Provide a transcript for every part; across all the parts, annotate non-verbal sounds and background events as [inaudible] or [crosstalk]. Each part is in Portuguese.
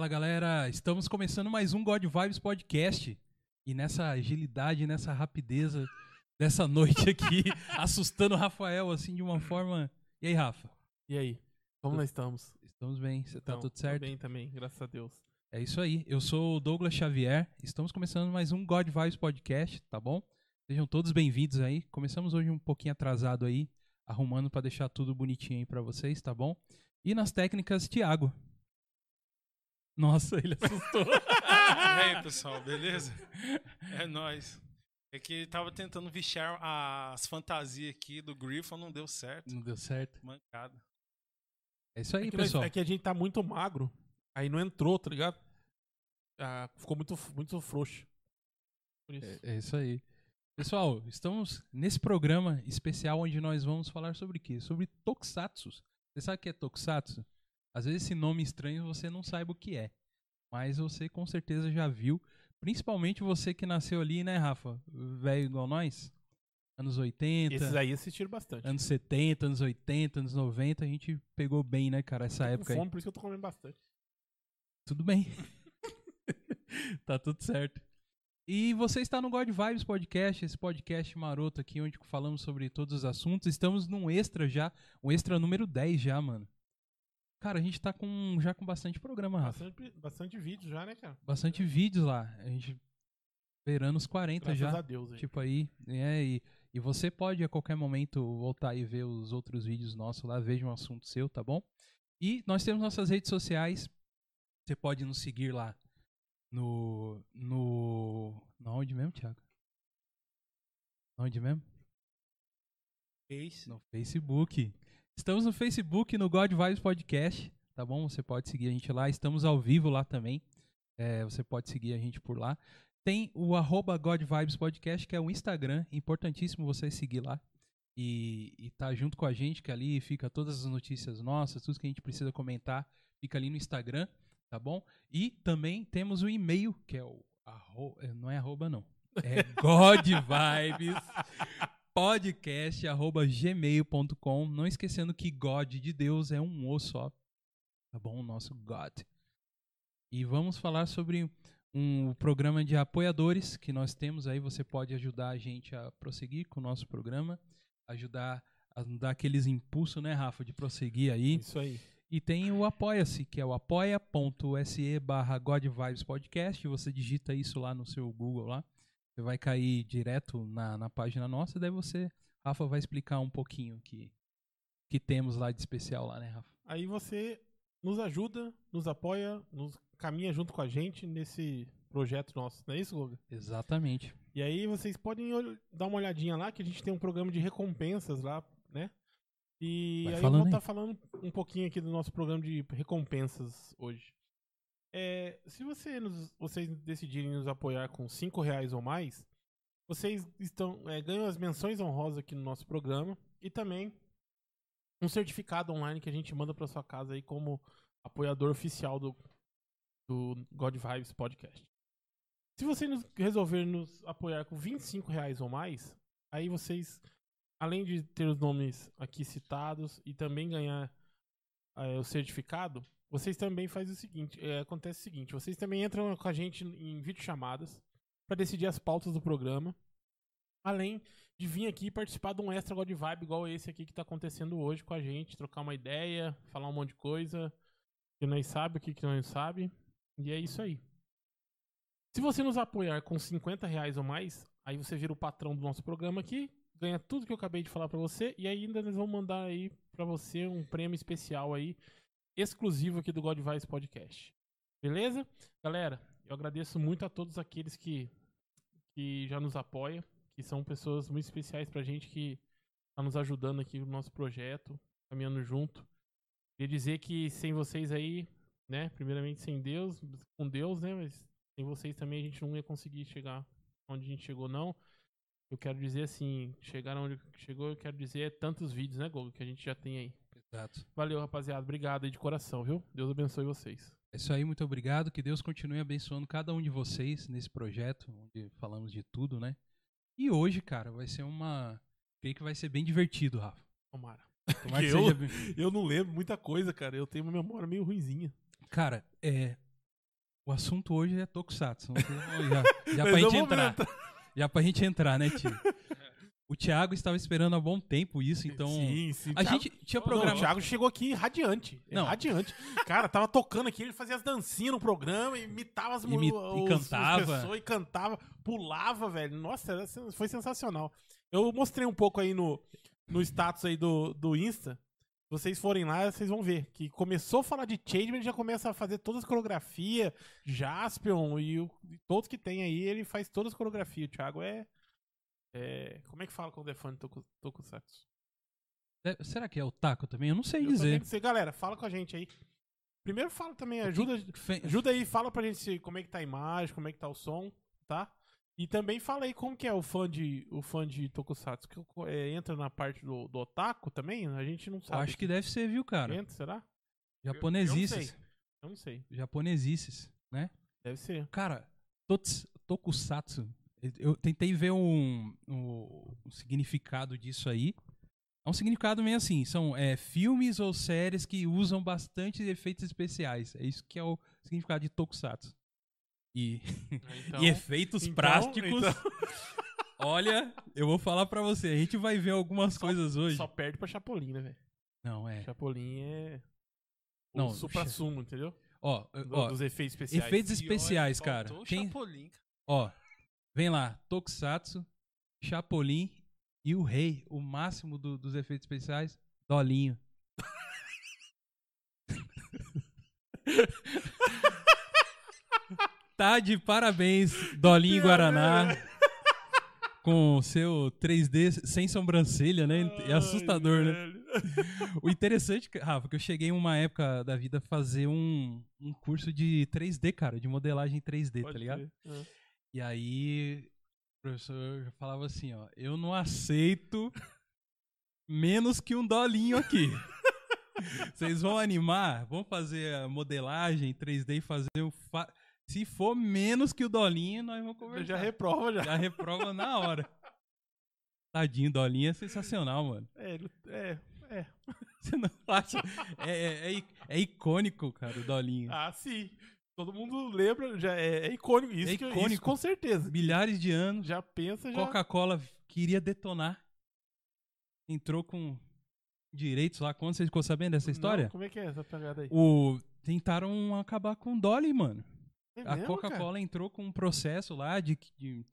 Fala galera, estamos começando mais um God Vibes Podcast. E nessa agilidade, nessa rapidez dessa noite aqui, [laughs] assustando o Rafael assim de uma forma. E aí, Rafa? E aí? Como nós estamos? Estamos bem, você tá Então, tudo tô certo? bem também, graças a Deus. É isso aí. Eu sou o Douglas Xavier. Estamos começando mais um God Vibes Podcast, tá bom? Sejam todos bem-vindos aí. Começamos hoje um pouquinho atrasado aí, arrumando pra deixar tudo bonitinho aí pra vocês, tá bom? E nas técnicas, Thiago. Nossa, ele assustou. [laughs] E aí, [laughs] pessoal, beleza? É nóis. É que tava tentando vestir as fantasias aqui do Griffon, não deu certo. Não deu certo. Mancada. É isso aí, é, que pessoal. é que a gente tá muito magro, aí não entrou, tá ligado? Ah, ficou muito, muito frouxo. Por isso. É, é isso aí. Pessoal, estamos nesse programa especial onde nós vamos falar sobre o quê? Sobre tokusatsu. Você sabe o que é tokusatsu? Às vezes esse nome estranho você não saiba o que é. Mas você com certeza já viu. Principalmente você que nasceu ali, né, Rafa? Velho igual nós. Anos 80, Esses aí assistiram bastante. anos 70, anos 80, anos 90. A gente pegou bem, né, cara, essa Tô com época aí. fome, por isso que eu tô comendo bastante. Tudo bem. [laughs] tá tudo certo. E você está no God Vibes Podcast, esse podcast maroto aqui, onde falamos sobre todos os assuntos. Estamos num extra já, um extra número 10 já, mano. Cara, a gente tá com, já com bastante programa, Rafa. Bastante, bastante vídeo já, né, cara? Bastante vídeos lá. A gente beirando os 40 Graças já. a Deus. Aí. Tipo aí, é, e, e você pode a qualquer momento voltar e ver os outros vídeos nossos lá, veja um assunto seu, tá bom? E nós temos nossas redes sociais. Você pode nos seguir lá no. No. Na onde mesmo, Thiago? Na onde mesmo? Face. No Facebook. Estamos no Facebook, no God Vibes Podcast, tá bom? Você pode seguir a gente lá. Estamos ao vivo lá também. É, você pode seguir a gente por lá. Tem o arroba God Vibes Podcast, que é o Instagram. Importantíssimo você seguir lá. E, e tá junto com a gente, que ali fica todas as notícias nossas, tudo que a gente precisa comentar, fica ali no Instagram, tá bom? E também temos o e-mail, que é o arro, não é arroba não, é [laughs] God Vibes podcast arroba gmail.com não esquecendo que God de Deus é um O só, tá bom? O nosso God. E vamos falar sobre um programa de apoiadores que nós temos aí, você pode ajudar a gente a prosseguir com o nosso programa, ajudar a dar aqueles impulsos, né, Rafa, de prosseguir aí. Isso aí. E tem o Apoia-se, que é o apoia.se barra Podcast. Você digita isso lá no seu Google lá. Você vai cair direto na, na página nossa, daí você, Rafa, vai explicar um pouquinho que, que temos lá de especial lá, né, Rafa? Aí você nos ajuda, nos apoia, nos caminha junto com a gente nesse projeto nosso. Não é isso, Goga? Exatamente. E aí vocês podem dar uma olhadinha lá, que a gente tem um programa de recompensas lá, né? E Vai aí eu vou estar falando um pouquinho aqui do nosso programa de recompensas hoje. É, se você nos- vocês decidirem nos apoiar com 5 reais ou mais, vocês estão é, ganham as menções honrosas aqui no nosso programa e também um certificado online que a gente manda para sua casa aí como apoiador oficial do, do God Vibes Podcast. Se você nos, resolver nos apoiar com 25 reais ou mais, aí vocês, além de ter os nomes aqui citados e também ganhar eh, o certificado, vocês também fazem o seguinte, eh, acontece o seguinte, vocês também entram com a gente em videochamadas para decidir as pautas do programa, além de vir aqui participar de um extra God Vibe igual esse aqui que tá acontecendo hoje com a gente, trocar uma ideia, falar um monte de coisa que nós sabe, o que que nós sabe, e é isso aí. Se você nos apoiar com 50 reais ou mais, aí você vira o patrão do nosso programa aqui, ganha tudo que eu acabei de falar pra você e ainda nós vamos mandar aí pra você um prêmio especial aí, exclusivo aqui do God Vibes Podcast. Beleza? Galera, eu agradeço muito a todos aqueles que, que já nos apoiam, que são pessoas muito especiais pra gente que tá nos ajudando aqui no nosso projeto, caminhando junto. Queria dizer que sem vocês aí, né, primeiramente sem Deus, com Deus, né, mas sem vocês também a gente não ia conseguir chegar onde a gente chegou, não. Eu quero dizer assim, chegar onde chegou, eu quero dizer é tantos vídeos, né, Gogo, que a gente já tem aí. Exato. Valeu, rapaziada. Obrigado aí de coração, viu? Deus abençoe vocês. É isso aí, muito obrigado. Que Deus continue abençoando cada um de vocês nesse projeto, onde falamos de tudo, né? E hoje, cara, vai ser uma. Creio que vai ser bem divertido, Rafa. Tomara. Tomara que [laughs] Eu- seja bem- Eu não lembro muita coisa, cara. Eu tenho uma memória meio ruinzinha. Cara, é, O assunto hoje é Tokusatsu. [laughs] Já, já pra gente entrar. Já pra gente entrar, né, tio? [laughs] O Thiago estava esperando há bom tempo isso, então. Sim, sim. A Thiago- gente tinha Não, programa. o Thiago chegou aqui radiante. Não. Não. Radiante. Cara, tava tocando aqui, ele fazia as dancinhas no programa, imitava as Imi- mu- e os- cantava. pessoas e cantava, pulava, velho. Nossa, foi sensacional. Eu mostrei um pouco aí no, no status aí do, do Insta. Se vocês forem lá, vocês vão ver que começou a falar de Changeman, ele já começa a fazer todas as coreografias, Jaspion e, o- e todos que tem aí, ele faz todas as coreografias. O Thiago é, é- Como é que fala quando é fã de Toku- Tokusatsu? É, Será que é o taco também? Eu não sei Eu dizer. sei. Galera, fala com a gente aí. Primeiro fala também, ajuda, ajuda aí, fala pra gente como é que tá a imagem, como é que tá o som, tá? E também fala aí como que é o fã de, o fã de Tokusatsu. Que, é, entra na parte do, do otaku também? A gente não Eu sabe. acho que deve ser, viu, cara? Entra, será? Japonesices. Eu não sei. Japonesices, né? Deve ser. Cara, tots- Tokusatsu. Eu- tentei ver um, um- um significado disso aí. É um significado meio assim, são é, filmes ou séries que usam bastante efeitos especiais. É isso que é o significado de Tokusatsu. E, [laughs] Então, e efeitos então- práticos. então- [laughs] Olha, eu vou falar pra você, a gente vai ver algumas coisas hoje. Só perde pra Chapolin, né, velho? Não, é. Chapolin é. O Não, supra-sumo, entendeu? Ó, Do- ó, dos efeitos especiais. efeitos olha, especiais, cara. Quem, Chapolin, cara. Ó, vem lá, Tokusatsu, Chapolin e o rei, o máximo do- dos efeitos especiais, Dolinho. [laughs] tá de parabéns, Dolinho Guaraná, com o seu 3D sem sobrancelha, né? É assustador, né? Ai, velho. [laughs] O interessante, Rafa, que eu cheguei em uma época da vida a fazer um, um curso de 3D, cara, de modelagem 3D, tá Pode ligado? crer. Ah. E aí, o professor falava assim, ó, eu não aceito menos que um dolinho aqui. [laughs] Vocês vão animar, vão fazer a modelagem 3D e fazer o... Fa... Se for menos que o dolinho, nós vamos conversar. Já reprova já. Já reprova na hora. Tadinho, dolinho é sensacional, mano. É, é, é. [laughs] Você não acha? É, é, é, é icônico, cara, o dolinho. Ah, sim. Todo mundo lembra, já é, é icônico. Isso, É que icônico. isso com certeza. Milhares de anos. Já pensa, já. Coca-Cola queria detonar. Entrou com direitos lá. Quando vocês ficou sabendo dessa história? Não, como é que é essa pegada aí? O... Tentaram acabar com o Dolly, mano. É a Coca-Cola entrou com um processo lá de. de-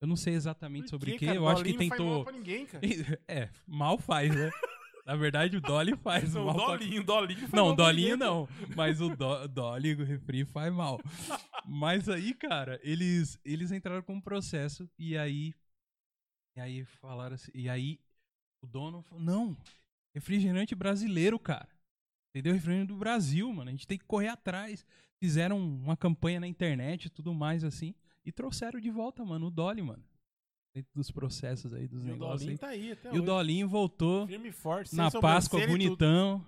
eu não sei exatamente Por sobre o que. Eu acho que não faz tentou. mal pra ninguém, cara. [laughs] É, mal faz, né? [laughs] Na verdade, o Dolly faz [laughs] Não, mal. pra- Dolinho, Dolinho faz Não, mal pra Dolinho não. Mas o do, [laughs] Dolly, o refri, faz mal. Mas aí, cara, eles, eles entraram com um processo e aí. E aí falaram assim. E aí o dono falou: não, refrigerante brasileiro, cara. Entendeu? Refrigerante do Brasil, mano. A gente tem que correr atrás. Fizeram uma campanha na internet e tudo mais assim. E trouxeram de volta, mano, o Dolly, mano. Dentro dos processos aí, dos E o negócios Dolinho aí. tá aí até E o hoje. Dolinho voltou Firme e forte, sem na Páscoa, bonitão.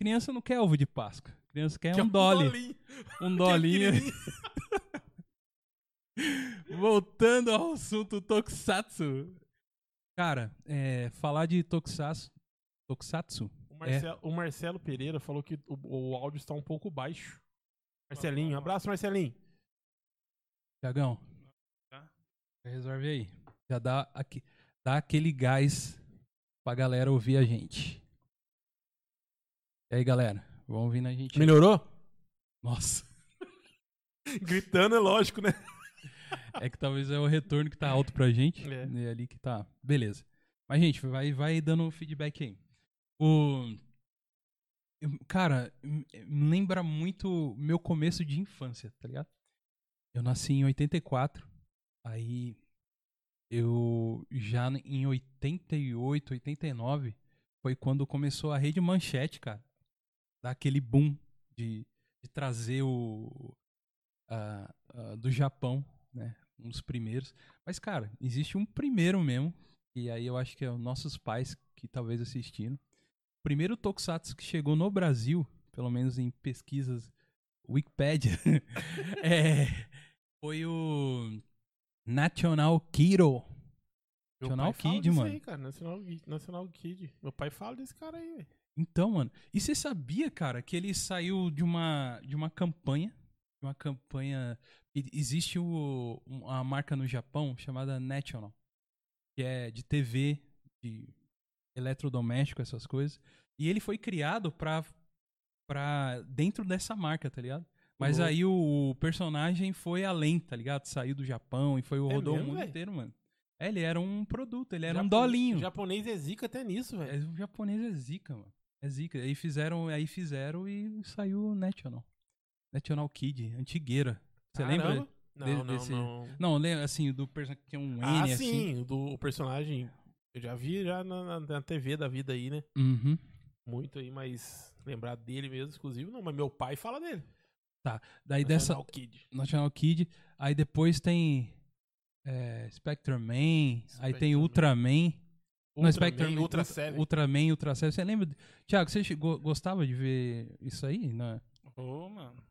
Criança não quer ovo de Páscoa. Criança quer Que é um Dolly. [laughs] Dolinho. Um é Dolinho. Voltando ao assunto Tokusatsu. Cara, é, falar de Tokusatsu. Tokusatsu? O Marcelo, o Marcelo Pereira falou que o, o áudio está um pouco baixo. Marcelinho, abraço, Marcelinho. Tiagão. Resolve aí. Já dá, aqui, dá aquele gás pra galera ouvir a gente. E aí, galera? Vão ouvindo a gente? Melhorou? Nossa. [laughs] Gritando é lógico, né? [laughs] É que talvez é o retorno que tá alto pra gente. É. É ali que tá. Beleza. Mas, gente, vai, vai dando feedback aí. O. Cara, lembra muito meu começo de infância, tá ligado? Eu nasci em 84. Aí. Eu já em 88, 89 foi quando começou a rede manchete, cara. Dar aquele boom de, de trazer o. ah, ah, do Japão, né? Um dos primeiros. Mas, cara, existe um primeiro mesmo. E aí eu acho que é os nossos pais que talvez assistiram. O primeiro Tokusatsu que chegou no Brasil, pelo menos em pesquisas Wikipedia, [laughs] é, foi o National Kiro. Meu National Kid, mano. Aí, cara. National, National Kid. Meu pai fala desse cara aí, velho. Então, mano, e você sabia, cara, que ele saiu de uma de uma campanha, de uma campanha. Existe o, uma marca no Japão chamada National, que é de TV, de eletrodoméstico, essas coisas. E ele foi criado pra, pra dentro dessa marca, tá ligado? Mas aí o, o personagem foi além, tá ligado? Saiu do Japão e foi É rodou o mesmo, mundo velho? inteiro, mano. É, ele era um produto, ele era um Japo- dolinho. O japonês é zica até nisso, velho. É, o japonês é zica, mano. É zica. Aí fizeram, aí fizeram e saiu o National. National Kid, antigueira. Você Caramba. lembra? Não, de- não, desse- não. Não, lembra assim, do personagem que tem um N Ah, assim. sim, o do o personagem. Eu já vi já na, na- na TV da vida aí, né? Uhum. Muito aí, mas lembrar dele mesmo, exclusivo, não. Mas meu pai fala dele. Daí dessa National Kid. National Kid, aí depois tem é, Spectre Man, aí Spectre tem Man. Ultraman. Não, Spectre Man, Man, Ultra Ultra- Seven. Ultraman, Ultra Seven. Você lembra? Tiago, você chegou- gostava de ver isso aí? Não, Ô, mano.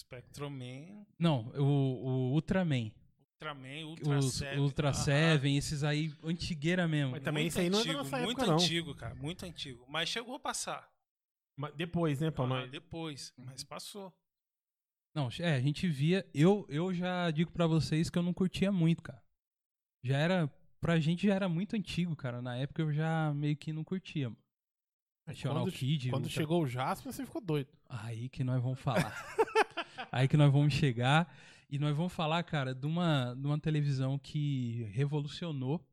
Spectroman, não o, o Ultraman. Ultraman, Ultra Os Seven. Ultra Aham. Seven, esses aí, antigueira mesmo. Mas também Muito isso aí não é da Muito época, não. antigo, cara. Muito antigo. Mas chegou a passar. Mas depois, né, pra Ah. Depois. Mas passou. Não, é, a gente via. Eu, eu já digo pra vocês que eu não curtia muito, cara. Já era. Pra gente já era muito antigo, cara. Na época eu já meio que não curtia. mano. National Quando, Kid. quando chegou o Jasper, você ficou doido. Aí que nós vamos falar. [laughs] Aí que nós vamos chegar. E nós vamos falar, cara, de uma, de uma televisão que revolucionou.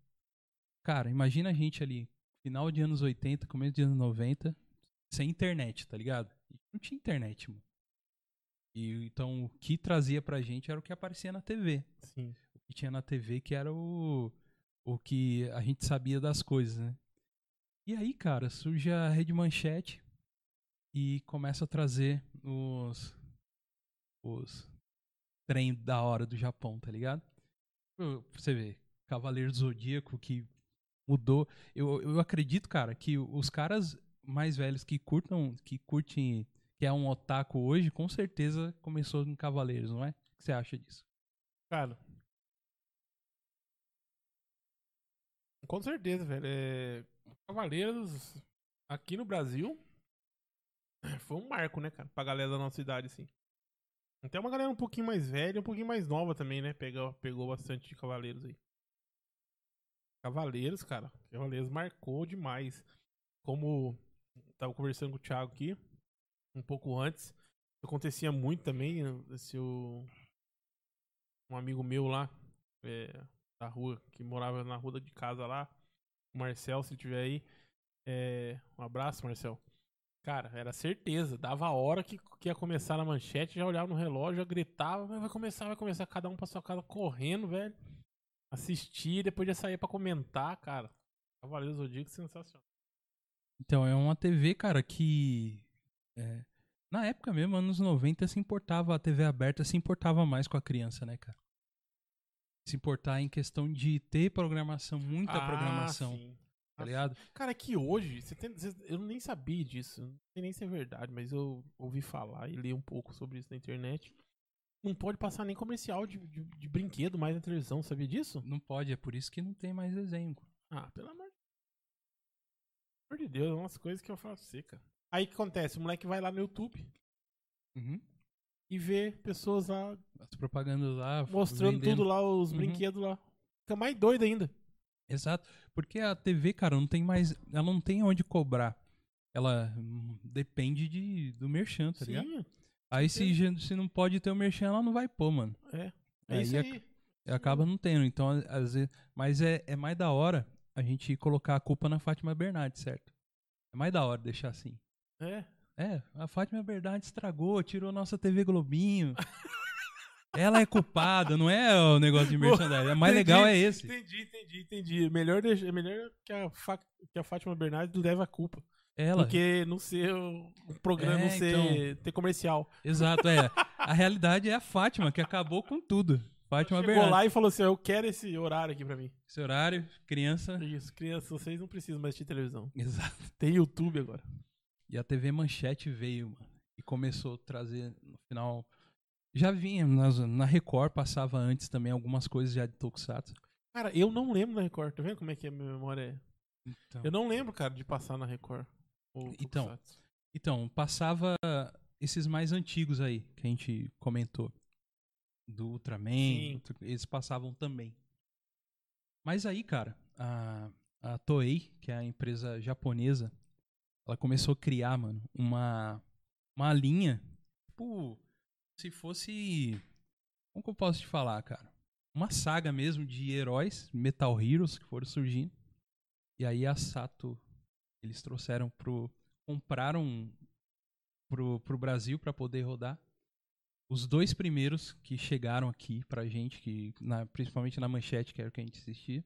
Cara, imagina a gente ali, final de anos 80, começo de anos 90, sem internet, tá ligado? Não tinha internet, mano. E então o que trazia pra gente era o que aparecia na TV. Sim. O que tinha na TV que era o, o que a gente sabia das coisas, né? E aí, cara, surge a Rede Manchete e começa a trazer os os trem da hora do Japão, tá ligado? Você vê, Cavaleiro do Zodíaco que mudou. Eu, eu acredito, cara, que os caras mais velhos que curtam, que curtem, que é um otaku hoje, com certeza começou em Cavaleiros, não é? O que você acha disso? Cara. Com certeza, velho. É... Cavaleiros aqui no Brasil foi um marco, né, cara? Pra galera da nossa idade, assim. Até uma galera um pouquinho mais velha, um pouquinho mais nova também, né? Pegou, pegou bastante de Cavaleiros aí. Cavaleiros, cara. Cavaleiros marcou demais. Como tava conversando com o Thiago aqui, um pouco antes. Acontecia muito também. Se o um amigo meu lá, é, da rua, que morava na rua de casa lá, o Marcel, se tiver aí. é, um abraço, Marcel. Cara, era certeza, dava a hora que, que ia começar na manchete, já olhava no relógio, já gritava, "Vai- começar, vai começar, cada um pra sua casa correndo, velho. Assistir, depois já saía pra comentar, cara. Cavaleiros do Zodíaco, sensacional. Então, é uma TV, cara, que. É, na época mesmo, anos 90, se importava, a TV aberta se importava mais com a criança, né, cara? Se importar em questão de ter programação, muita Ah, programação, sim. tá ligado? Cara, é que hoje, você tem- você- eu nem sabia disso, não sei nem se é verdade, mas eu ouvi falar e li um pouco sobre isso na internet. Não pode passar nem comercial de, de, de brinquedo mais na televisão, sabia disso? Não pode, é por isso que não tem mais desenho. Ah, pelo amor de Pelo amor de Deus, é umas coisas que eu faço seca. Aí o que acontece? O moleque vai lá no YouTube Uhum. e vê pessoas lá As propagandas lá. mostrando vendendo. tudo lá, os Uhum. brinquedos lá. Fica mais doido ainda. Exato. Porque a TV, cara, não tem mais. Ela não tem onde cobrar. Ela depende de, do merchan, tá ligado? Sim, Aí se, se não pode ter o merchan, ela não vai pôr, mano. é. É Aí isso aí. Acaba não tendo. Então, às vezes. Mas é, é mais da hora a gente colocar a culpa na Fátima Bernardes, certo? É mais da hora deixar assim. É. É, a Fátima Bernardes estragou, tirou nossa TV Globinho. [laughs] Ela é culpada, não é o negócio de merchandising. O mais Entendi, legal é esse. Entendi, entendi, entendi. Melhor, deixar- é melhor que, a Fa- que a Fátima Bernardes leve a culpa. Ela. Do que não ser o programa, É, não ser ter comercial. Exato, é. A realidade é a Fátima, que acabou com tudo. Fátima Chegou Bernardes. lá e falou assim: Eu quero esse horário aqui pra mim. Esse horário, criança. Isso, crianças, vocês não precisam mais assistir televisão. Exato. Tem YouTube agora. E a TV Manchete veio, mano. E começou a trazer no final. Já vinha, nas- na Record passava antes também algumas coisas já de Tokusatsu. Cara, eu não lembro na Record. Tá vendo como é que a minha memória é? Então, Eu não lembro, cara, de passar na Record. Então, então, passava esses mais antigos aí que a gente comentou. do Ultraman, Sim. eles passavam também. Mas aí, cara, a, a Toei, que é a empresa japonesa, ela começou a criar, mano, uma, uma linha, tipo, se fosse. Como que eu posso te falar, cara? Uma saga mesmo de heróis, Metal Heroes, que foram surgindo. E aí a Sato, eles trouxeram pro. compraram pro, pro Brasil pra poder rodar. Os dois primeiros que chegaram aqui pra gente, que na- principalmente na manchete, que era o que a gente assistia.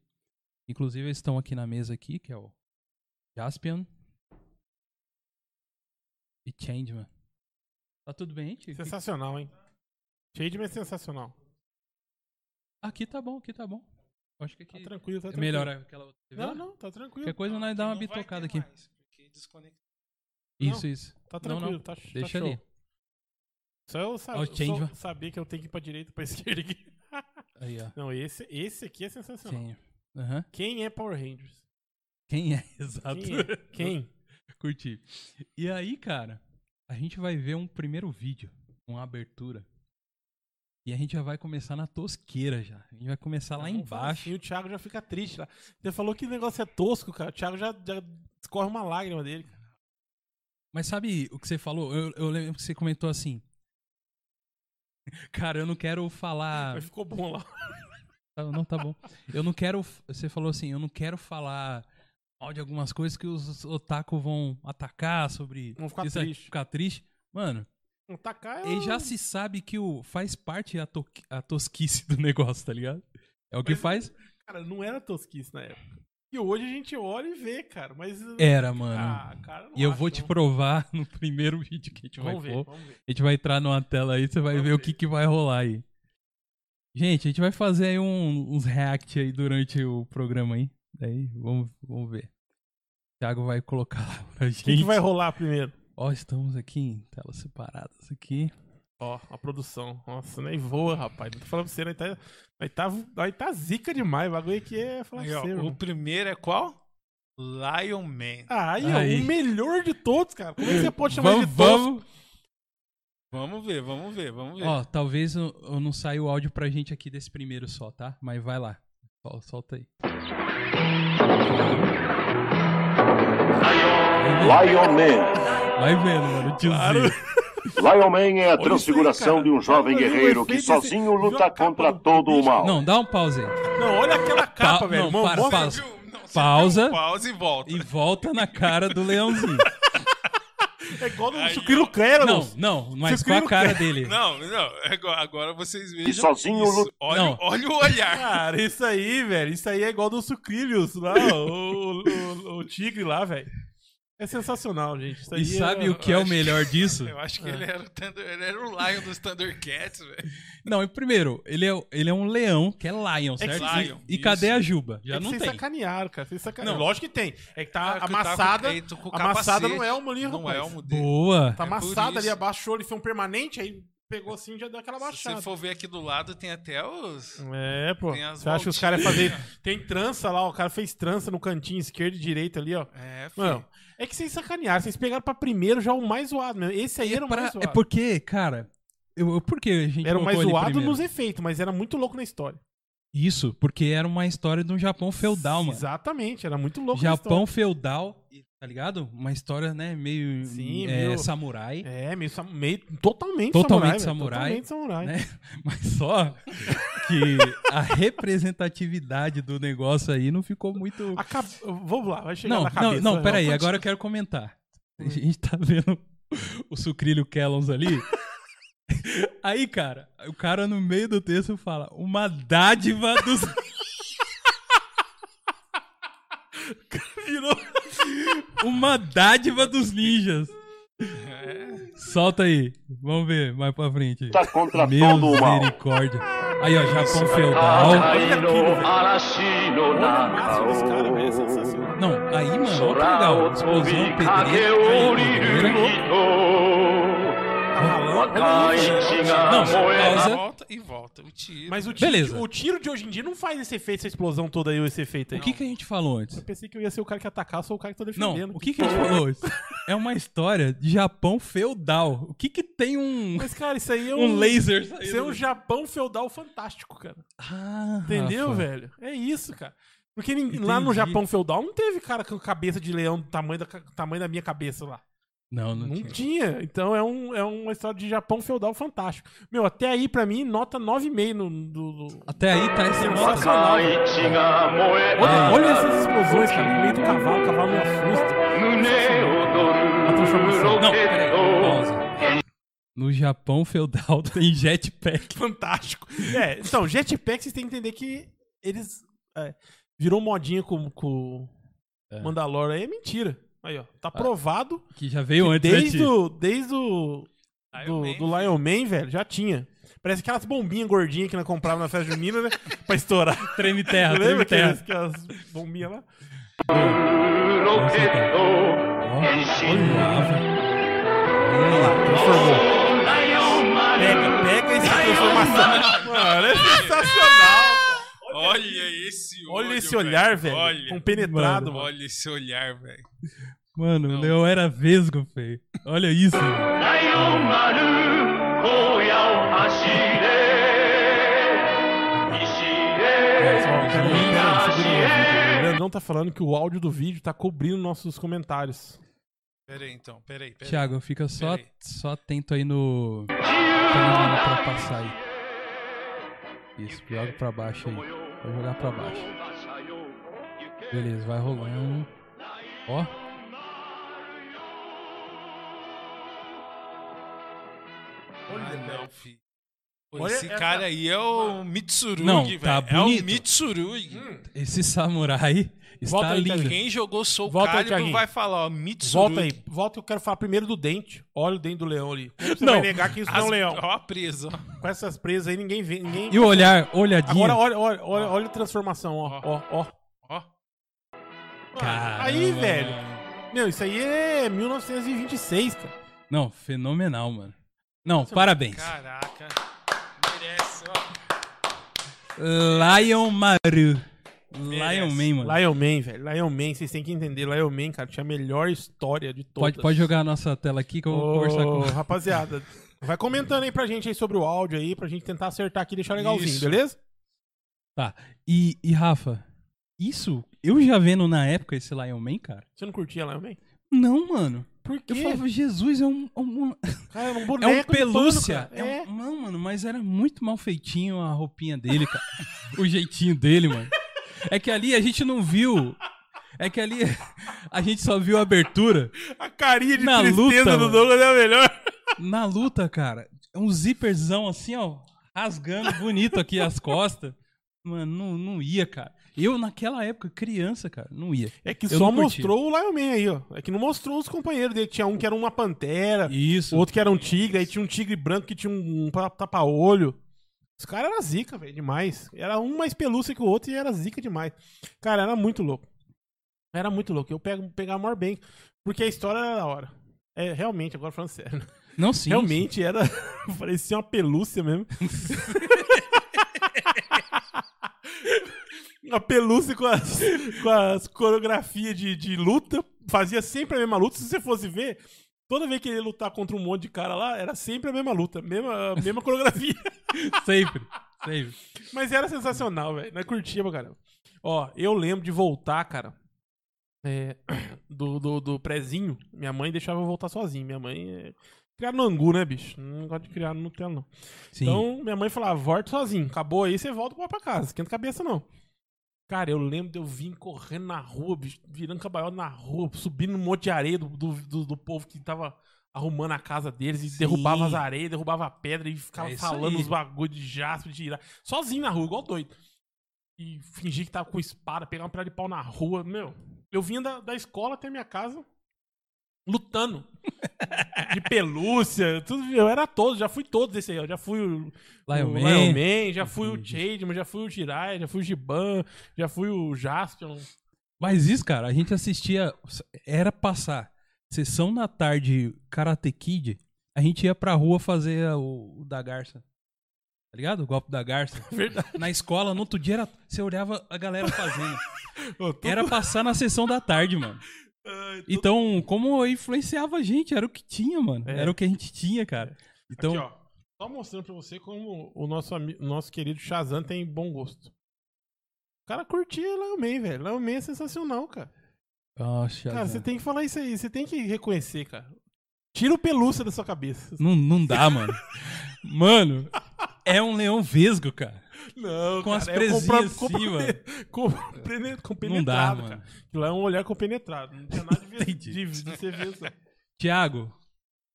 Inclusive, eles estão aqui na mesa aqui, que é o Jaspion e Changeman. Tá tudo bem, gente? Sensacional, hein? Shademan é sensacional. Aqui tá bom, aqui tá bom. Acho que Tá aqui tranquilo, tá é tranquilo. melhor aquela outra TV Não, lá? não, tá tranquilo. Qualquer coisa nós dá uma Não bitocada aqui. mais, porque desconectou. Isso, isso. Tá Não, tranquilo, não. tá, tá Deixa show. ali. Só eu sa Ó, o só Changeman. saber que eu tenho que ir pra direita e pra [laughs] esquerda aqui. Aí, ó. Não, esse, esse aqui é sensacional. Quem? Aham. Quem é Power Rangers? Quem é? [laughs] Exato. Quem é? Quem? [laughs] [laughs] Curti. E aí, cara, a gente vai ver um primeiro vídeo, uma abertura. E a gente já vai começar na tosqueira já. A gente vai começar lá embaixo. assim, o Thiago já fica triste lá. Você falou que o negócio é tosco, cara. O Thiago já, já escorre uma lágrima dele. cara. Mas sabe o que você falou? Eu, eu lembro que você comentou assim. Cara, eu não quero falar. [laughs] Mas ficou bom lá. Tá- Não, tá bom. Eu não quero. Você falou assim, eu não quero falar mal de algumas coisas que os otaku vão atacar sobre. Vão ficar isso triste. Ficar triste. Mano, Um tacar é e já se sabe que o faz parte a, to, a tosquice do [laughs] negócio, tá ligado? É o que Mas- faz. Cara, não era tosquice na época. E hoje a gente olha e vê, cara. Mas. Era, mano. Ah, cara, e eu acho, vou te não. provar [laughs] no primeiro vídeo que a gente Vamos vai ver, pôr. vamos ver. A gente vai entrar numa tela aí, você vai Vamos ver o ver. que, que vai rolar aí. Gente, a gente vai fazer aí um- uns react aí durante o programa aí. Daí, vamos, vamos ver. O Thiago vai colocar [laughs] lá pra O gente. que, que vai rolar primeiro? Ó, estamos aqui em telas separadas aqui. Ó, a produção. Nossa, nem voa, rapaz. Tô falando pra você, nós tá, nós tá, nós tá zica demais. O bagulho aqui é falar Aí, pra ó, você, o primeiro é qual? Lion Man. Ah, aí, Aí. ó, o melhor de todos, cara. Como é que você pode chamar Vamos, de tosco? vamos. Vamos ver, vamos ver, vamos ver. Ó, talvez eu, eu não saia o áudio pra gente aqui desse primeiro só, tá? Mas vai lá. Sol- Solta aí. Lion Man. Vai vendo, mano. Tiozinho. Lion Man é a Olha transfiguração aí, de um jovem Olha guerreiro que sozinho desse- luta contra do- todo do o mal. Não, dá um pause aí. Não, olha aquela capa, Pa- velho. não, Mo- para, pausa. Não, Pausa. viu? Pausa e volta. E volta na cara do leãozinho. [laughs] É igual Sucrilo ó. Krelos. Não, não, mas com a o cara dele. Não, não. Agora, agora vocês vejam. sozinho isso. Olha, Não. olha o olhar. Cara, isso aí, velho. Isso aí é igual do Sucrilhos lá, o, o- o tigre lá, velho. É sensacional, gente. Isso aí E sabe é... o que é o melhor disso? [laughs] Eu acho que É. ele, era o Thunder, ele era o Lion dos Thundercats, velho. Não, e primeiro, ele é, ele é um leão, que é Lion, que certo? Lion, e, e cadê a Juba? Já é que não vocês tem. sacanearam, cara. Vocês sacanearam. Não. Lógico que tem. É que tá Ah, que amassada. tá com- com amassada capacete. não é uma ali, Não rapaz. é o modelo. Boa. Tá É amassada ali, abaixou, ele foi um permanente, aí pegou assim e já deu aquela Se baixada. você for ver aqui do lado, tem até os. É, pô. Tem as Você acha que os caras fazer. [laughs] Tem trança lá, o cara fez trança no cantinho esquerdo e direito ali, ó. É, filho. Mano, é que vocês sacanearam. Vocês pegaram pra primeiro já o mais zoado mesmo. Esse aí era o Pra- mais é zoado. porque, cara, eu, eu- por que a gente Era o mais zoado nos efeitos, mas era muito louco na história. Isso, porque era uma história de um Japão feudal, mano. Exatamente, era muito louco na Japão feudal, tá ligado? Uma história, né, meio Sim, é, meio- samurai, É, meio, meio totalmente, Totalmente samurai. samurai, Totalmente samurai. né? [laughs] Mas só que a representatividade do negócio aí não ficou muito... Acab... Vamos lá, vai chegar Não, na não, cabeça. não, vai, peraí, vamos agora eu quero comentar. A gente tá vendo o sucrilho Kellons ali. [laughs] Aí, cara, o cara no meio do texto fala uma dádiva dos... [laughs] Uma dádiva dos ninjas. É. Solta aí, vamos ver mais pra frente. Luta contra Meu todo o mal. misericórdia. Aí, ó, Japão feudal. Não, aí, mano, olha que legal. Explosão, pedreira. Tá Não, E pausa. volta e volta. O tiro. Mas o tiro, Beleza. o tiro de hoje em dia não faz esse efeito, essa explosão toda aí, esse efeito aí. O que, que a gente falou antes? Eu pensei que eu ia ser o cara que ia atacar, sou o cara que tá Não, defendendo. o que, que a gente [laughs] falou antes? É uma história de Japão feudal. O que que tem um, Mas, cara, isso aí é um um... laser Isso é um Japão feudal fantástico, cara. Ah, Entendeu, Rafa. velho? É isso, cara. Porque ninguém- lá no Entendi. Japão feudal não teve cara com cabeça de leão do tamanho da, ca- tamanho da minha cabeça lá. Não, não, não tinha. tinha. Então é, um, é uma história de Japão feudal fantástico. Meu, até aí, pra mim, nota 9,5 no. Do. Até aí tá esse nota. Olha, olha essas explosões, cara, no meio do cavalo, o cavalo me assusta. A transformação. Não, peraí. No Japão feudal [laughs] tem jetpack. Fantástico. É, então, jetpack vocês têm que entender que eles. É, virou modinha com, com é. Mandalore aí, é mentira. Aí, ó. Tá ah, provado. Ah, que já veio que antes né, desde o, Desde o. Do, Lion do, Man, do Lion Man, velho, já tinha. Parece aquelas bombinhas gordinhas que nós comprava na festa junina, né? [laughs] pra estourar. Treme terra, Lembra treme terra. Aquelas, aquelas bombinhas lá? Nossa, Olha lá, transformou. Pega, pega essa transformação. Mano, é sensacional. Olha, olha esse olho, Olha esse olhar, velho. Olha. Compenetrado, mano, mano. Olha esse olhar, velho. Mano, Não. era vesgo, feio. Olha isso. Não tá falando que o áudio do vídeo tá cobrindo nossos comentários. Peraí, então, peraí, aí. Thiago, fica só, peraí. só atento aí no. Pra passar aí. Isso, joga pra baixo aí. Vai jogar pra baixo. Beleza, vai rolando. Ó, Ah, não, filho. Pô, Olha esse essa- cara aí é o Mitsurugi, Não, velho. tá é o bonito. Mitsurugi. esse samurai está Volta aí, lindo. Quem jogou Soul Volta aí, Calibur Thiaguinho. vai falar, ó, Mitsurugi. Volta aí, volta que eu quero falar primeiro do dente. Olha o dente do leão ali. Como você Não. vai negar que isso não é As, um leão? Ó a presa, ó. Com essas presas aí, ninguém vê. Ninguém... E o olhar, olhadinha. Agora olha, olha, olha, olha a transformação, ó, ó, ó. Ó. Caramba, Aí, mano. velho. Meu, isso aí é 1926, cara. Não, fenomenal, mano. Não, parabéns. Caraca. Lion Maru. Lion Man, mano. Lion Man, velho. Lion Man, vocês têm que entender. Lion Man, cara, tinha a melhor história de todas. Pode, pode jogar a nossa tela aqui que eu vou Ô, conversar com Rapaziada, vai comentando aí pra gente aí sobre o áudio aí, pra gente tentar acertar aqui e deixar legalzinho, Isso. beleza? Tá. E, e Rafa, isso, eu já vendo na época esse Lion Man, cara. Você não curtia Lion Man? Não, mano. Por Eu quê? falava, Jesus, é um. é um- Cara, é um [laughs] é um boneco pelúcia. pano. É um- não, mano, mas era muito mal feitinho a roupinha dele, cara. o jeitinho dele, mano. É que ali a gente não viu. É que ali [laughs] a gente só viu a abertura. A carinha de Na tristeza luta, do. Douglas é a melhor. Na luta, cara, é um zíperzão assim, ó, rasgando bonito aqui as costas. Mano, não, não ia, cara. Eu, naquela época, criança, cara, não ia. É que Eu só mostrou o Lion Man aí, ó. É que não mostrou os companheiros dele. Tinha um que era uma pantera, Isso. outro que era um tigre, aí tinha um tigre branco que tinha um pa- tapa-olho. Os caras eram zica, velho, demais. Era um mais pelúcia que o outro e era zica demais. Cara, era muito louco. Era muito louco. Eu pego, pegava maior bem. Porque a história era da hora. É, realmente, agora falando sério. Não, sim. realmente era. [laughs] parecia uma pelúcia mesmo. [laughs] uma pelúcia com as, [laughs] com as coreografias de, de luta. Fazia sempre a mesma luta. Se você fosse ver, toda vez que ele ia lutar contra um monte de cara lá, era sempre a mesma luta, mesma, mesma [laughs] coreografia. [laughs] Sempre. Sempre. Mas era sensacional, velho. Nós curtia pra caramba. Ó, eu lembro de voltar, cara. é, [clears throat] do, do, do prezinho. Minha mãe deixava eu voltar sozinho. Minha mãe é. Criar no angu, né, bicho? Não gosta de criar no Nutella, não. Sim. Então, minha mãe falava, volta sozinho. Acabou aí, você volta pra casa. Esquenta a cabeça, não. Cara, eu lembro de eu vir correndo na rua, bicho, virando cabalhota na rua, subindo um monte de areia do, do, do- do povo que tava arrumando a casa deles e Sim. derrubava as areias, derrubava a pedra e ficava É falando aí. os bagulhos de jaspe, de tirar. Sozinho na rua, igual doido. E fingir que tava com espada, pegar uma pedaço de pau na rua. Meu, eu vinha da, da escola até a minha casa lutando. de pelúcia, tudo. Eu era todo, já fui todo desse aí. Eu já fui o, Lion o Man. Lion Man, já fui o. Changeman, já fui o Jirai, já fui o Giban, já fui o Jaspion. Mas isso, cara, a gente assistia. Era passar sessão da tarde Karate Kid. a gente ia pra rua fazer o, o da garça. Tá ligado? O golpe da garça. [laughs] Verdade. Na escola, no outro dia, era, você olhava a galera fazendo. [laughs] Ô, tudo- Era passar na sessão da tarde, mano. Ai, Então, como influenciava a gente? Era o que tinha, mano. É. Era o que a gente tinha, cara. Então, Aqui, ó. Só mostrando pra você como o nosso, nosso querido Shazam tem bom gosto. O cara curtia Lion Man, velho. Lion Man é sensacional, cara. Nossa, Cara, você tem que falar isso aí. Você tem que reconhecer, cara. Tira o pelúcia da sua cabeça. não, não dá, mano. [laughs] Mano, é um leão vesgo, cara. Não, Com as cara, é presinhas compre- compenetrado, dá, cara. Aquilo lá é um olhar compenetrado. Não tinha nada de, de, de ser. Tiago,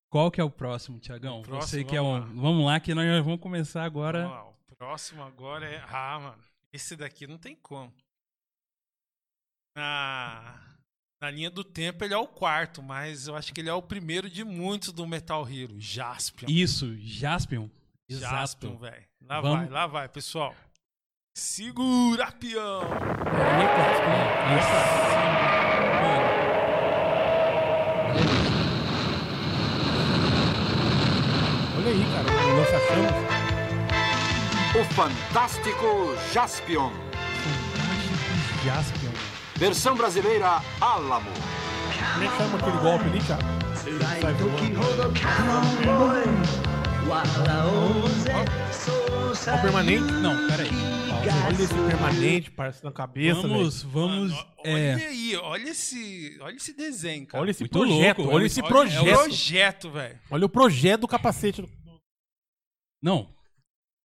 qual que é o próximo, Tiagão? Próximo, Você que é um. vamos lá. Vamos lá, que nós vamos começar agora. Vamos lá, o próximo agora é. Ah, mano. Esse daqui não tem como. Na, na linha do tempo, ele é o quarto, mas eu acho que ele é o primeiro de muitos do Metal Hero. Jaspion. Isso, Jaspion. Jaspion, Exato. velho. Lá Vamos. vai, lá vai, pessoal. Segura, peão! É, é clássico, né? Mano. Olha aí, cara. O lança-chamas. O fantástico Jaspion. Jaspion. Versão brasileira Álamo. Como é que chama aquele golpe ali, cara? Sai voando. Ó, o permanente. Não, peraí. Olha esse permanente, parça, na cabeça, Vamos, vamos. Mano, é, Olha aí, olha esse, olha esse desenho, cara. Olha esse Muito projeto, louco, olha esse o- Olha- É o projeto. projeto, velho. Olha o projeto do capacete. do- Não.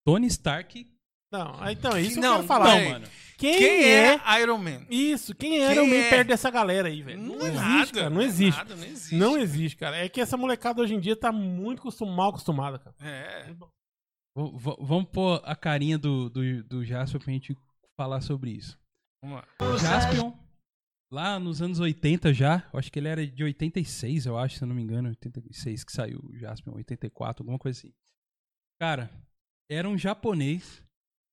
Tony Stark. Não, ah, então, é isso que eu Não, quero falar. Não, mano. Quem, Quem é... é Iron Man? Isso, quem Quem o meio é? perto dessa galera aí, velho? Não, Não, é existe, nada. cara, não é existe. nada, não existe. Não existe, cara. É que essa molecada hoje em dia tá muito mal acostumada, cara. É. V- vamos pôr a carinha do, do, do Jaspion pra gente falar sobre isso. Vamos lá. O Jaspion, lá nos anos 80 já, eu acho que ele era de 86, eu acho, se eu não me engano, 86 que saiu o Jaspion, 84, alguma coisa assim. Cara, era um japonês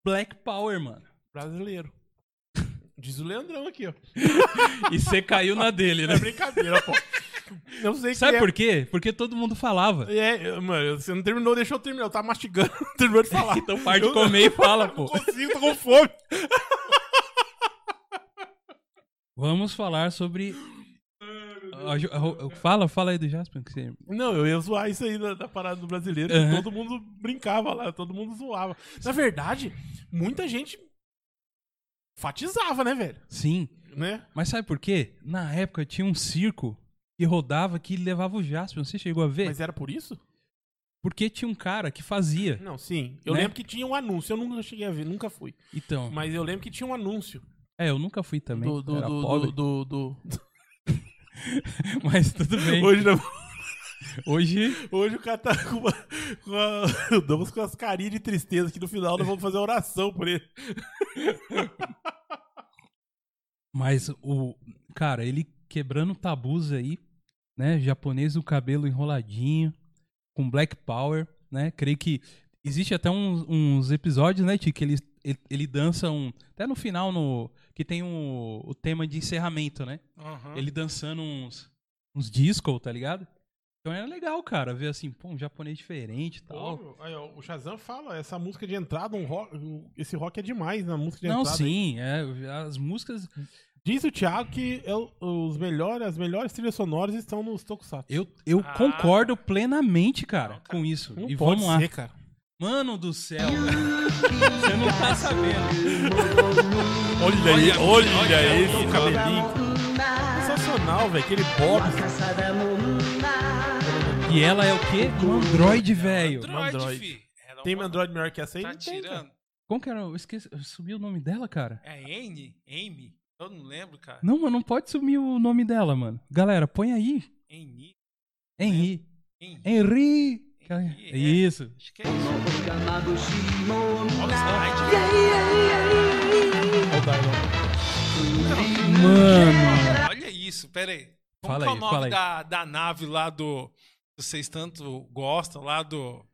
Black Power, mano. Brasileiro. Diz o Leandrão aqui, ó. [laughs] E você caiu na dele, né? É brincadeira, pô. Não sei Sabe quem por quê? Porque todo mundo falava. é. É, mano, você não terminou, deixa eu terminar. Eu tava mastigando, [laughs] não terminou de falar. Então parte de Eu- comer e fala, [laughs] Não pô. consigo, tô com fome. Vamos falar sobre. Fala, fala aí do Jaspion. Que você... Não, eu ia zoar isso aí da, da parada do brasileiro. Aham. Todo mundo brincava lá, todo mundo zoava. Na verdade, muita gente fatizava, né, velho? Sim. Né? Mas sabe por quê? Na época tinha um circo que rodava que levava o Jaspion. Você chegou a ver? Mas era por isso? Porque tinha um cara que fazia. Não, sim. Eu Né? lembro que tinha um anúncio. Eu nunca cheguei a ver, nunca fui. Então. Mas eu lembro que tinha um anúncio. É, eu nunca fui também. Do, do, era do, do, do- do- [laughs] Mas tudo bem. Hoje, não- Hoje. hoje o cara tá com uma. Com a, damos [laughs] com as carinhas de tristeza que no final nós vamos fazer oração por ele. Mas o. Cara, ele quebrando tabus aí, né? Japonês, o cabelo enroladinho, com Black Power, né? Creio que. Existe até uns, uns episódios, né, Tio, que ele, ele, ele dança um. Até no final, no. Que tem um, o tema de encerramento, né? Aham. Ele dançando uns. Uns disco, tá ligado? Então era legal, cara, ver assim, pô, um japonês diferente e tal. Pô, aí, ó, o Shazam fala, essa música de entrada, um rock, um- esse rock é demais na música de Não, entrada. sim, é, as músicas. Diz o Thiago que é o- os melhores, as melhores trilhas sonoras estão nos Tokusatsu. Eu, eu Ah. concordo plenamente, cara, Não, cara. com isso. Não e pode vamos lá. ser, cara. Mano do céu. Você não tá sabendo. Olha, aí, olha, olha esse aí, cabelinho. Sensacional, velho. Aquele bob. E ela é o quê? Um android, velho. Android, Android. fi. Era Tem uma- Android melhor que essa aí? Tá Não tem, cara. tirando. Como que era? Eu esqueci, eu subi o nome dela, cara. É N? Amy? Eu não lembro, cara. Não, mas não pode sumir o nome dela, mano. Galera, põe aí. N? Henri. N? Henri. Henri, é. Isso. Acho que é isso. Olha o slide. Mano. Olha isso, pera aí. Como Fala que é aí, o nome fala aí. da, da nave lá do... Vocês tanto gostam, lá do...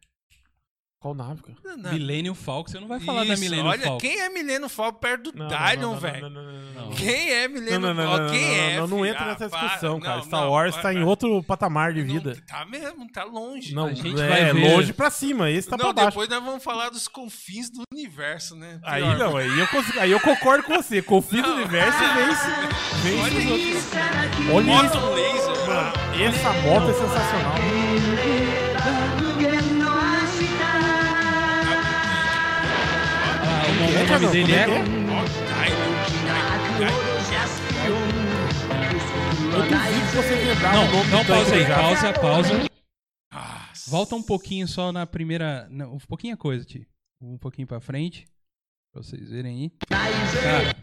Qual nave, cara? Não, Millennium Falcon, você não vai falar da Isso, Millennium Olha, Falcon. quem é Millennium Falcon perto do Não, Dylion, velho? Não, não, não, não, não. Quem é Millennium não, não, Falcon? não, Quem não, é? não, não entra Ah, nessa discussão, cara. Não, Star Wars tá em outro patamar de Não, vida. Tá mesmo, tá longe. Não, A gente é vai ver. longe pra cima, esse tá não, pra baixo. depois nós vamos falar dos confins do universo, né? Aí Pior. não, aí eu, consigo- aí eu concordo com você. Confio no Não. universo vence, vence Olha os outros. isso. Olha isso. Mano, essa moto é sensacional. Que é, o nome dele é. Eu duvido que você lembrar Não, o nome não, pausa aí, pausa, pausa. Volta um pouquinho só na primeira... Não, um pouquinho a coisa, Ti. Um pouquinho pra frente, pra vocês verem aí. Cara,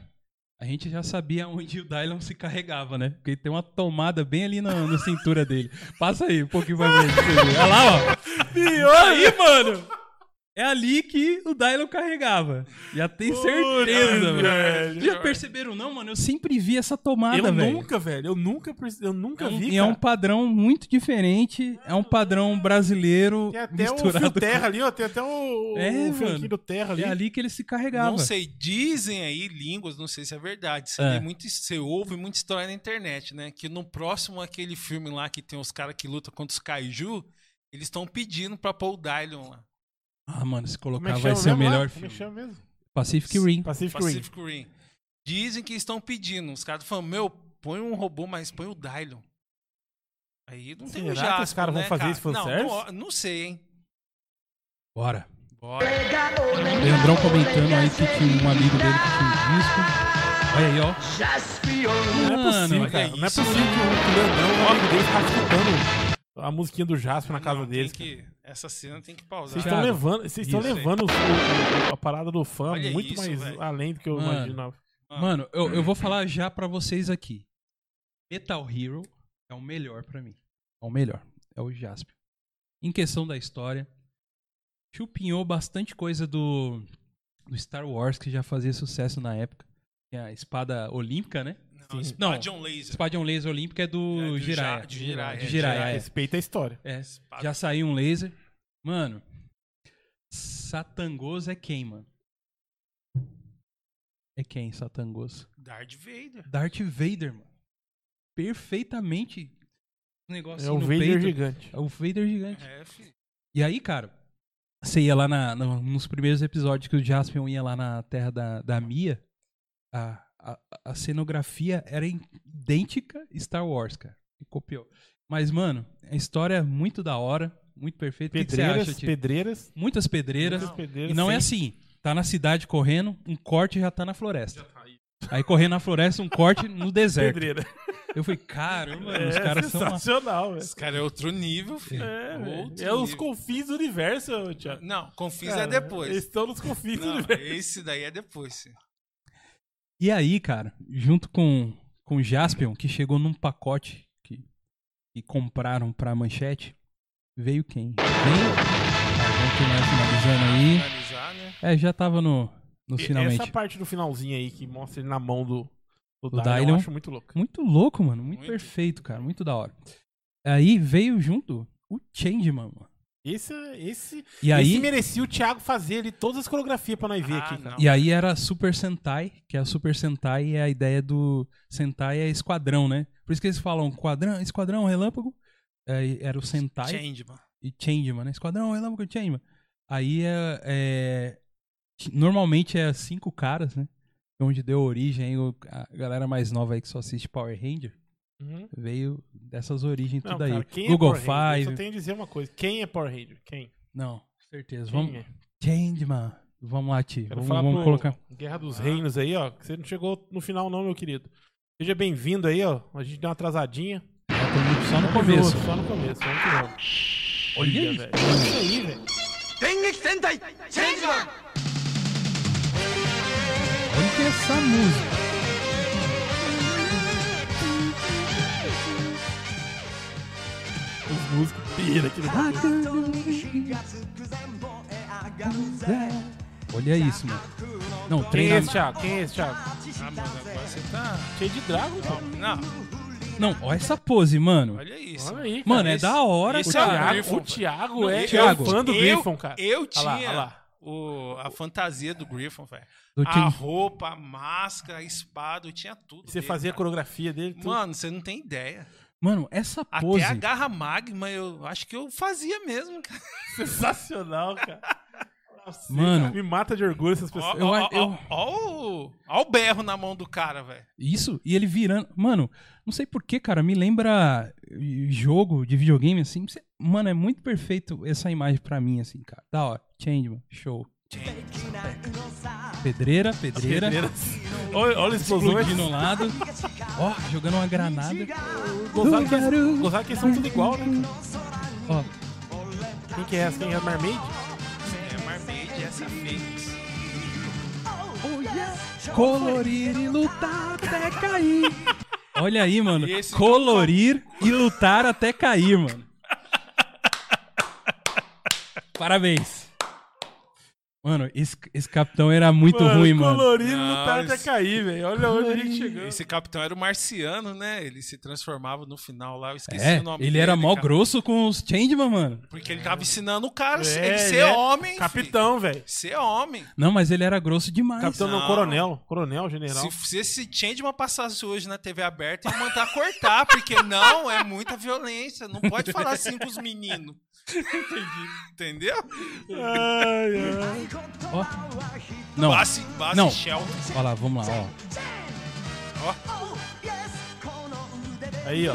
a gente já sabia onde o Dylan se carregava, né? Porque tem uma tomada bem ali na, na cintura dele. Passa aí um pouquinho pra frente. Olha lá, ó. Pior, Aí, mano! É ali que o Dylan carregava. Já tem certeza, mano. velho. Já perceberam, não, mano? Eu sempre vi essa tomada, Eu velho. nunca, velho. Eu nunca, eu nunca É um, vi, e é um cara. padrão muito diferente. É um padrão brasileiro Tem até o misturado fio terra ali, ó. Tem até o, É, o fio mano. aqui do terra com... ali. É ali que ele se carregava. Não sei, dizem aí línguas, não sei se é verdade. Você, É. muito, você ouve muita história na internet, né? Que no próximo, aquele filme lá que tem os caras que lutam contra os kaiju, eles estão pedindo pra pôr o Dylion lá. Ah, mano, se Como colocar é que vai ser o melhor Como é que filme. chama mesmo? Pacific Rim. Pacific, Rim. Pacific Rim. Dizem que estão pedindo. Os caras falam, meu, põe um robô, mas põe o Dylion. Aí não tem Será o que Jasper, os caras vão né, fazer cara? esse não, não, não sei, hein? Bora. Bora. Leandrão comentando aí que tinha um amigo dele que tinha um disco. Olha aí, ó. Não é possível, cara. Não é isso. possível que o que o Leandrão, o amigo dele, ficava escutando a musiquinha do Jasper na casa Não, deles. tem que- essa cena tem que pausar. Vocês Thiago, estão levando, vocês estão levando o- o- a parada do fã Olha muito isso, mais velho. além do que eu Mano. imaginava. Mano, eu, eu vou falar já pra vocês aqui. Metal Hero é o melhor pra mim. É o melhor. É o Jasper. Em questão da história, chupinhou bastante coisa do, do Star Wars que já fazia sucesso na época. Que é a espada olímpica, né? Não, Sim. Não. John Laser. Espada laser olímpica é do É, do Jiraiya. Ja- de Jiraiya, De é, Jiraiya, é. Respeita a história. É, já saiu um laser. Mano, Satangoso é quem, mano? É quem, Satangoso? Darth Vader. Darth Vader, mano. Perfeitamente. Um negócio É o no Vader peito. gigante. É o Vader gigante. É, filho. E aí, cara, você ia lá na, no- nos primeiros episódios que o Jaspion ia lá na terra da, da Mia, a, a, a cenografia era idêntica Star Wars, cara. E copiou. Mas, mano, a história é muito da hora, muito perfeita. O que que você Pedreiras, acha, pedreiras. Muitas pedreiras. muitas pedreiras E não é sem- assim. Tá na cidade correndo, um corte já tá na floresta. Aí correndo na floresta, um corte no [laughs] deserto. Pedreira. Eu falei, caramba, É os caras são. uma- sensacional, velho. Esse cara é outro nível, filho. É. Outro é os confins do universo, Thiago. Não, Confins Cara, é depois. Eles estão nos confins do Não, universo. esse daí é depois. filho. E aí, cara, junto com, com o Jaspion, que chegou num pacote que, que compraram pra manchete, veio quem? Veio. Vamos terminar finalizando aí. Finalizar, né? É, já tava no, no E- finalmente. Essa parte do finalzinho aí que mostra ele na mão do, do, Do Dylion, eu Dylion. acho muito louco. Muito louco, mano. Muito, Muito. perfeito, cara. Muito da hora. Aí veio junto o Changeman, mano. Esse, esse, E aí, esse merecia o Thiago fazer ali todas as coreografias pra nós ver Ah, aqui, cara. não. e aí era Super Sentai, que a Super Sentai é a ideia do Sentai é esquadrão, né? Por isso que eles falam quadrão, esquadrão, relâmpago. É, era o Sentai. Changeman. e Changeman, né? Esquadrão, Relâmpago Changeman. Aí é, é- Normalmente é cinco caras, né? Onde deu origem a galera mais nova aí que só assiste Power Ranger. Uhum. Veio dessas origens Não, tudo aí. cara, quem Google é Power Ranger? Eu Five. só tenho a dizer uma coisa. Quem é Power Ranger? Quem? Não, certeza. Quem Vamos. é? Changeman. Vamos lá, Ti. Vamos, vamos colocar. Guerra dos Reinos aí, ó. Que você não chegou no final não, meu querido. Seja bem-vindo aí, ó. A gente deu uma atrasadinha. Estamos só no Vamos começo. Só no começo. Vamos que vamos. Olha isso. É aí, velho. Olha essa música. Os músicos pira aqui no Olha isso, mano. Não, Quem é esse, Thiago? Quem é esse, Thiago? Ah, mano, agora você tá. Cheio de Dragon, pô. Não. Não, olha essa pose, mano. Olha isso. Olha aí, cara. Mano, é esse- da hora, esse O é o. Thiago, Griffon, o velho. Thiago Não, é, Thiago. é fã do eu, Griffon, cara. Eu Olha tinha lá, olha lá. o- a fantasia do Griffon, velho. A time. roupa, a máscara, a espada, eu tinha tudo. Você dele, fazia a cara. coreografia dele, tudo. Mano, você não tem ideia. Mano, essa pose. Até a garra magma eu acho que eu fazia mesmo, cara. [laughs] Sensacional, cara. Nossa, Mano. Me mata de orgulho essas pessoas. Eu- ó, ó, eu- ó o, ó o berro na mão do cara, velho. Isso, e ele virando. Mano, não sei porquê, cara, me lembra jogo de videogame, assim. Mano, é muito perfeito essa imagem pra mim, assim, cara. Da hora. Changeman, show. Pedreira, pedreira. Olha, olha explosões. Explodindo um lado. Ó, jogando uma granada. Gozado que, gozado que eles são tudo igual, né? Ó, Quem que é essa? Quem é a Mermaid? É Marmaid, essa é a Fênix. colorir e lutar até cair. Olha aí, mano. E Colorir e lutar até cair, mano. [laughs] Parabéns. Mano, esse, esse capitão era muito ruim, mano. Colorido Não, lutar até isso- cair, velho. Olha onde a gente chegou. Esse capitão era o marciano, né? Ele se transformava no final lá. Eu esqueci É, o nome ele dele. era mó cara. grosso com os Changeman, mano. Porque ele tava ensinando o cara É, ele ser é. homem. Capitão, velho. Ser homem. Não, mas ele era grosso demais. Capitão não, Não. coronel. Coronel, general. Se, se esse Changeman passasse hoje na TV aberta, ia mandar cortar, porque não, é muita violência. Não pode falar assim com os meninos. [laughs] Entendi. Entendeu? Ai, ai. Ó. Não, Base, base Não. Shelton. olha lá, vamos lá, ó. Aí, ó.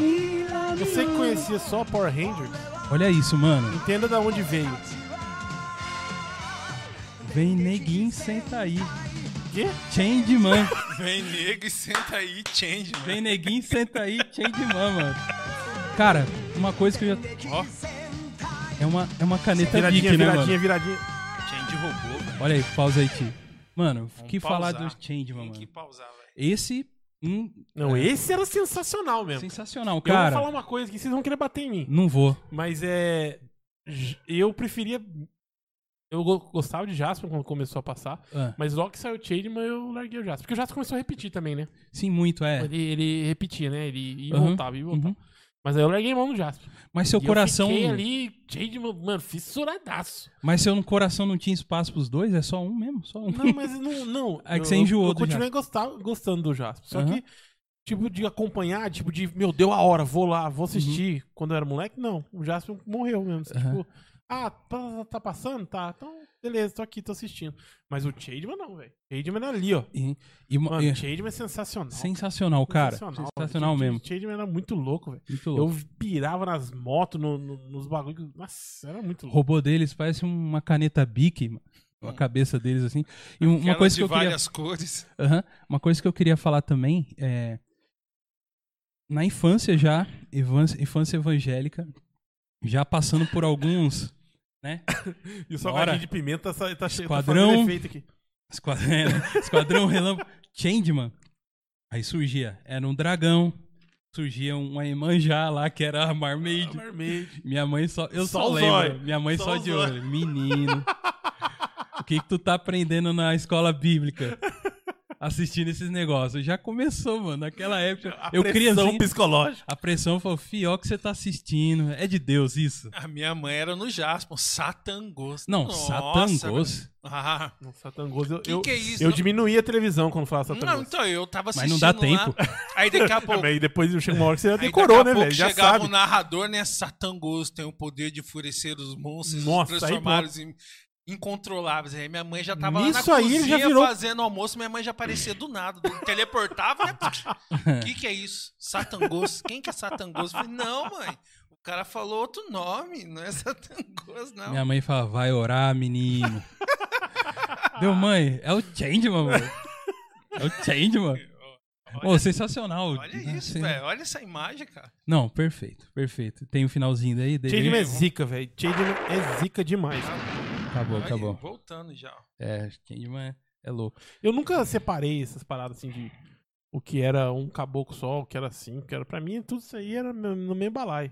Você que conhecia só Power Rangers, Olha isso, mano. entenda da onde veio. Vem neguinho, senta aí. Quê? Changeman. [laughs] Vem nego e senta aí, Changeman. Vem neguinho, senta aí, Changeman, mano. Cara, uma coisa que eu já... Ó, É uma, é uma caneta Viradinha, Bic, né, viradinha, mano? viradinha. Change roubou. Olha aí, pausa aí, Ti. Mano, Vamos que falar pausar. do Changeman, Tem mano. que pausar, velho. Esse, um, Não, esse era sensacional mesmo. sensacional, Eu cara. vou falar uma coisa que vocês vão querer bater em mim. Não vou. Mas é. Eu preferia. Eu go- gostava de Jasper quando começou a passar. Ah, Mas logo que saiu o Changeman, eu larguei o Jasper. Porque o Jasper começou a repetir também, né? sim, muito, é. Ele, ele repetia, né? Ele ia e Uhum, voltava, ia e voltava. uhum. Mas aí eu larguei mão no Jasper. Mas seu E coração. Eu fiquei ali, Changeman, mano, fissuradaço. Mas seu coração não tinha espaço pros dois? É só um mesmo? Só um. Não, mas não. não [laughs] É que eu- você enjoou Eu, eu do continuei gostar, gostando do Jasper. Só Aham. que, tipo, de acompanhar, tipo, de, meu, deu a hora, vou lá, vou assistir. Quando eu era moleque, não. O Jasper morreu mesmo. Aham. Tipo, ah, tá, tá passando? Tá. Então, beleza, tô aqui, tô assistindo. Mas o Changeman não, velho. Changeman era ali, ó. E, e uma- Mano, e- o é sensacional. sensacional, cara. Sensacional, Sensacional, O mesmo. Changeman era muito louco, velho. Muito Eu pirava nas motos, no, no- nos bagulhos. Nossa, era muito O louco. robô deles parece uma caneta Bic, mano. A cabeça deles, assim. E um- uma Aquela coisa de que eu queria. várias cores. Aham. Uma coisa que eu queria falar também é. Na infância já, infância evangélica, já passando por alguns, né? [laughs] E o salgadinho de pimenta tá, tá, cheio, tá Esquadrão. efeito aqui. Esquadrão, [laughs] Esquadrão Relâmpago, Changeman. Aí surgia, era um dragão, surgia uma Emanjá lá, que era a Marmaid. Mermaid. Minha mãe só. Eu Só só, lembro. zóio. Minha mãe Só só, de zóio. olho. Menino. o que, que tu tá aprendendo na escola bíblica? [laughs] Assistindo esses negócios. Já começou, mano. Naquela época. A eu pressão criança. psicológica. A pressão falou, fió que você tá assistindo. É de Deus isso. A minha mãe era no Jasper, Satangos. Não, Nossa, Satangos. Ah, Não, Satangoso. Eu, Que eu, que é isso? eu Não- diminuí a televisão quando falava não, Satangoso. então eu tava Mas assistindo não dá lá. tempo. Aí daqui a [laughs] pouco. Aí depois chega uma hora que você já decorou, né, velho? Já chegava sabe. o narrador, né? Satangoso tem o poder de enfurecer os monstros e os aí incontroláveis. Aí minha mãe já tava Nisso lá na aí ele cozinha já virou- fazendo almoço, minha mãe já aparecia do nada. Teleportava, né? O [laughs] que, que é isso? Satangoso. Quem que é Satangoso? Eu falei, não, mãe. O cara falou outro nome, não é Satangoso, não. Minha mãe fala, vai orar, menino. [laughs] Deu, mãe, é o Changeman, mano. É o Changeman. Ô, sensacional. Olha isso, velho. Olha essa imagem, cara. Não, perfeito, perfeito. Tem o finalzinho daí? Changeman é zica, velho. Changeman é zica demais. Acabou, Aí, acabou. Voltando já. É, Changeman é, é louco. Eu nunca separei essas paradas assim de o que era um caboclo só, o que era assim, o que era. Pra mim, tudo isso aí era no meio balaio.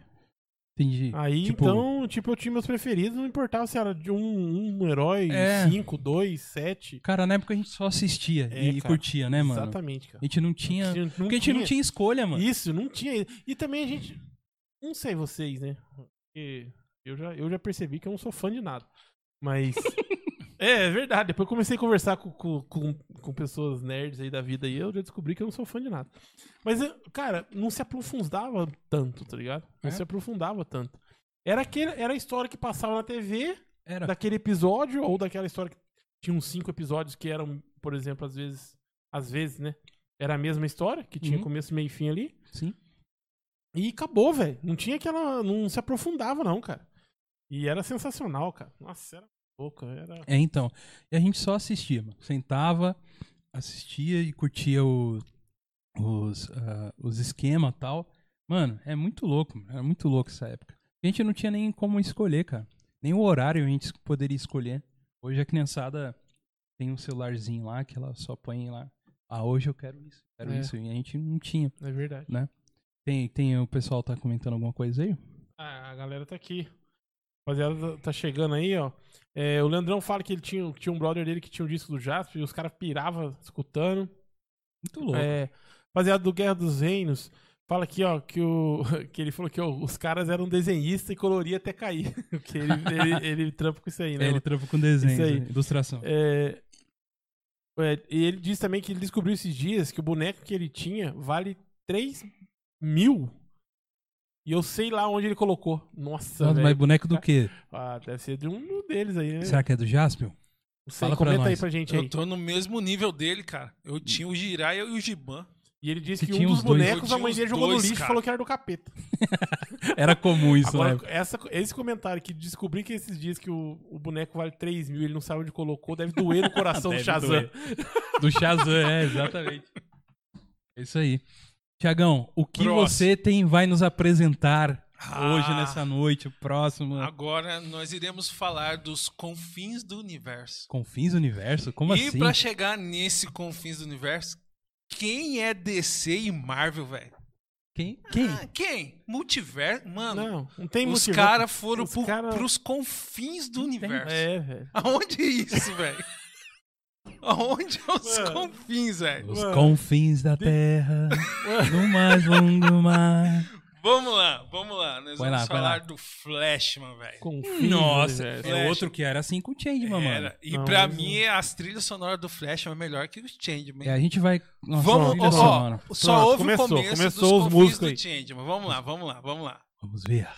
Entendi. Aí, Tipo- então, tipo, eu tinha meus preferidos, não importava se era de um, um herói, É. cinco, dois, sete. Cara, na época a gente só assistia É, e cara. curtia, né, mano? Exatamente, cara. A gente não tinha. Não Porque a gente não tinha escolha, mano. Isso, não tinha. E também a gente. Não sei vocês, né? Porque eu já, eu já percebi que eu não sou fã de nada. Mas. [laughs] é, é verdade. Depois eu comecei a conversar com, com, com, com pessoas nerds aí da vida e eu já descobri que eu não sou fã de nada. Mas, eu- cara, não se aprofundava tanto, tá ligado? Não É? se aprofundava tanto. Era, aquele, era a história que passava na TV, Era. daquele episódio, ou daquela história que tinha uns cinco episódios que eram, por exemplo, às vezes. Às vezes, né? Era a mesma história, que tinha Uhum. começo, meio e fim ali. Sim. E acabou, velho. Não tinha aquela. Não se aprofundava, não, cara. E era sensacional, cara. Nossa, era louco. Era. É, então. E a gente só assistia, mano. Sentava, assistia e curtia o- os, ah, os esquemas e tal. Mano, é muito louco, mano. Era muito louco essa época. A gente não tinha nem como escolher, cara. Nem o horário a gente poderia escolher. Hoje a criançada tem um celularzinho lá que ela só põe lá. Ah, hoje eu quero isso, quero É. isso. E a gente não tinha. É verdade. Tem, tem o pessoal tá comentando alguma coisa aí? Ah, a galera tá aqui. Rapaziada, tá chegando aí, ó. É, o Leandrão fala que ele tinha, tinha um brother dele que tinha um disco do Jasper e os caras piravam escutando. Muito louco. É, rapaziada do Guerra dos Reinos fala aqui, ó, que, o, [laughs] que ele falou que ó, os caras eram desenhistas e coloria até cair. [laughs] Porque ele, ele, ele trampa com isso aí, né? É, ele trampa com desenho, Isso aí. ilustração. É, é, e ele disse também que ele descobriu esses dias que o boneco que ele tinha vale 3 mil. E eu sei lá onde ele colocou. Nossa, Nossa, mas boneco do quê? Ah, deve ser de um deles aí, né? Será que é do Jaspion? Não sei, Fala pra comenta aí nós. pra gente aí. Eu tô no mesmo nível dele, cara. Eu tinha o Jiraiya e o Giban. E ele disse Que que, tinha um dos bonecos a mãe dele jogou no dois, lixo e falou que era do capeta. [laughs] Era comum isso, Agora, né? essa, esse comentário que descobri que esses dias que o, o boneco vale 3 mil e ele não sabe onde colocou, deve doer no coração [laughs] do Shazam. doer. Do Shazam, é, exatamente. É isso aí. Tiagão, o que Próximo. você tem vai nos apresentar hoje, Ah. nessa noite, o próximo? Agora nós iremos falar dos confins do universo. Confins do Universo? Como e assim? pra chegar nesse confins do universo, quem é DC e Marvel, velho? Quem? Quem? Ah, quem? Multiverso? Mano, Não, não tem os caras foram Os pro, cara- pros confins do Não tem. universo. É, velho. Aonde é isso, [laughs] velho? Aonde é [laughs] os Mano. confins, velho? Os Mano. confins da terra, [laughs] no mais longo mar. Vamos lá, vamos lá. Nós Vai vamos lá, falar do Flashman, velho. Confins Nossa, é Flash. outro que era assim com o Changeman, mano. E Não, pra mas mim, as trilhas sonoras do Flashman é melhor que os Changeman. É, a gente vai... Nossa, Vamos, ó, só Pronto, houve começou, o começo começou dos os confins músicos do. Changeman. Vamos lá, vamos lá, vamos lá. Vamos ver.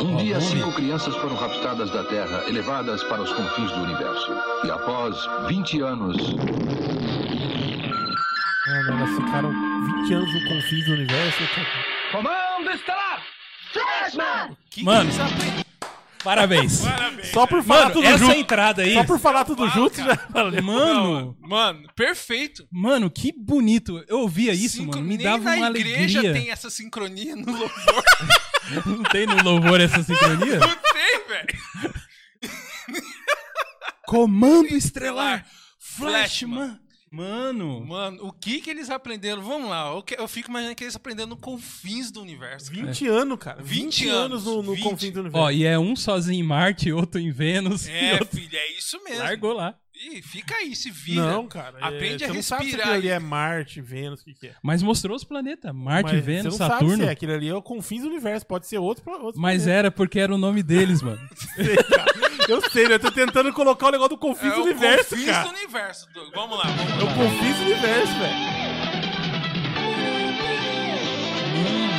Um dia, cinco crianças foram raptadas da Terra e levadas para os confins do universo. E após 20 anos, Mano, elas ficaram 20 anos no confins do universo. cara. O que Mano. Parabéns. Parabéns. Só por falar Mano, tudo essa junto. entrada aí... Só por falar tudo Fala, junto já valeu. Mano, Mano, perfeito. mano, que bonito. Eu ouvia isso, Sincro- mano. Me Nem dava na uma igreja alegria. tem essa sincronia no louvor. [laughs] Não tem no louvor essa sincronia? Não tem, velho. Comando Estrelar. Flashman. Mano. Mano, o que que eles aprenderam? Vamos lá, eu, que- eu fico imaginando que eles aprenderam no confins do universo. cara. 20 anos, cara. 20 20, anos no, no 20. confins do universo. Ó, e é um sozinho em Marte, outro em Vênus. É, outro... filho, é isso mesmo. Largou lá. Ih, fica aí, se vira. Não, cara. é, Aprende a você não sabe se respirar aquilo ali é Marte, Vênus, o que, que é. Mas mostrou os planetas. Marte, Mas Vênus, você não Saturno. sabe se é. Aquilo ali é o confins do universo. Pode ser outro, outro Mas planeta. era porque era o nome deles, mano. [laughs] Sei. Eu sei, né? Eu tô tentando colocar o negócio do confins É do universo, confins cara. do universo. Vamos lá, vamos É lá. o confins do universo, velho.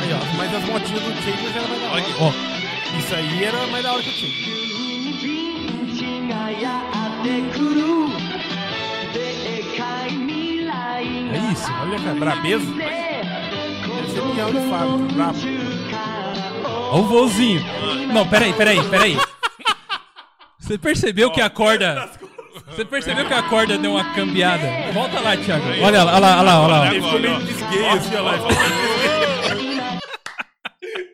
Aí, ó, mas as motinhas do Chambers era mais da hora. Ó, Isso aí era mais da hora que o Chambers. É isso, olha cara, é brabeza. Esse é de Fábio. Olha o vozinho. Não, peraí, peraí, peraí. Você percebeu que a corda. Você percebeu que a corda deu uma cambiada? Volta lá, Thiago. Olha lá, olha lá, olha lá. Olha. [laughs]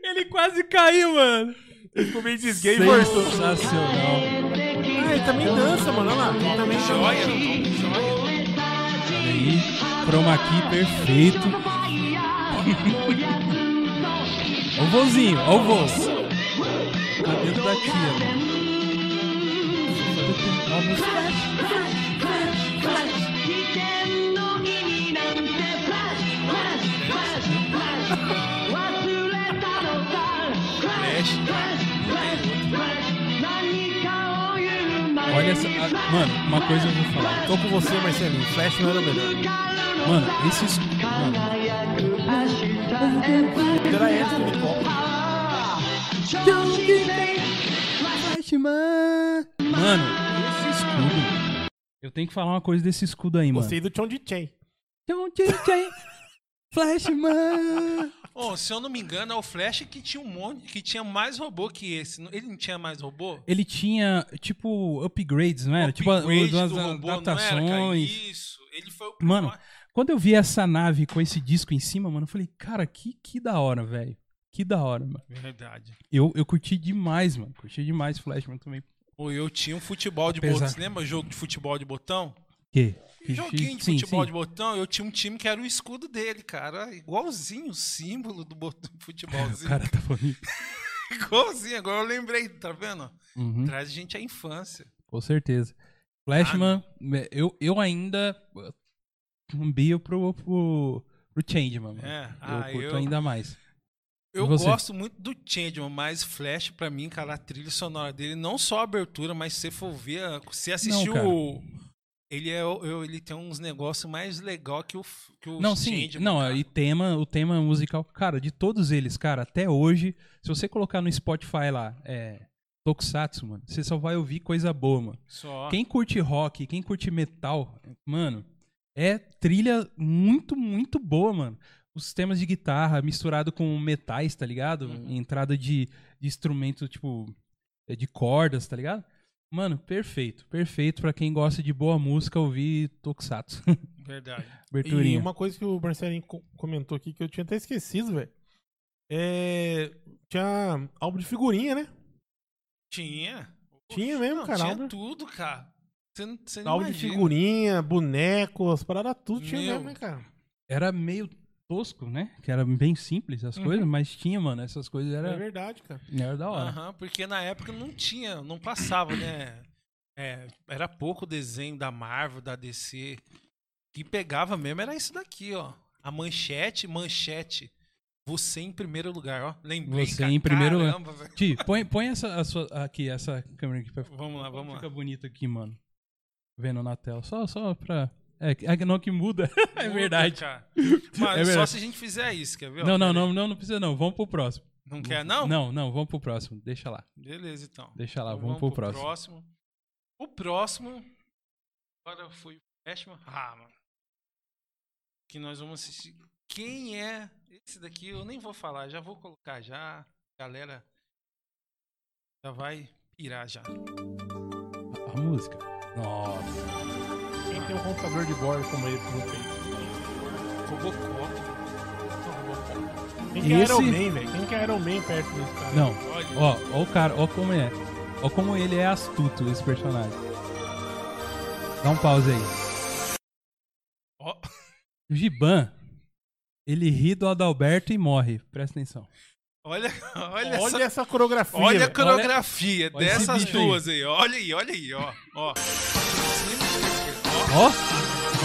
Ele quase caiu, mano. Ele ficou meio desgay e voltou. Sensacional. Ah, ele também dança, mano. Olha lá. Ele também Joia, joia. Olha aí. Chroma key perfeito. Ó o vozinho, ó o vô. Cabelo da tia. mano. Ó a música. Olha essa. A, mano, uma coisa eu vou falar. Tô com você, Marcelinho. Flash não era melhor. Mano, esse Mano. Era. Mano, esse escudo. Eu tenho que falar uma coisa desse escudo aí, mano. Gostei do Chong Chen. Chong Chen. [laughs] Flashman. Ô, se eu não me engano, é o Flash que tinha um monte, que tinha mais robô que esse. Ele não tinha mais robô? Ele tinha, tipo, upgrades, não era? tipo, Upgrade umas do robô, não era, adaptações. Isso. Ele foi o Mano, quando eu vi essa nave com esse disco em cima, mano, eu falei, cara, que, que da hora, velho. Que da hora, mano. Verdade. Eu, eu curti demais, mano. Curti demais Flashman também. Pô, eu tinha um futebol de Apesar- botão. Você lembra jogo de futebol de botão? Que? Joguinho de sim, futebol sim. de botão, eu tinha um time que era o escudo dele, cara. Igualzinho o símbolo do botão de O futebolzinho. cara tá falando. [laughs] Igualzinho, agora eu lembrei, tá vendo? Uhum, Traz a gente à infância. com certeza. Flashman, eu, eu ainda ambio pro, pro, pro Changeman, mano. É, Eu ah, curto eu, ainda mais. eu gosto muito do Changeman, mas Flash, pra mim, cara, a trilha sonora dele, não só a abertura, mas se você for ver, se assistiu o. Ele, é, ele tem uns negócios mais legal que o, que o Não, sim, não, cara. e tema, o tema musical, cara, de todos eles, cara, até hoje, se você colocar no Spotify lá, é, Tokusatsu, mano, você só vai ouvir coisa boa, mano. Só. Quem curte rock, quem curte metal, mano, é trilha muito, muito boa, mano. Os temas de guitarra misturado com metais, tá ligado? Uhum. Entrada de, de instrumento, tipo, é, de cordas, tá ligado? Mano, perfeito. Perfeito pra quem gosta de boa música ouvir Tokusatsu. [laughs] Verdade. E uma coisa que o Marcelinho co- comentou aqui que eu tinha até esquecido, velho. É. Tinha álbum de figurinha, né? Tinha. Tinha mesmo, Não, cara, Tinha álbum. tudo, cara. Você não, você não Álbum de imagina. figurinha, boneco, as paradas tudo tinha Meu. mesmo, né, cara? Era meio tosco, né? Que era bem simples as Uhum. coisas, mas tinha, mano, essas coisas É era, verdade, cara. era da hora. Aham, porque na época não tinha, não passava, né? É, era pouco desenho da Marvel, da DC. O que pegava mesmo era isso daqui, ó. A manchete, manchete. Você em primeiro lugar, ó. Lembrei. Você cara. em primeiro lugar. Ti, põe, põe essa, a sua- aqui, essa câmera aqui pra Vamos lá, vamos Fica lá. bonito aqui, mano. Vendo na tela. Só, só pra. É, que- é não que muda. [laughs] é verdade. cara. [laughs] É Mas só verdade. se a gente fizer isso, quer ver? Não, não, não, não, não precisa não. Vamos pro próximo. Não quer, não? Não, não, vamos pro próximo. Deixa lá. Beleza, então. Deixa lá, Então vamos, pro próximo. próximo. O próximo. Agora foi o Flashman. Ah, mano. Que nós vamos assistir. Quem é esse daqui? Eu nem vou falar, já vou colocar já. Galera já vai pirar já. A música. Nossa. Tem um computador de bordo como esse no peito? Robocop. Quem que é Esse- Iron Man, velho? Quem que é Iron Man perto desse cara? Não. Olha. Ó, ó o cara, ó como é. Ó como ele é astuto, esse personagem. Dá um pause aí. Ó, O Giban, ele ri do Adalberto e morre. Presta atenção. olha, olha, Olha essa, essa coreografia. olha a velho. coreografia olha esse dessas bicho aí. duas aí. Olha aí, olha aí, ó. ó. Ó,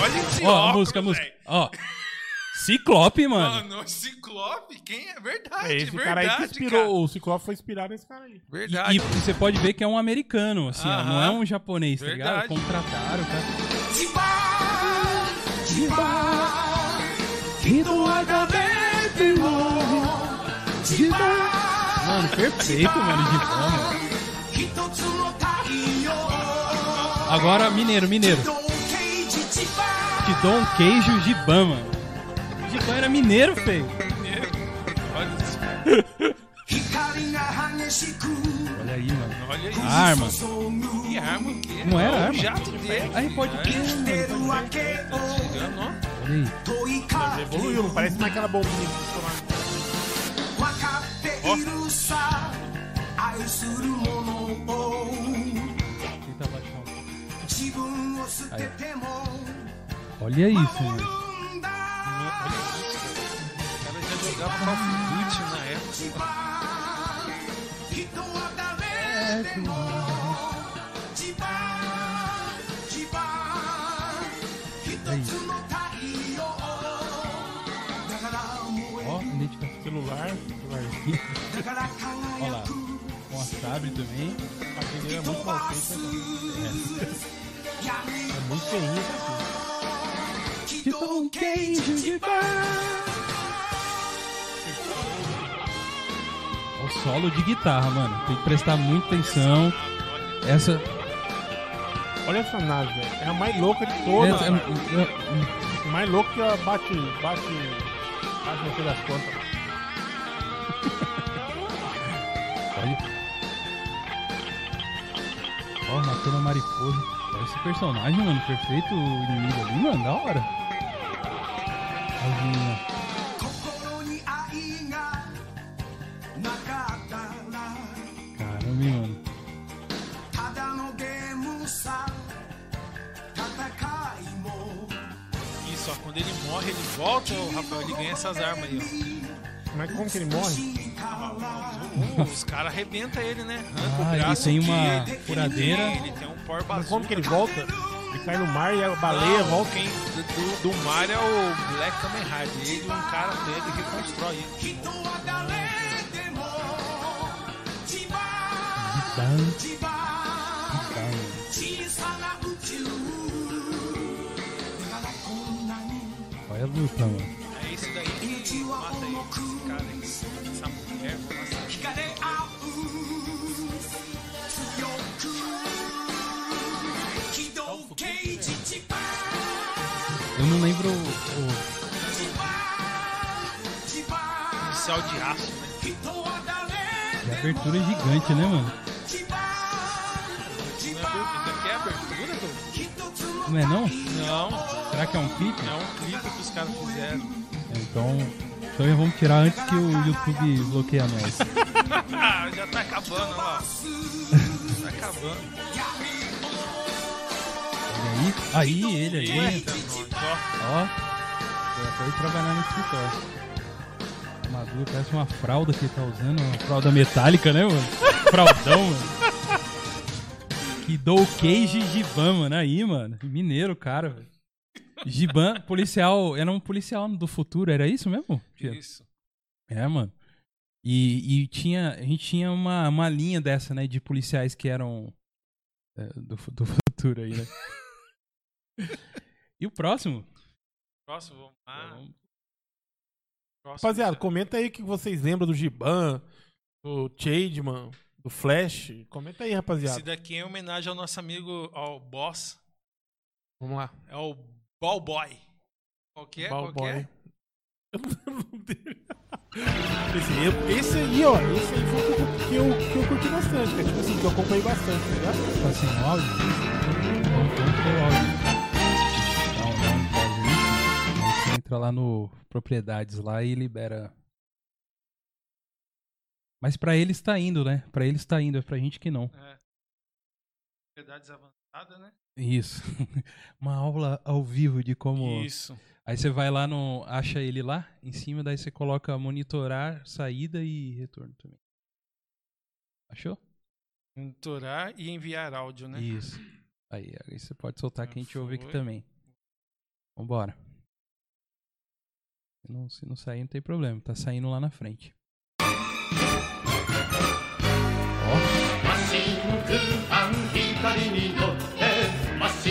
Olha esse ó, a música, a música. Ó. Ciclope, mano. Mano, Ciclope? Quem é? Verdade, É esse verdade, cara aí que cara. inspirou. O Ciclope foi inspirado nesse cara aí. Verdade. E, e você pode ver que é um americano, assim, ó, não é um japonês, tá ligado? Verdade. Contrataram cara. Mano, perfeito, mano, de fama. Agora, mineiro, mineiro. Te dou um queijo Giban, mano. Giban era mineiro, feio. Olha isso. Olha aí, mano. Olha isso. Arma. Que arma o quê? Não era É o arma? jato dele. Aí pode mano. Tá chegando, ó. Olha aí. Evoluiu, não parece mais aquela bombinha que funcionava. Tenta baixar um Aí. Olha isso, mano. Olha isso, cara. O cara já jogava Call of Duty na época. É. Ó, identificação. Celular, celularzinho. Olha lá. Com a sabre também. Aquele é muito mal feito, né, cara? É muito feinho isso aqui. Um queijo de O solo de guitarra, mano. Tem que prestar muita atenção. Essa. Olha essa nave, velho. É a mais louca de todas. essa- é- Mais louca que a bate. bate. bate no das contas. Olha. Ó, matando a mariposa. Olha esse personagem, mano. Perfeito o inimigo ali, mano. Da hora. Caramba, mano. Isso, ó, quando ele morre, ele volta, ô, Rafael, ele ganha essas armas aí, Mas como que ele morre? ó. Os caras arrebentam ele, né? Arranca Ah, o ele braço tem aqui, uma ele- furadeira. Ele tem um por Mas como que ele volta? Ele cai no mar e a baleia Não, volta. Quem do, do mar é o Black Kamen Rider. Ele, um cara pega e reconstrói ele. Gitão. Gitão. Olha a luta, mano. É esse daí que mata. Esse cara aí. Essa mulher, vou Eu não lembro o, o- Policial de aço, né? a abertura é gigante, né, mano? Não é abertura. Não é não? Não, Será que é um clipe? é um clipe que os caras fizeram. Então, então já vamos tirar antes que o YouTube bloqueie nós. Ah, [laughs] já tá acabando, lá. Tá acabando. Aí. Aí, ele aí. Ó. Foi trabalhar no escritório. Maduro parece uma fralda que ele tá usando, uma fralda metálica, né, mano? Fraldão, mano. Que dou queijo Giban, mano. Aí, mano. Mineiro, cara, velho. Giban, policial. Era um policial do futuro, era isso mesmo? Isso. É, mano. E, e tinha, a gente tinha uma, uma linha dessa, né, de policiais que eram é, do, do futuro aí, né? [laughs] e o próximo? Próximo, vamos lá. Próximo, Rapaziada, já- comenta aí o que vocês lembram do Giban, do Chademan, do Flash. Comenta aí, Esse rapaziada. daqui é em homenagem ao nosso amigo, ao boss. Vamos lá. É o Ball Boy. Qual que é? Qual que Ballboy. é? Eu não lembro o nome dele. Esse, esse aí, ó, esse aí foi o que eu, que eu, que eu curti bastante, que é tipo assim, que eu acompanhei bastante, tá ligado? Tá sem o áudio? Vamos vamos ter o áudio. Dá entra lá no propriedades lá e libera. Mas pra eles tá indo, né? Pra eles tá indo, é pra gente que não. É. Propriedades avançadas, né? Isso. [laughs] Uma aula ao vivo de como. Isso. Aí você vai lá no. Acha ele lá em cima, daí você coloca monitorar, saída e retorno também. Achou? Monitorar e enviar áudio, né? Isso. Aí, aí você pode soltar Já que a gente ouve aqui foi. também. Vambora. Não, se não sair, não tem problema. Tá saindo lá na frente. Ó,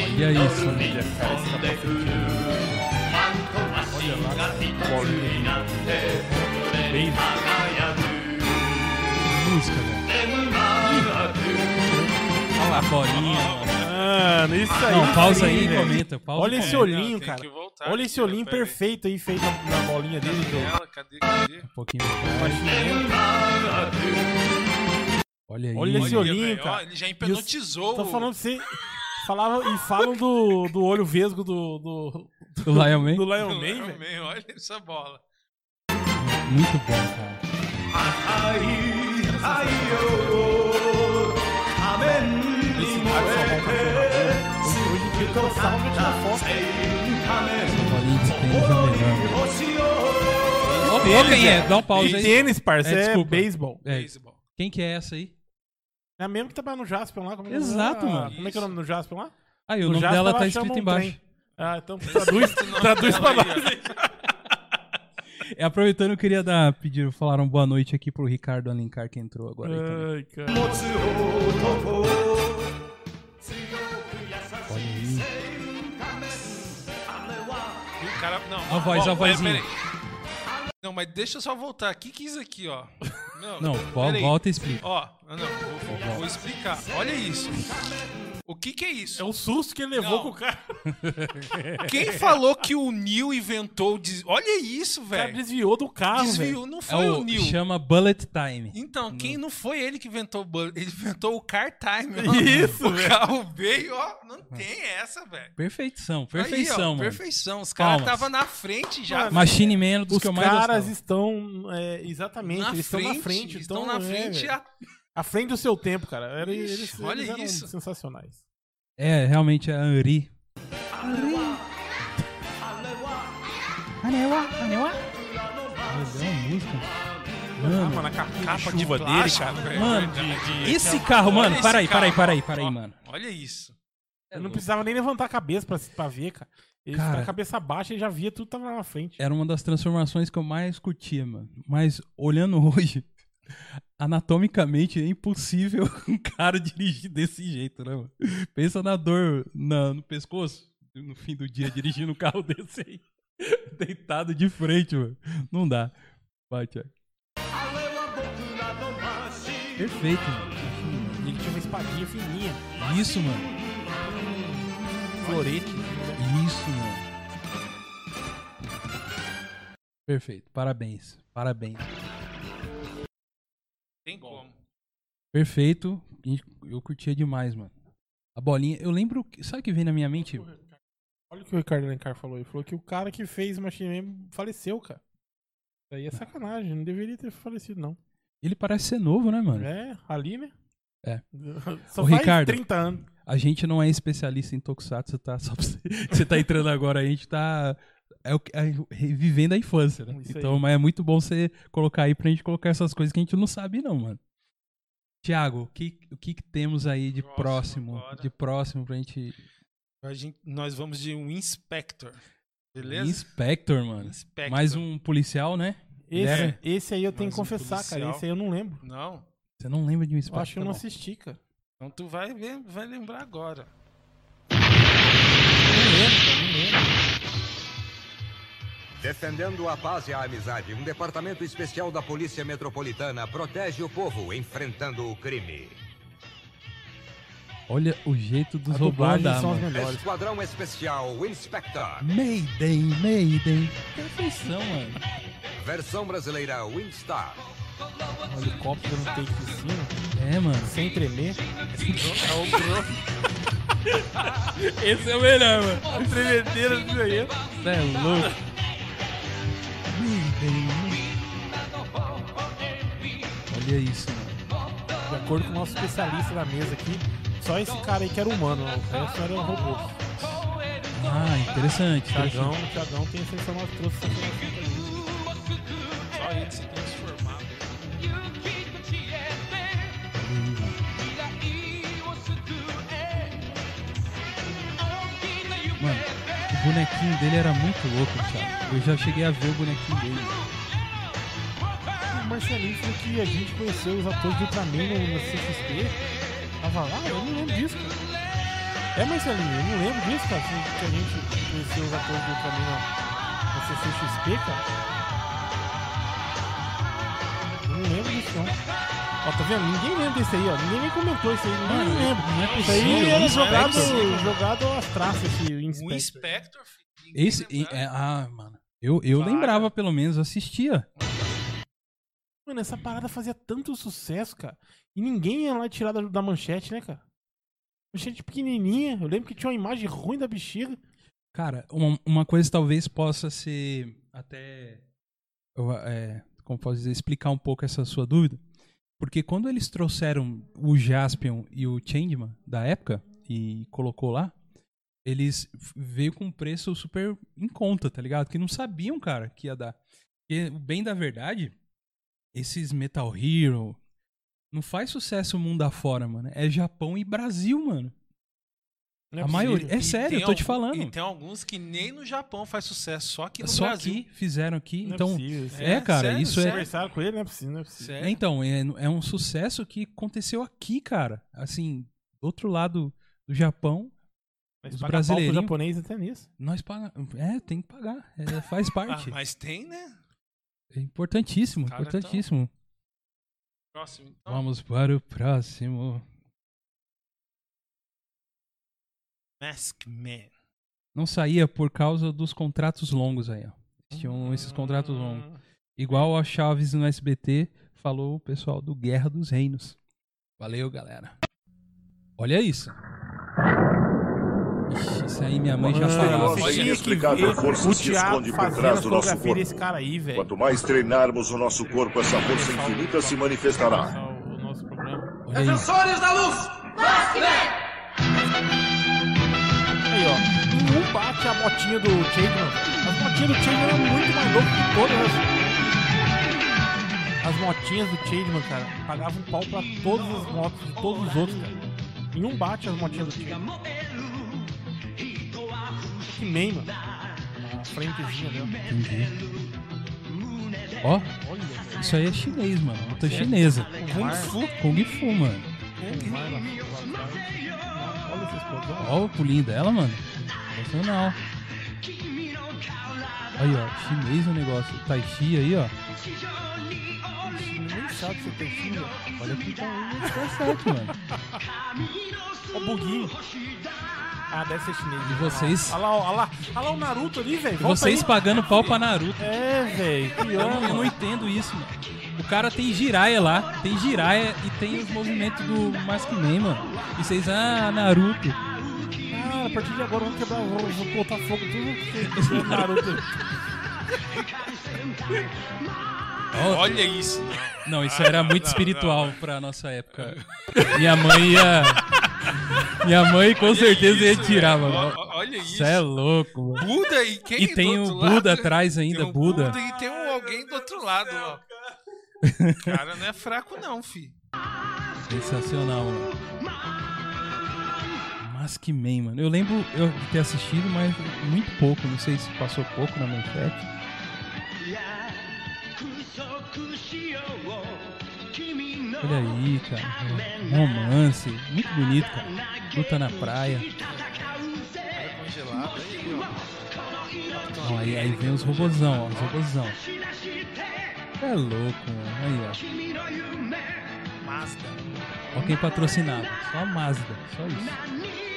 olha isso, né? Música, velho. Olha lá a bolinha. Mano. Isso aí. Não, pausa aí e comenta. Pausa Olha esse olhinho, cara. Olha esse olhinho perfeito aí, feito na, na bolinha dele. Cadê Do... ela? Cadê? Cadê? Um pouquinho. Olha aí. Olha esse olhinho, cara. ele já hipnotizou. Tô falando de você. Falava, e falam do, do olho vesgo do, do, Do Lion Man. do Lion do Man, Lion velho. Man, Olha essa bola. Muito bom, cara. Esse cara só Ô, quem é? Dá um pause aí. Tênis, parça, É, é, desculpa. beisebol. É, Beisebol. quem que é essa aí? É a mesmo que trabalha no Jaspion lá. Como é é o? Exato, Ah, mano. Como é que é o nome do Jaspion lá? Aí, o No nome Jasper, dela ela tá escrito embaixo. Ah, então traduz, [laughs] traduz pra nós. É, aproveitando, eu queria dar, pedir, falaram boa noite aqui pro Ricardo Alencar que entrou agora. Ai, cara. Olha aí. O cara, não, A voz, ó, a vozinha. Não, mas deixa eu só voltar. O que que é isso aqui, ó? Não, Não, volta e explica. Ó, não, não, vou, vou- vou explicar. Olha isso. O que que é isso? É o susto que ele levou Não. com o cara. [laughs] Quem falou que o Neil inventou o des... Olha isso, O cara velho. desviou do carro, velho. Desviou, não É foi o, o, Neil. chama Bullet Time. Então, quem não foi ele que inventou o bullet, ele inventou o car time. ó. [laughs] Isso, O velho. carro veio, ó, não tem essa, velho. Perfeição, Aí, perfeição, ó, mano. Perfeição. Os caras Palmas. estavam na frente já. Mano, Machine Man era dos Os que eu mais caras gostava. estão. é, exatamente, na eles frente, estão na frente. estão então, na é, frente. velho. a- à frente do seu tempo, cara. Era, Ixi, eles, olha eles eram isso. sensacionais. É, realmente é Henri. É uma música. Ah, Mano, mano, a capinha Capa de chuva dele, cara. mano, De- de- esse carro, Olha mano, para aí, para aí, para aí, para aí, mano. Olha isso. Eu não precisava nem levantar a cabeça pra, pra ver, cara. Ele Cara. com a cabeça baixa e já via tudo tava lá na frente. Era uma das transformações que eu mais curtia, mano. Mas olhando [laughs] hoje, anatomicamente é impossível [laughs] um cara dirigir desse jeito, né, mano? Pensa na dor na- no pescoço, no fim do dia, dirigindo um carro [laughs] desse aí. Deitado de frente, mano. Não dá. Vai, Thiago. Perfeito, mano. Ele tinha uma espadinha fininha, Isso, mano. florete. Isso, mano. Perfeito. Parabéns. Parabéns. Tem como. Perfeito. Eu curtia demais, mano. A bolinha. Eu lembro. Sabe o que vem na minha mente? Olha o que o Ricardo Alencar falou. Ele falou que o cara que fez Machine Man faleceu, cara. Isso aí é sacanagem. Não deveria ter falecido, não. Ele parece ser novo, né, mano? É, ali, né? É. [laughs] Só Ô, faz Ricardo. 30 anos. A gente não é especialista em Tokusatsu, tá? Só pra você. [laughs] Você tá entrando agora, a gente tá. É o que- é vivendo a infância, né? Isso aí. Então, mas é muito bom você colocar aí pra gente colocar essas coisas que a gente não sabe, não, mano. Tiago, o que, o que, que temos aí de Próximo próximo? De próximo pra gente. A gente, nós vamos de um Inspector. Beleza? Inspector, mano. Inspector. Mais um policial, né? Esse, Era? esse aí eu tenho Mais que um confessar, cara. policial. Esse aí eu não lembro. Não. Você não lembra de um Eu Inspector? acho que eu não assisti, cara. Então tu vai ver, vai lembrar agora. Defendendo a paz e a amizade, um departamento especial da Polícia Metropolitana protege o povo enfrentando o crime. Olha o jeito dos andar, são melhores. Esquadrão Especial Inspector. Mayday, Mayday. Perfeição, mano. Versão brasileira Windstar. Um helicóptero no take de cima, É, mano. sem tremer. [laughs] Esse é o melhor, mano. Tremedeira disso aí. Você é louco. Olha isso, mano. De acordo com o nosso especialista da mesa aqui, só esse cara aí que era humano, o resto era robô. Ah, interessante. Tiagão, o Tiagão tem essa informação, trouxe essa informação pra gente. Só ele se. Bonequinho dele era muito louco, Thiago. Eu já cheguei a ver o bonequinho dele. O Marcelinho falou que a gente conheceu os atores do Ultraman no, CXP. Tava lá? Eu não lembro disso, cara. É, Marcelinho, eu não lembro disso, cara. Que a gente conheceu os atores do Ultraman no CCXP, cara. Eu não lembro disso, não. Ó, tá vendo? Ninguém lembra desse aí, ó. Ninguém nem comentou isso aí. Ninguém Mano, lembra. não é Isso aí possível, era é jogado, jogado às traças, esse O Inspector. Inspector, filho. ninguém Esse. e- é, ah, mano. Eu, eu lembrava, pelo menos, assistia. Mano, essa parada fazia tanto sucesso, cara. E ninguém ia lá tirar da, da manchete, né, cara? Manchete pequenininha. Eu lembro que tinha uma imagem ruim da bexiga. Cara, uma, uma coisa talvez possa ser até. eu, é, como posso dizer, explicar um pouco essa sua dúvida. Porque quando eles trouxeram o Jaspion e o Changeman da época e colocou lá, eles veio com um preço super em conta, tá ligado? Que não sabiam, cara, que ia dar. Porque, o bem da verdade, esses Metal Hero não faz sucesso mundo afora, mano. É Japão e Brasil, mano. É a maioria. É sério, eu tô te falando. E tem alguns que nem no Japão faz sucesso, só aqui no Só Brasil. aqui fizeram aqui. Não é então, possível, isso. é, É, cara, sério, isso é. Conversaram com ele, não é possível, não é possível. Sério? É, Então, é, é um sucesso que aconteceu aqui, cara. Assim, do outro lado do Japão, Mas Os brasileirinhos- japonês até nisso. nós pagamos. É, tem que pagar. É, faz Ah, parte. mas tem, né? É importantíssimo, importantíssimo. Próximo. Então, Vamos para o próximo. Mask Man. Não saía por causa dos contratos longos aí, ó. Tinham esses contratos longos. Igual a Chaves no SBT falou o pessoal do Guerra dos Reinos. Valeu, galera. Olha isso. Ixi, isso aí minha mãe já Mano, falava. você tinha que ver a força o que se Thiago esconde por fazendo trás a do nosso fotografia corpo. desse cara aí, velho. Quanto mais treinarmos o nosso corpo, essa força infinita se manifestará. Começar O o nosso Um bate a motinha do Changeman. As motinhas do Changeman eram muito mais loucas que todas as. As motinhas do Changeman, cara, pagavam um pau pra todas as motos de todos os outros, cara. Em um bate as motinhas do Changeman. Que nem, mano. A frentezinha dela. Entendi. Ó, velho. isso aí é chinês, mano. Luta chinesa. Kung Fu. Kung Fu, mano. Olha o pulinho dela, mano. Sensacional. Aí, ó. Chinês o negócio. Tai Chi aí, ó. Nem sabe se tem filho. Olha que tá tá certo, mano. Ó o buguinho. Ah, deve ser chinês. E vocês- Olha lá, olha lá, olha lá o Naruto ali, velho. Vocês aí. pagando pau pra Naruto. É, velho. Eu não, eu não entendo isso, mano. O cara tem giraia lá, tem giraia e tem os movimentos do Maskman, mano. E vocês, ah, Naruto. Cara, a partir de agora vamos quebrar, vamos, vamos botar fogo tudo que Naruto. Olha isso. Não, isso era [laughs] muito espiritual pra nossa época. Minha mãe ia. Minha mãe com certeza ia isso, tirar, velho. mano. Olha isso. Você é louco, mano. Buda e quem E tem do o outro Buda lado? atrás ainda, Tem um Buda. e tem um alguém do outro lado, ó. [laughs] Cara, não é fraco não, fi. Sensacional, mano. Maskman, mano. Eu lembro eu de ter assistido, mas muito pouco. Não sei se passou pouco na manchete. Olha aí, cara. Um romance. Muito bonito, cara. Luta na praia. Ó, aí, aí vem os robozão, ó. Os robozão. É louco, mano. Aí, ó. Mazda. Ó quem patrocinava. Só a Mazda. Só isso.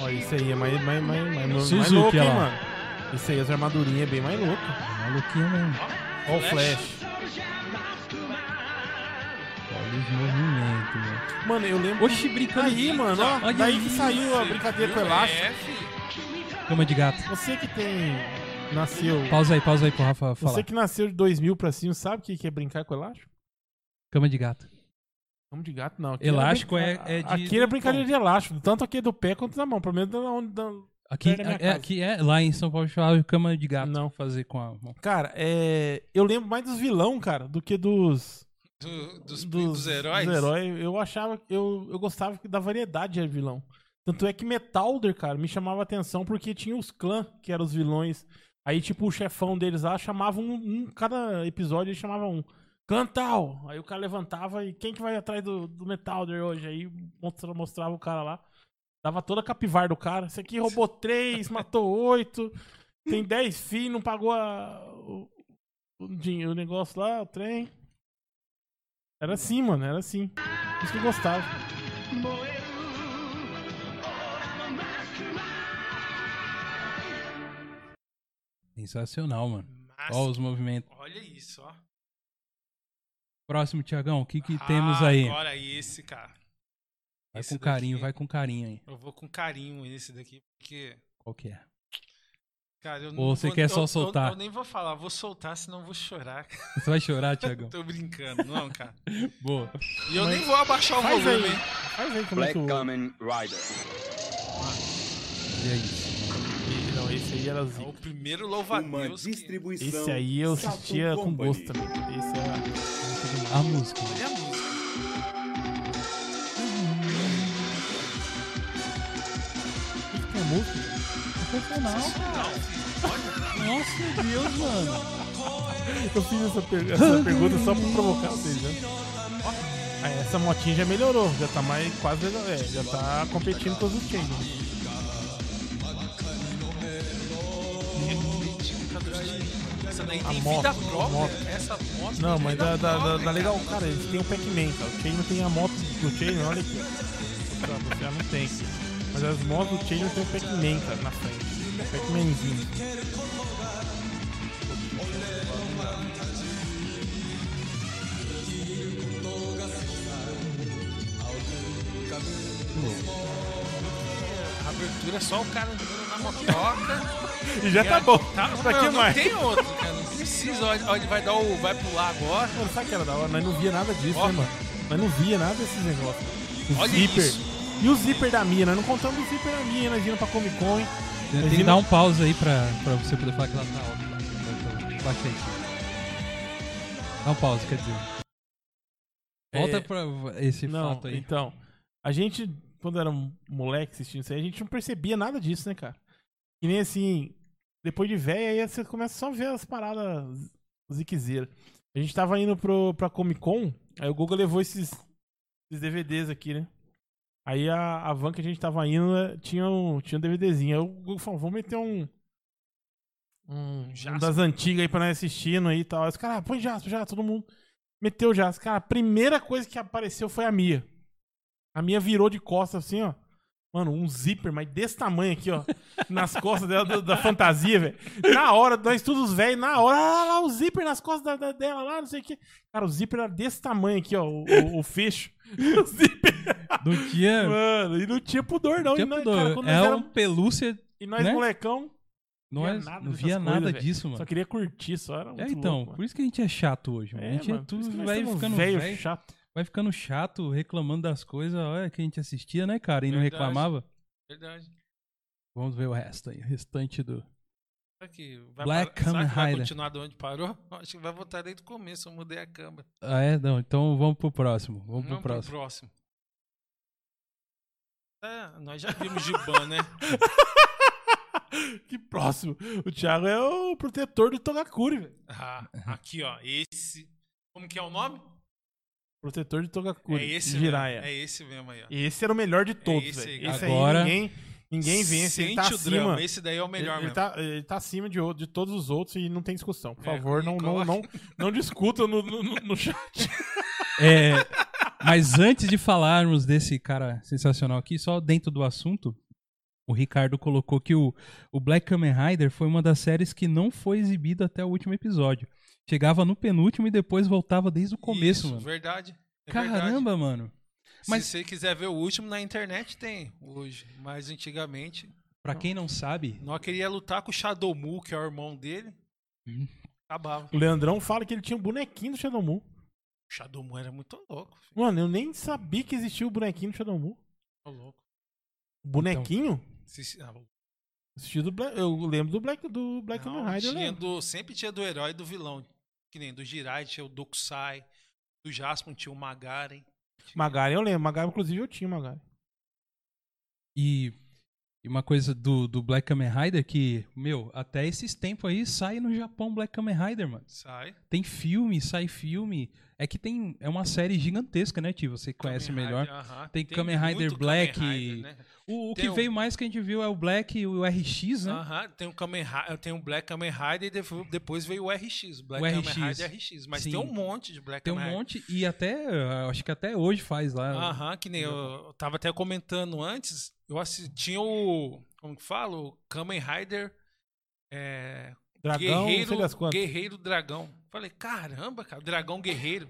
Ó, isso aí é mais, mais, mais, mais, mais Suzuki, louco, hein, ó lá. mano. Isso aí, as armadurinhas é bem mais louco. Maluquinho mesmo. Ó o Flash. Olha os movimentos, mano. Mano, eu lembro... Oxi, brincando. Aí, mano, ó. Olha daí que isso. saiu a brincadeira com o elástico. Cama de gato. Você que tem... Nasceu... Pausa aí, pausa aí pro Rafa falar. Você que nasceu de 2000 pra cima, sabe o que que é brincar com elástico? Cama de gato. Vamos de gato, não. Aqui Elástico era é- é de- Aqui era brincadeira de elástico, tanto aqui do pé quanto da mão. Pelo menos da onde. da- Aqui é, aqui é lá em São Paulo chamava de cama de gato. Não. Fazer com a mão. Cara, é. Eu lembro mais dos vilão, cara, do que dos. Do- dos, dos, heróis. Dos heróis. Eu achava. Eu, eu gostava da variedade de vilão. Tanto é que Metalder, cara, me chamava a atenção porque tinha os clãs, que eram os vilões. Aí, tipo, o chefão deles lá chamava um. um cada episódio ele chamava um. Clã tal. Aí o cara levantava e quem que vai atrás do, do Metalder hoje? Aí mostra- mostrava o cara lá. Dava toda a capivara do cara. Esse aqui roubou [laughs] três, matou oito. Tem dez filhos, não pagou a, o, o, dinheiro, o negócio lá, o trem. Era assim, mano, era assim. Isso que eu gostava. Sensacional, mano. Ó os movimentos. Olha isso, ó. Próximo, Tiagão, o que que temos Ah, aí? Agora esse, cara. Vai Esse com carinho, daqui, vai com carinho aí. Eu vou com carinho nesse daqui, porque. Qual que é? Cara, eu Ou não você vou- quer eu- só eu- soltar? Eu, nem vou falar, vou soltar, senão eu vou chorar. [laughs] Você vai chorar, Tiagão? [laughs] Tô brincando, não, cara. [laughs] Boa. E eu nem vou abaixar o Faz volume, aí. hein? Faz aí como é que o... Kamen Rider. E aí? Aí era É o zica. primeiro louva-a-Deus que... distribuição. Esse aí eu assistia com gosto também. Esse era. A música. Olha a música. Tem a música? Sensacional, cara. Nossa Deus, mano. Eu fiz essa, per- essa [laughs] pergunta só pra provocar vocês, né? Essa motinha já melhorou, já tá mais quase. É, já tá competindo com os do Essa daí A tem moto, vida própria. moto. Essa moto Não, mas dá, dá, própria, dá legal, cara. eles têm o Pac-Man, cara. O Chain não tem a moto do Chain, olha aqui. Você já não tem. Mas as motos do Chain não tem o Pac-Man, cara, na frente. O Pac-Manzinho. A abertura é só o cara andando na motoca. [laughs] E já tá bom. Tá, pra não, que não mais? tem outro. Não precisa. Ele vai dar o. Vai pular agora. Mano, sabe que era da hora? Nós não via nada disso, Ó. né, mano? Nós não via nada desses negócios. O Olha zíper. isso. E o zíper da minha? Nós não contamos o zíper da minha, nós íamos pra Comic Con. hein? Tem que dar um pause aí pra, pra você poder falar que ela tá lá. Baixa aí. Dá um pause, quer dizer. Volta É, pra esse Não, fato aí. então. A gente, quando era um moleque assistindo isso aí, a gente não percebia nada disso, né, cara? E nem assim, depois de velho, aí você começa só a ver as paradas ziquezeiras. A gente tava indo pro, pra Comic Con, aí o Google levou esses, esses DVDs aqui, né? Aí a, a van que a gente tava indo né, tinha um, tinha um DVDzinho. Aí o Google falou, vamos meter um. Um, um das antigas aí pra nós assistindo aí e tal. Aí os caras, ah, põe Jasper, já, todo mundo. Meteu o Jasper. Cara, a primeira coisa que apareceu foi a Mia. A Mia virou de costas assim, ó. Mano, um zíper, mas desse tamanho aqui, ó. Nas costas dela, da, da fantasia, velho. Na hora, nós todos velhos, na hora, ah, lá, o zíper nas costas da- da- dela lá, não sei o que. Cara, o zíper era desse tamanho aqui, ó. O, o- o fecho. [laughs] O zíper. Não tinha. Mano, e não tinha pudor, não. tinha e nós, pudor. cara, é era- uma pelúcia. E nós, né? molecão, Nós nada não via nada coisas, velho. disso, mano. só queria curtir, só era É, então, louco, por isso que a gente é chato hoje, mano. a gente é mano, por tudo vai ficando velho, chato. Vai ficando chato, reclamando das coisas, olha que a gente assistia, né, cara, e não Verdade. reclamava. Verdade. Vamos ver o resto aí, o restante do. Que vai, Black será Kamen Rider. continuar de onde parou? [laughs] Acho que vai voltar desde o começo. Eu mudei a câmera. Ah, é? Não, então vamos pro próximo. Vamos pro Vamos próximo. próximo. É, nós já vimos Giban, né? [laughs] que próximo. O Thiago é o protetor do Togakuri, velho. Ah, aqui, ó. Esse. Como que é o nome? Protetor de Togakuri. É esse Jiraiya. mesmo. É esse mesmo aí, ó. Esse era o melhor de todos, esse velho. aí. Esse Agora- aí ninguém, ninguém vence. Ele Sente tá o acima. drama. Esse daí é o melhor ele, ele mesmo. tá, ele tá acima de, de todos os outros e não tem discussão. Por É, favor, não, não, não, não discutam no, no, no- no chat. É, mas antes de falarmos desse cara sensacional aqui, só dentro do assunto, o Ricardo colocou que o, o Black Kamen Rider foi uma das séries que não foi exibida até o último episódio. Chegava no penúltimo e depois voltava desde o começo, Isso, mano. Verdade. É Caramba, mano. verdade. Mas- Se você quiser ver o último na internet, tem hoje. Mas antigamente. Pra quem não sabe, Nós queria lutar com o Shadow Mu, que é o irmão dele. Uhum. Acabava. O Leandrão fala que ele tinha um bonequinho do Shadow Moon. O Shadow Mu era muito louco. filho. Mano, eu nem sabia que existia o bonequinho do Shadow Moon. Muito louco. Bonequinho? Se- ah, Assisti do Black- eu lembro do Black, do Black não, Rider. tinha do, sempre tinha do herói e do vilão. Que nem do Jirai tinha o Dokusai. Do Jaspion tinha o Magaren. Tinha- Magari eu lembro. Magari, inclusive, eu tinha Magari. e, e uma coisa do, do Black Kamen Rider que, meu, até esses tempos aí sai no Japão Black Kamen Rider, mano. Sai. Tem filme, sai filme. É que tem. É uma série gigantesca, né, Tio? Você conhece Kamen melhor. Rider, aham. Tem Kamen Rider Black. Kamen Rider, né? O, o que um- veio mais que a gente viu é o Black e o RX, né? Aham, tem um Kamen Rider, tem um Black Kamen Rider e depois- veio o RX, Black O Kamen RX. Rider RX, mas Sim. tem um monte de Black Tem um Kamen Rider. monte. E até. Acho que até hoje faz lá. Aham, que nem eu, eu tava até comentando antes, eu assisti, tinha o, como que fala? O Kamen Rider é, Dragão, Guerreiro. Guerreiro Dragão. Falei, caramba, cara, Dragão Guerreiro.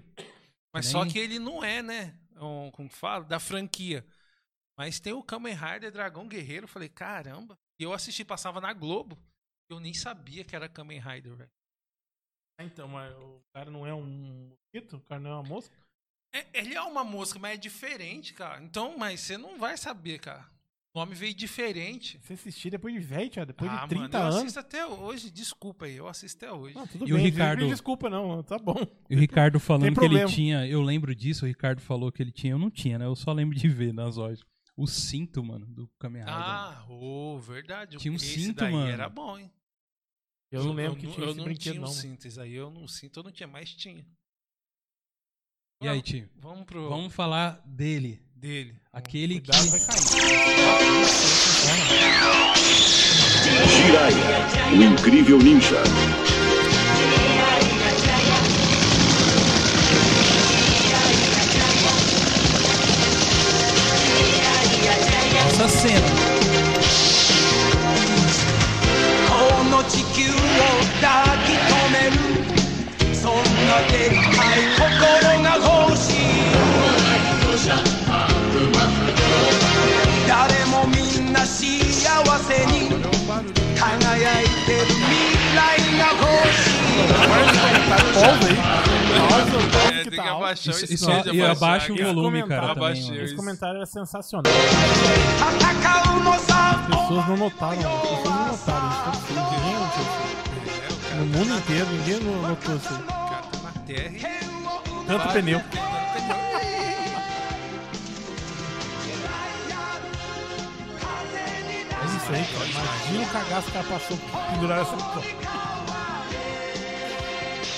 Mas Nem- só que ele não é, né? Um, como que fala? Da franquia. Mas tem o Kamen Rider Dragão Guerreiro. Falei, caramba. E eu assisti, passava na Globo. Eu nem sabia que era Kamen Rider, velho. Ah, Então, mas o cara não é um mosquito? O cara não é uma mosca? É- ele é uma mosca, mas é diferente, cara. Então, mas você não vai saber, cara. O nome veio diferente. Você assistiu depois de velho, Thiago, depois ah, de 30 mano, eu anos. assisto até hoje. Desculpa aí, eu assisto até hoje. Não, tudo E o bem, Ricardo- não desculpa não, tá bom. E o Ricardo falando que ele tinha. Eu lembro disso, o Ricardo falou que ele tinha. Eu não tinha, né? Eu só lembro de ver nas lojas. O cinto, mano, do Kamen Rider. Ah, ô, verdade. Tinha um Esse cinto, daí mano. era bom, hein? Eu não lembro que eu, tinha eu esse não brinquedo tinha não. um cinto. Esse aí eu não cinto, eu não tinha, mas tinha. e aí, tio? Vamos pro Vamos falar dele. Dele. Aquele que. Vai cair. O incrível ninja. Essa cena. こ輝いてる未来が欲しい Tá pausa aí. Pausa, pausa É, que tem tá que alto. abaixar Isso, o isso, speed, e abaixar abaixa o aqui. volume, comentário, cara, também. abaixei. mano. Esse comentário é sensacional. 戦うのさ As pessoas não notaram, as pessoas não notaram isso. Ninguém notou isso. É, o cara No mundo inteiro, ninguém no- notou isso. aí. O cara tá na terra e. Tanto pneu. É isso aí, cara. Imagina o cagaço que ela passou pendurar essa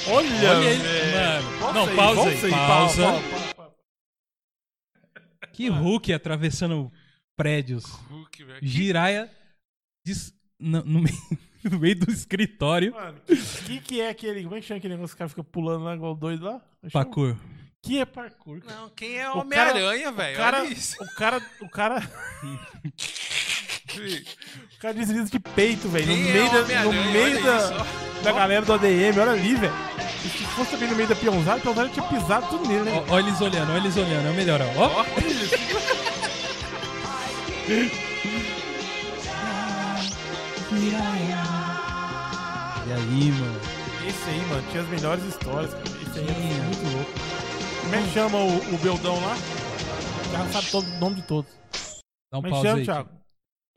Olha, Olha ele, velho. mano. Não, pausa aí, pausa. pausa. Que Hulk atravessando prédios. Hulk, velho. Jiraya des- no, no meio, [laughs] no meio do escritório. Mano, que, que que é aquele. Como é que chama aquele negócio que o cara fica pulando lá igual doido lá? Chama? Parkour. Que é parkour, cara? Não, quem é O Homem-Aranha, O velho? cara, Olha isso. o cara, o cara, [laughs] o cara desliza de peito, velho. No Quem é meio, da, no meio da, da galera do ADM, olha ali, velho. Se fosse também no meio da peãozada, a peãozada tinha pisado tudo nele, né? Olha eles olhando, olha eles olhando. É o melhor, ó. E aí, mano? Esse aí, mano, tinha as melhores histórias, cara. Esse aí era Tinha. muito louco. Como é que chama o, o Beldão lá? O cara sabe todo, o nome de todos. Dá um Como é que chama, aí. Thiago?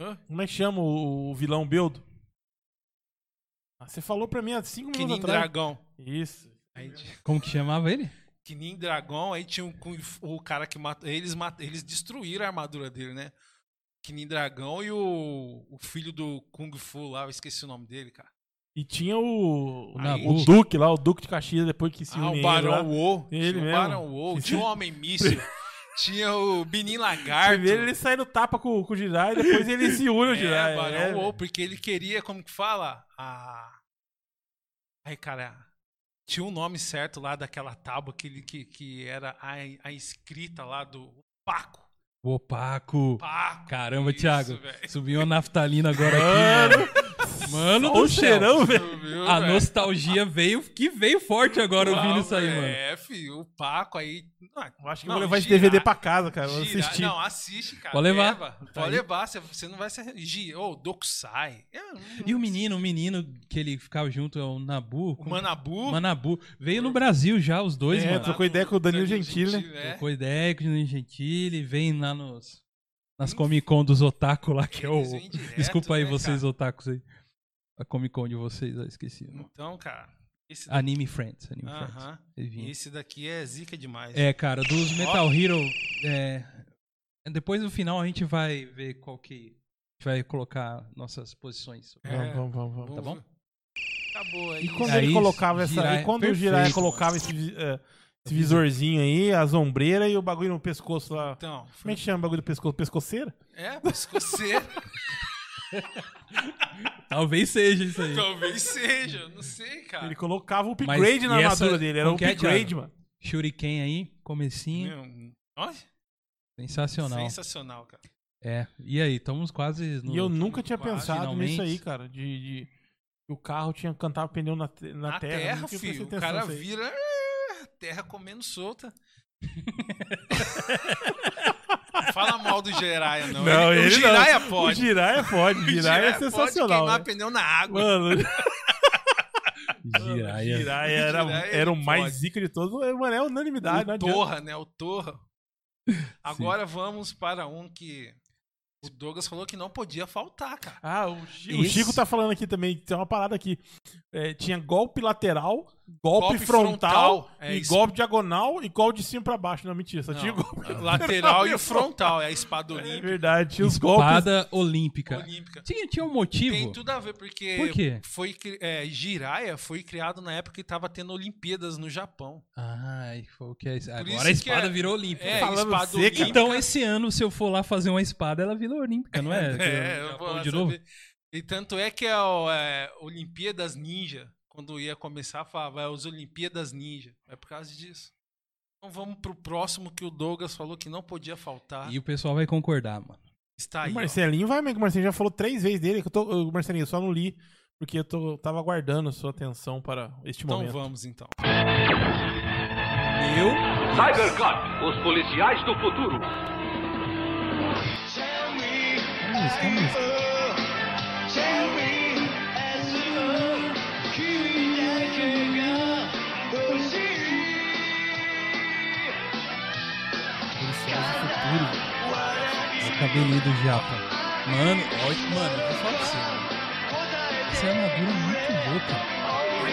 Hã? Como é que chama o, o vilão Beldo? Ah, você falou pra mim há cinco Que minutos nem atrás. dragão. Isso. Aí Como que chamava ele? Que nem dragão, aí tinha um o cara que matou. Eles, mat- eles destruíram a armadura dele, né? Que nem dragão e o, o filho do Kung Fu lá, eu esqueci o nome dele, cara. E tinha o, O o. Duque lá, o Duque de Caxias, depois que se Ah, une o ele lá. Barão Wo. Ele tinha o mesmo. Barão Wo, tinha o Homem Míssil. [laughs] tinha o Benin [laughs] Lagarto. Primeiro ele sai no tapa com, com o Jirai, depois ele se une ao É, Jirai. É, Wo, velho. porque ele queria, como que fala? A. Ai, cara. Tinha um nome certo lá daquela tábua que, ele, que, que era a, a escrita lá do Paco. O Opaco. Paco. Caramba, Isso, Thiago. velho. Subiu a naftalina agora aqui, mano. Olha do o cheirão, velho. A velho? nostalgia veio, que veio forte agora ouvindo isso aí, mano. É, filho, o Paco aí. Ah, Eu acho que não, vou levar esse Jiraiya- DVD pra casa, cara. Vou assistir. Não, assiste, cara. Pode levar. Leva. Tá Pode aí. levar, você, você não vai ser. Gi- Ô, Dokusai. É, E o menino, o menino que ele ficava junto, é o Nabu. O Manabu. Manabu. Veio no Brasil já, os dois, É, mano. trocou ideia com o Danilo Gentili, né? é. Trocou ideia com o Danilo Gentili, vem lá nos, nas Comic Con dos otaku lá, que é o... Desculpa aí né, vocês, cara? otakus aí. A Comic Con de vocês, eu esqueci. Então, cara. Esse daqui, Anime Friends, Anime Friends. Aham. Ele vinha. esse daqui é zica demais. É, cara, dos Metal Hero. é, depois no final a gente vai ver qual que. A gente vai colocar nossas posições. É. Vamos, vamos, vamos. Tá bom? Acabou aí. E quando Aí, ele colocava essa. Jiraiya- E quando o perfeito, Jiraiya colocava esse, esse visorzinho aí, as ombreiras e o bagulho no pescoço lá. Então, Como é que chama o bagulho do pescoço? Pescoceira? é, pescoceiro. [laughs] [laughs] Talvez seja isso aí. Talvez seja, não sei, cara. Ele colocava o Mas upgrade na e essa- armadura dele. Era o upgrade, mano. Shuriken aí, comecinho. Meu, olha, Sensacional. sensacional, cara. É. E aí, estamos quase no. E eu nunca tinha quase, pensado nisso finalmente. aí, cara. De, de- que o carro tinha cantava pneu na, na, Na terra. terra, filho. O cara nisso vira é, terra comendo solta. [laughs] Fala mal do Jiraiya, não. Não, ele, ele o Jiraiya não. pode. O Jiraiya pode. O Jiraiya é pode sensacional. queimar né? pneu na água. Mano, [laughs] Jiraiya. Jiraiya era, Jiraiya, era o pode. mais zica de todos. Mano, é unanimidade. o. Torra, né? O Torra. [laughs] Agora vamos para um que O Douglas falou que não podia faltar, cara. Ah, o, Chi- o Chico tá falando aqui também. Tem uma parada aqui. É, tinha golpe lateral, golpe, Golpe frontal, frontal, é e isso. golpe diagonal e golpe de cima pra baixo. Não, mentira, só tinha Não, golpe. lateral e frontal. É a espada É olímpica. verdade, tinha os golpes. Espada olímpica. olímpica. Tinha, tinha um motivo? Tem tudo a ver, porque Por quê? foi é, Jiraiya foi criado na época que tava tendo Olimpíadas no Japão. Ah, foi o que é isso. Agora isso a espada é- virou olímpica. É, Falando espada olímpica. Então, esse ano, se eu for lá fazer uma espada, ela vira olímpica, não é? [laughs] É, eu eu- vou de novo? E tanto é que a o, é, Olimpíadas Ninja, quando ia começar, falava é os Olimpíadas Ninja. É por causa disso. Então vamos pro próximo que o Douglas falou que não podia faltar. E o pessoal vai concordar, mano. Está aí. o ó. Marcelinho vai, mas o Marcelinho já falou três vezes dele. Que eu tô, o Marcelinho, eu só não li, porque eu tô, tava aguardando a sua atenção para este Então momento. vamos então. Eu? Cybercop, os policiais do futuro. Música, música. Velho. Esse cabelinho do Japa. Mano, ótimo, mano, eu vou falar pra você, mano. Essa armadura é muito louca. O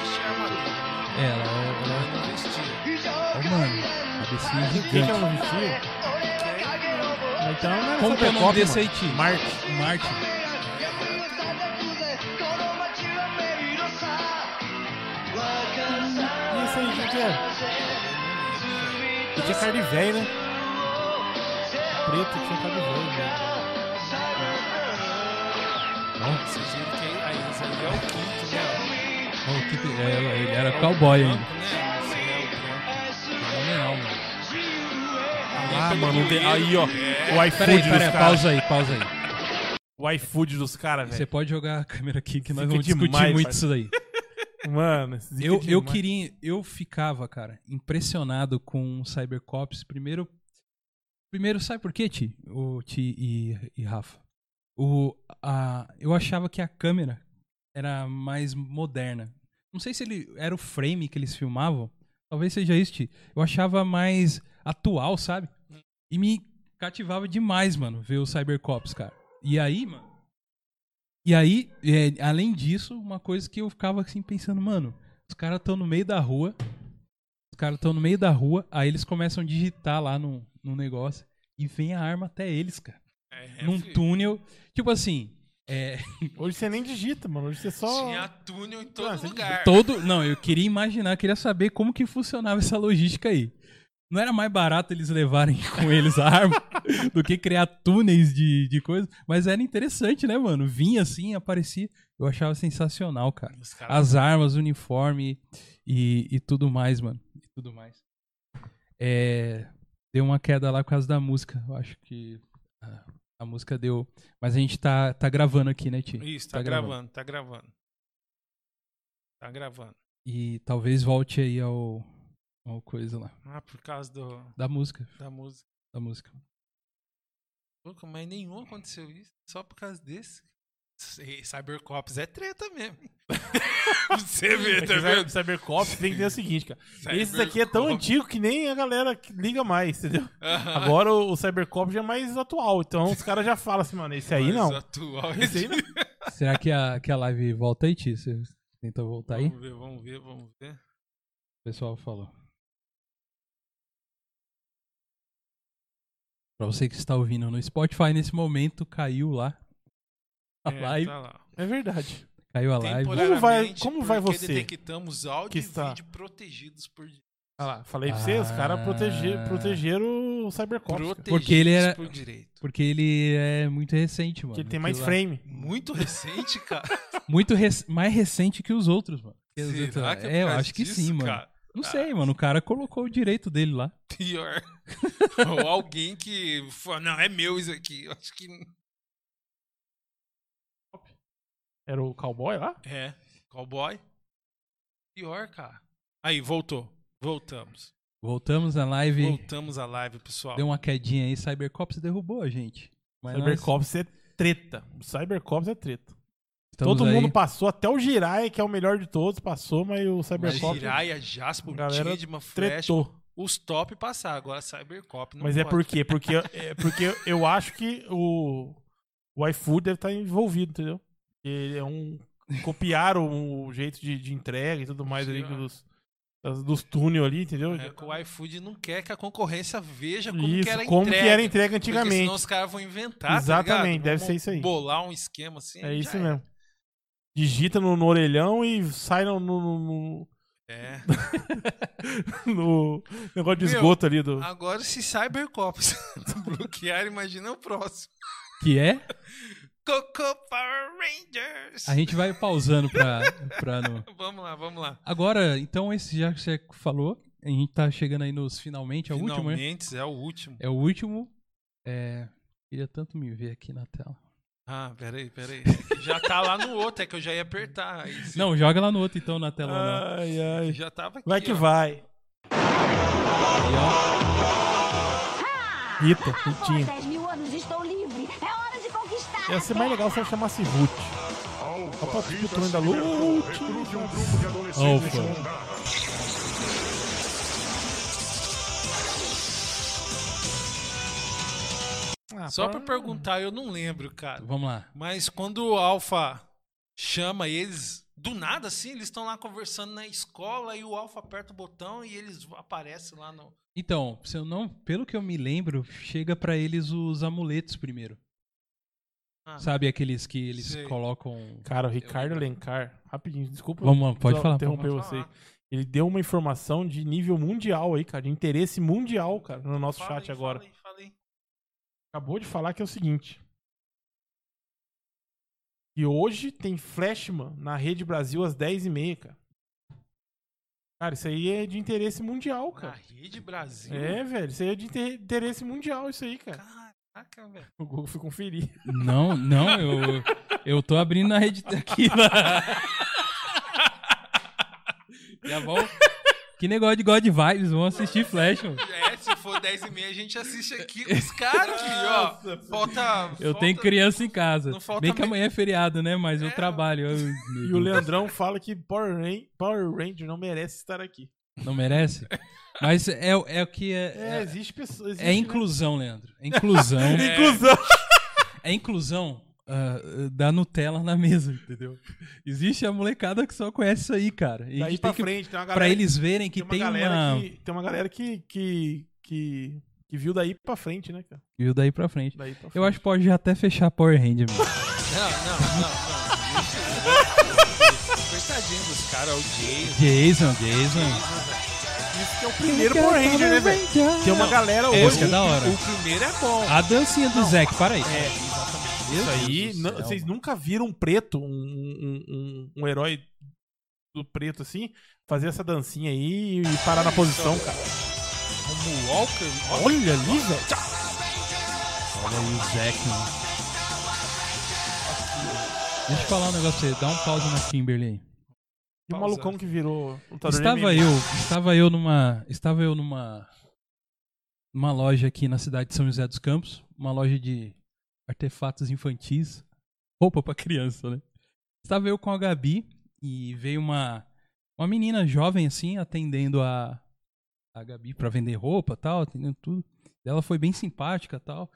vestia armadura. É, ela, ela, Ele não vestia. Ó, mano, cabecinha Quem que ela gigante. não vestia? Então, não era Como que é o nome desse aí, mano. Ti? Marte. Martin. E esse aí, quem que é? Ele tinha cara de velho, né? Preto, tinha velho. né? Vocês viram que aí, esse aí é o quinto, né? Que que- é, ele era cowboy ainda. né? É o branco. Fenomenal, mano. Ah, mano, aí, ó. É. O iFood Peraí, dos peraí, caras. pausa aí, pausa aí. O iFood dos caras, Você velho. pode jogar a câmera aqui que nós Fica vamos discutir demais, muito parceiro. isso daí. [laughs] Mano, Eu, eu queria, eu ficava, cara, impressionado com o Cybercops. Primeiro, primeiro sabe por quê, Ti? O Ti e, e Rafa. O, a, eu achava que a câmera era mais moderna. Não sei se ele era o frame que eles filmavam. Talvez seja isso, Ti. Eu achava mais atual, sabe? E me cativava demais, mano, ver o Cybercops, cara. E aí, mano. E aí, é, além disso, uma coisa que eu ficava assim pensando, mano, os caras estão no meio da rua. Os caras estão no meio da rua, aí eles começam a digitar lá no, no negócio e vem a arma até eles, cara. É, num filho. túnel. Tipo assim, é, [laughs] Hoje você nem digita, mano. Hoje você só. Tinha túnel em todo Ah, você- lugar. todo. Não, eu queria imaginar, queria saber como que funcionava essa logística aí. Não era mais barato eles levarem [laughs] com eles a arma [laughs] do que criar túneis de, de coisa? Mas era interessante, né, mano? Vinha assim, aparecia. Eu achava sensacional, cara. As armas, o uniforme e, e tudo mais, mano. E tudo mais. É, deu uma queda lá por causa da música. Eu acho que a, a música deu. Mas a gente tá, tá gravando aqui, né, Ti? Isso, tá, Tá gravando. gravando. tá gravando. Tá gravando. E talvez volte aí ao, ao coisa lá. Ah, por causa do, Da música. da música. Da música. Louco, mas nenhum aconteceu isso. Só por causa desse. Cy- Cybercops é treta mesmo. [laughs] Você vê, É tá vendo? Cyber- Cybercop tem que ter o seguinte, cara. Esse daqui é tão Cybercop. antigo que nem a galera liga mais, entendeu? Aham. Agora o, o Cybercop já é mais atual. Então os caras já falam assim, mano, esse aí Mas não. Atual, Esse aí não. [laughs] Será que a, que a live volta aí, Ti? Você tenta voltar aí? Vamos ver, vamos ver, vamos ver. O pessoal falou. Pra você que está ouvindo no Spotify, nesse momento caiu lá. A É, live. tá lá. É verdade. Caiu a live. Como vai- como vai porque você detectamos áudio que e está- vídeo protegidos por Olha lá, falei pra você, os caras Ah. proteger, protegeram o Cybercop. Porque ele era- por direito. Porque ele é muito recente, mano. Que ele tem mais lá. frame. Muito recente, cara. [laughs] Muito rec- mais recente que os outros, mano. Que os outros- Será que é, é, eu acho que disso, sim, mano. cara? Não sei, mano. O cara colocou o direito dele lá. Pior. [laughs] Ou alguém que. falou, Não, é meu isso aqui. Eu acho que. Era o cowboy lá? É. Cowboy. Pior, cara. Aí, voltou. Voltamos. Voltamos na live. Voltamos à live, pessoal. Deu uma quedinha aí. Cybercops derrubou a gente. Mas nós Cybercops é treta. O Cybercops é treta. estamos Todo aí. mundo passou, até o Jiraiya, que é o melhor de todos, passou, mas o Mas Cybercops Jiraiya, Jasper, Galera Changeman, Flash. tretou. os top passar. Agora Cybercop não Mas é pode. por quê? Porque, [laughs] é porque eu acho que o, o iFood deve estar envolvido, entendeu? Ele é um. Copiaram o jeito de, de entrega e tudo mais ali Sim, ó. dos, das- dos túnel ali, entendeu? É que o iFood não quer que a concorrência veja como Isso, que era a como entrega. que era a entrega Porque antigamente. senão os caras vão inventar, tá Exatamente, ligado? deve Vão ser isso aí. Bolar um esquema assim. É já isso mesmo. Digita no, no orelhão e sai no, no, no- É. [laughs] no negócio de Meu, esgoto ali do. Agora, se Cybercops [laughs] bloquear, imagina o próximo. Que é? Coco Power Rangers! A gente vai pausando pra, [laughs] pra no... Vamos lá, vamos lá. Agora, então, esse já que você falou, a gente tá chegando aí nos finalmente, é o último, né? Finalmente, é o último. É o último. É... Queria tanto me ver aqui na tela. Ah, peraí, peraí. É já tá lá no outro, é que eu já ia apertar. Aí, se- Não, joga lá no outro então, na tela. não. Ai, ai. Já tava aqui, Vai que ó. vai. Aí, ó. Rita, Ritinha. 10 mil anos estou Ia ser mais legal se ela chamasse Ruth. Lute. Recrute um grupo de adolescentes Alfa. Ah, Só para- pra perguntar, eu não lembro, cara. Vamos lá. Mas quando o Alpha chama eles, do nada assim, eles estão lá conversando na escola e o Alpha aperta o botão e eles aparecem lá no. Então, se eu não, pelo que eu me lembro, chega pra eles os amuletos primeiro. Ah, Sabe aqueles que eles Sei. colocam. Cara, o Ricardo Alencar, rapidinho, desculpa. Vamos pode falar, Interromper pode você. falar. Ele deu uma informação de nível mundial aí, cara, de interesse mundial, cara, no nosso Fala chat aí, agora. fala aí, fala aí. Acabou de falar que é o seguinte. E hoje tem Flashman na Rede Brasil às 10h30, cara. Cara, isso aí é de interesse mundial, Na cara. Rede Brasil. É, velho, isso aí é de inter- interesse mundial, isso aí, cara. Caraca, velho. [laughs] O Google foi conferir. Não, não, eu, eu tô abrindo na rede aqui. Lá. [laughs] Já vão. Que negócio de God Vibes, vamos assistir Flash. mano. É, se for 10 e meia, a gente assiste aqui. Os caras, ó. Falta. Eu falta- tenho criança em casa. não falta Bem que amanhã é feriado, né? Mas eu É, trabalho. eu- E o Leandrão fala que Power Ranger não merece estar aqui. Não merece? Mas é, é o que é. É, É, existe pessoa. Existe, é inclusão, Leandro. É inclusão. Né? [laughs] Inclusão. É inclusão ah, da Nutella na mesa, entendeu? Existe a molecada que só conhece isso aí, cara. E Daí pra que, frente, tem uma galera. pra eles verem que tem uma tem galera uma. que. Tem uma galera que. que, que, que viu daí pra frente, né, cara? Viu daí pra frente. Daí pra frente. Eu acho que pode até fechar Power Hand, mesmo. Não, não, não, não. Coitadinho dos caras, o Jay. Jason, Jason. Isso que é o primeiro Power Ranger, né, velho? Tem uma galera É, hoje. isso que é da hora. O primeiro é bom. A dancinha do Zack, para aí. É, exatamente. Isso aí, vocês nunca viram um preto, um, um, um, herói do preto assim, fazer essa dancinha aí e parar na posição, cara. Como Walker. Olha ali, velho. Olha aí o Zack, mano. Deixa eu falar um negócio você. Dá um pause na Kimberly aí. E o malucão que virou lutador de Estava MMA. eu, estava eu numa, estava eu numa numa loja aqui na cidade de São José dos Campos, uma loja de artefatos infantis, roupa pra criança, né? Estava eu com a Gabi e veio uma uma menina jovem assim atendendo a a Gabi pra vender roupa, tal, atendendo tudo. Ela foi bem simpática, tal.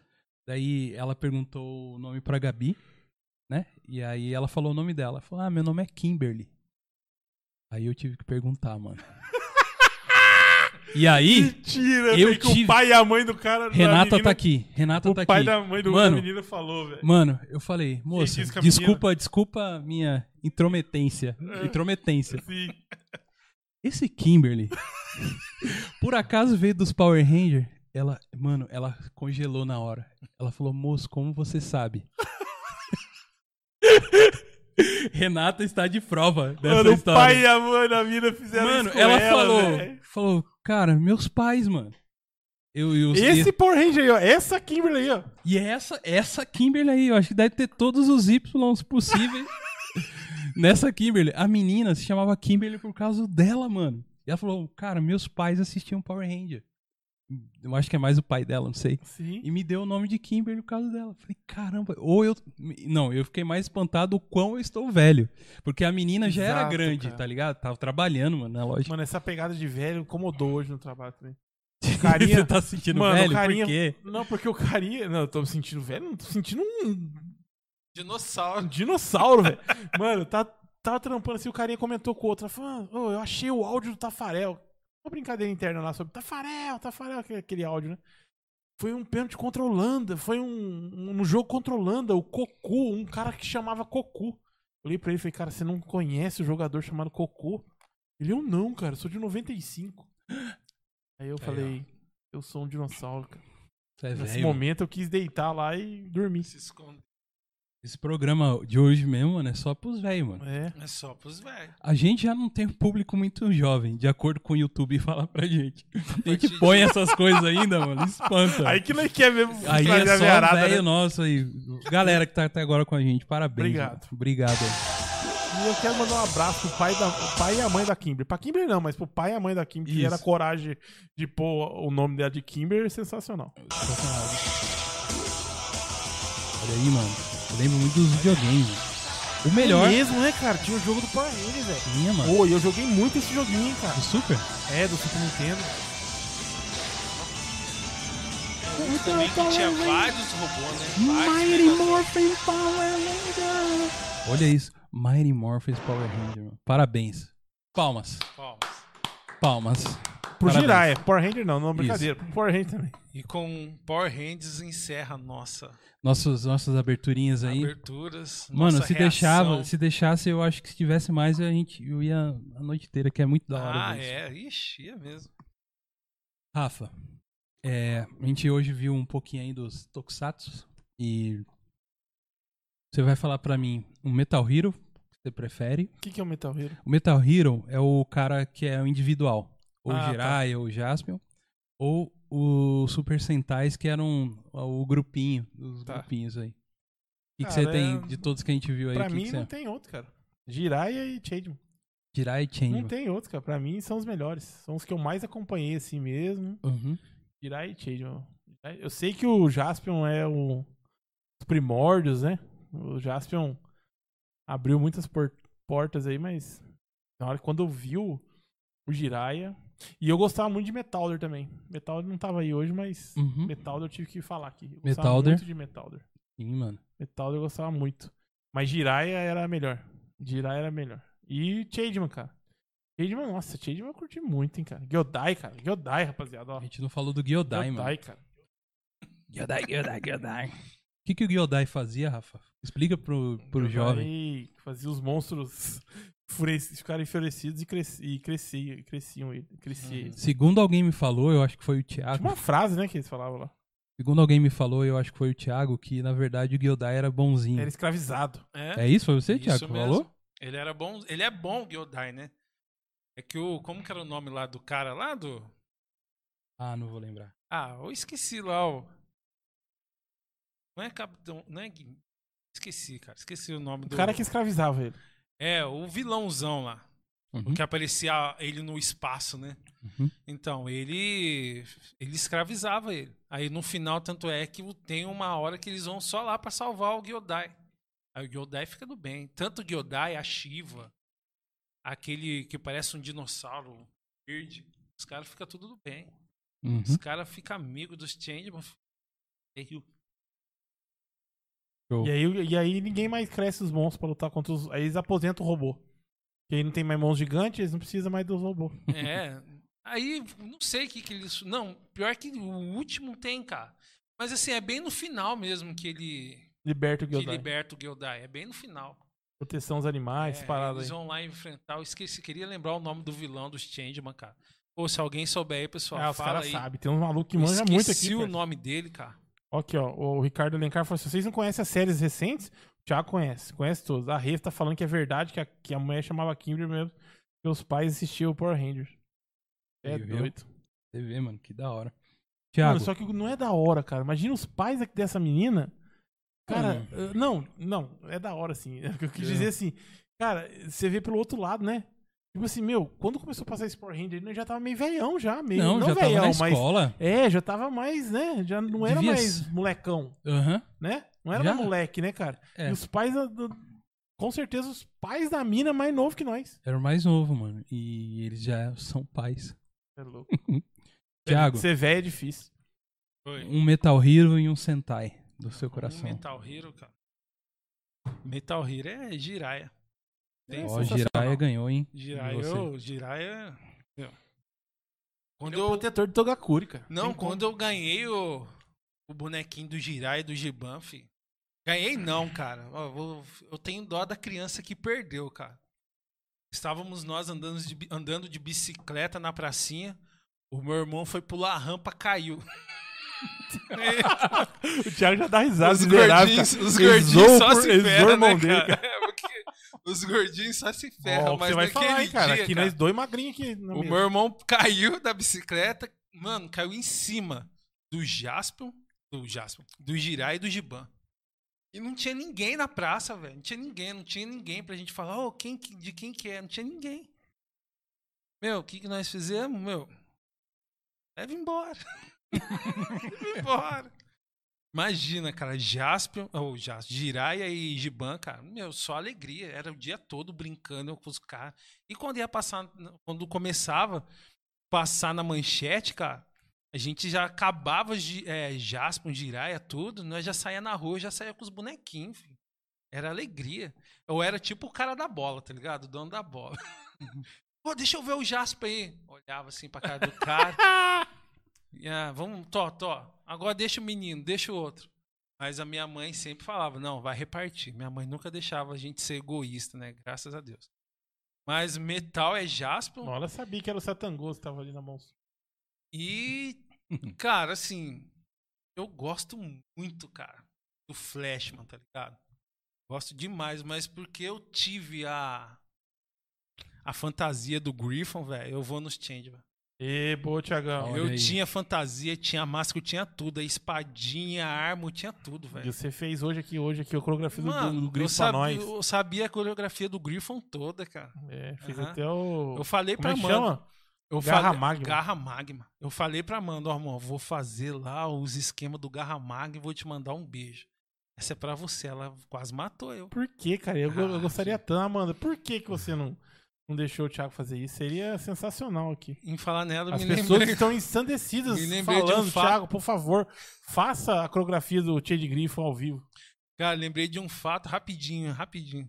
Daí ela perguntou o nome pra Gabi, né? E aí ela falou o nome dela. Falou: "Ah, meu nome é Kimberly". Aí eu tive que perguntar, mano. E aí, Mentira, Eu tive- o pai e a mãe do cara. Renata menina- tá aqui. Renata O tá pai aqui. da mãe do, Mano, da menina falou, velho. Mano, eu falei, moça, desculpa, desculpa a minha intrometência. É. Intrometência. Sim. Esse Kimberly, [laughs] por acaso veio dos Power Rangers? Ela, mano, ela congelou na hora. Ela falou, moço, como você sabe? [laughs] [laughs] Renata está de prova dessa Mano, o história. pai e a mãe da mina fizeram Mano, isso com ela, falou, velho. falou, cara, meus pais, mano. Eu, eu, Esse Power Ranger aí, ó. Essa Kimberly aí, ó. E essa, essa Kimberly aí, eu acho que deve ter todos os Ys possíveis [laughs] nessa Kimberly. A menina se chamava Kimberly por causa dela, mano. E ela falou, cara, meus pais assistiam Power Ranger. Eu acho que é mais o pai dela, não sei. Sim. E me deu o nome de Kimberly por causa dela. Falei, caramba, ou eu. Não, eu fiquei mais espantado o quão eu estou velho. Porque a menina já era Exato, grande, cara. tá ligado? Tava trabalhando, mano, na loja. Mano, essa pegada de velho incomodou hoje no trabalho também. [laughs] Carinha- Você tá se sentindo Mano, velho? carinha- Por quê? Não, porque o carinha. Não, eu tô me sentindo velho, não tô sentindo um Dinossauro. dinossauro, velho. [laughs] Mano, tá, tava trampando assim, o carinha comentou com o outro. Falando, "Ô, eu achei o áudio do Tafarel. Uma brincadeira interna lá sobre Tafarel, Tafarel, aquele, áudio, né? Foi um pênalti contra a Holanda. Foi um, um jogo contra a Holanda. O Cocu, um cara que chamava Cocu. Eu olhei pra ele e falei, cara, você não conhece o jogador chamado Cocu? Ele, eu não, cara, eu sou de 95. Aí eu falei, eu sou um dinossauro, cara. É Nesse velho. momento eu quis deitar lá e dormir. Se esconde. Esse programa de hoje mesmo, mano, é só pros velhos, mano. É. É só pros velhos. A gente já não tem um público muito jovem, de acordo com o YouTube fala pra gente. A gente põe essas coisas ainda, mano, espanta. Aí que nós quer mesmo Aí é só velho né? nosso aí. Galera que tá até agora com a gente, parabéns. Obrigado. mano. Obrigado. E eu quero mandar um abraço pro pai, da, o pai e a mãe da Kimber. Pra Kimber não, mas pro pai e a mãe da Kimber, que Isso. era a coragem de pôr o nome dela de Kimber, sensacional. Olha aí, mano. Lembro muito dos videogames. O melhor. É mesmo, né, cara? Tinha o jogo do Power Rangers, velho. Tinha, mano. Pô, e eu joguei muito esse joguinho, cara. Do Super? É, do Super Nintendo. Também que tinha vários robôs, né? Vários Mighty. Morphin Power Ranger. Olha isso. Mighty Morphin Power Ranger, mano. Parabéns. Palmas. Palmas. Palmas. Pro Parabéns. Jiraiya. Power Ranger não, não, brincadeira. Pro Power Ranger também. E com Power Rangers encerra a nossa Nossos, nossas aberturinhas aí. aberturas. Mano, nossa se reação. deixava, se deixasse, eu acho que se tivesse mais, a gente eu ia a noite inteira, que é muito da hora. Ah, isso. é. Ixi, é mesmo. Rafa, é, a gente hoje viu um pouquinho aí dos Tokusatsu e você vai falar pra mim um Metal Hero você prefere. O que, que é o Metal Hero? O Metal Hero é o cara que é o individual, ou Ah, o Jiraiya, ou o Jaspion, ou o Super Sentais que eram o grupinho, os Tá. grupinhos aí. O que, você tem é- de todos que a gente viu aí? Pra que mim que não você... tem outro, cara. Jiraiya e Changeman. Jiraiya e Changeman. Não tem outro, cara. Pra mim são os melhores. São os que eu mais acompanhei assim mesmo. Uhum. Jiraiya e Changeman. Eu sei que o Jaspion é o... os primórdios, né? O Jaspion abriu muitas por- portas aí, mas na hora que quando eu vi o, o Jiraiya... E eu gostava muito de Metalder também. Metalder não tava aí hoje, mas Uhum. Metalder eu tive que falar aqui. Eu gostava Metalder. muito de Metalder. Sim, mano. Metalder eu gostava muito. Mas Jiraiya era melhor. Jiraiya era melhor. E Changeman, cara. Changeman, nossa, Changeman eu curti muito, hein, cara. Gyodai, cara. Gyodai, rapaziada. Ó. A gente não falou do Gyodai, mano. Gyodai, cara. Gyodai, Gyodai, Gyodai. O que, que o Gyodai fazia, Rafa? Explica pro, pro jovem. Fazia os monstros ficarem enfurecidos e, cresci, e crescia, e cresciam. Crescia Uhum. Segundo alguém me falou, eu acho que foi o Tinha Thiago. uma frase, né, que eles falavam lá. Segundo alguém me falou, eu acho que foi o Thiago, que na verdade o Gyodai era bonzinho. Era escravizado. É, É isso? Foi você, Isso Thiago, que falou? Ele era bom. Ele é bom, o Gyodai, né? É que o. Como que era o nome lá do cara lá do. Ah, não vou lembrar. Ah, eu esqueci lá o. Não é Capitão. Não é. Esqueci, cara. Esqueci o nome O do. cara que escravizava ele. É, o vilãozão lá. Uhum, Que aparecia ele no espaço, né? uhum. Então, ele ele escravizava ele. Aí no final, tanto é que tem uma hora que eles vão só lá pra salvar o Gyodai. Aí o Gyodai fica do bem. Tanto o Gyodai, a Shiva, aquele que parece um dinossauro verde, os caras ficam tudo do bem. Uhum. Os caras ficam amigos dos Changeman. Show. E aí, e aí ninguém mais cresce os monstros pra lutar contra os. Aí eles aposentam o robô. E aí não tem mais monstros gigantes, eles não precisam mais dos robôs. [laughs] É. Aí, não sei o que, que eles. Não, pior que o último tem, cara. Mas assim, é bem no final mesmo que ele. Liberta o Que Gyodai. liberta o Gyodai. É bem no final. Proteção aos animais, É, paradas eles aí. vão lá enfrentar. Eu esqueci, queria lembrar o nome do vilão dos Changeman, cara. Pô, se alguém souber aí, pessoal, os fala caras aí. sabem. Tem uns malucos que Eu manjam muito esqueci aqui. o parceiro. nome dele, cara. Aqui, ó. O Ricardo Alencar falou: se vocês não conhecem as séries recentes, o Thiago conhece. Conhece todas. A Rave tá falando que é verdade, que a, que a mulher chamava Kimber mesmo, que os pais assistiam o Power Rangers. É viu? doido. Você vê, mano, que da hora. Thiago, Mano, só que não é da hora, cara. Imagina os pais aqui dessa menina. Cara, eh, não, não, é da hora, assim. O [laughs] que eu quis É. dizer assim. Cara, você vê pelo outro lado, né? Tipo assim, meu, quando começou a passar esse Power Ranger, já tava meio velhão já, meio. não, Não, já velhão, tava na mas. escola. É, já tava mais, né? Já não era Devia mais ser. molecão, Aham. né? Não era Já? mais moleque, né, cara? É. E os pais. da- do- Com certeza, os pais da mina mais novo que nós. Era o mais novo, mano. E eles já são pais. É louco. [laughs] Thiago, Ser velho é difícil. Foi. um Metal Hero e um Sentai do seu coração. Um Metal Hero, cara. Metal Hero é Jiraiya. Tem É Ó, sensacional. Jiraiya ganhou, hein? Jiraiya, E você? ô, Jiraiya. meu. Quando é o eu, protetor de Togakuri, cara. não, Tem como. quando eu ganhei o, o bonequinho do Jiraiya e do Giban, fi. Ganhei não, cara. Eu vou- eu tenho dó da criança que perdeu, cara. Estávamos nós andando de, andando de bicicleta na pracinha. O meu irmão foi pular a rampa, caiu. [laughs] O Thiago já dá risada. os gordinhos, cara. os gordinhos só por- se ferram, né, dele, cara? Os gordinhos só se ferram, Ó, o que mas você vai falar, hein, cara. dia, aqui cara, nós dois magrinhos aqui. o mesa. meu irmão caiu da bicicleta, mano, caiu em cima do Jaspion, do Jaspion, do Jirai e do Giban. E não tinha ninguém na praça, velho. Não tinha ninguém, não tinha ninguém pra gente falar, ô, quem, que- de quem que é? Não tinha ninguém. Meu, o que, que nós fizemos? Meu, leva embora. [laughs] leva embora. Imagina, cara, Jaspion, ou Jaspion, Jiraiya e Giban, cara, meu, só alegria. Era o dia todo brincando com os caras. E quando ia passar, quando começava passar na manchete, cara, a gente já acabava de é, Jaspion, Jiraiya, tudo, nós já saía na rua, já saía com os bonequinhos, filho. Era alegria. Eu era tipo o cara da bola, tá ligado? O dono da bola. [laughs] Pô, deixa eu ver o Jasper aí. Olhava assim pra cara do cara. [laughs] Ah, vamos, tó, tó. Agora deixa o menino, deixa o outro. Mas a minha mãe sempre falava, não, vai repartir. Minha mãe nunca deixava a gente ser egoísta, né? Graças a Deus. Mas metal é Olha, eu sabia que era o Satangos que tava ali na mão. e, [laughs] cara, assim, eu gosto muito, cara, do Flashman, tá ligado? Gosto demais, mas porque eu tive a a fantasia do Griffon, velho, eu vou nos change, velho. Ê, boa, Thiagão. Olha Eu aí. tinha fantasia, tinha máscara, eu tinha tudo, a espadinha, a arma, eu tinha tudo, E velho. você fez hoje aqui, hoje aqui, a coreografia do, Mano, do eu, Grifo pra sabia, nós. eu sabia a coreografia do Griffon toda, cara. É, fez Aham. até o... Eu falei Como pra é que Amanda. chama? Eu Garra falei, Magma. Garra Magma. Eu falei pra Amanda, ó, irmão, vou fazer lá os esquemas do Garra Magma e vou te mandar um beijo. Essa é pra você. Ela quase matou eu. Por que, cara? Eu, eu Ah, gostaria tanto, Amanda. Por que, que você não, não deixou o Thiago fazer isso? Seria sensacional aqui. Em falar nela, As me pessoas lembrei. estão ensandecidas um falando, fato. Thiago, por favor, faça a coreografia do Che de Grifo ao vivo. Cara, lembrei de um fato rapidinho, rapidinho.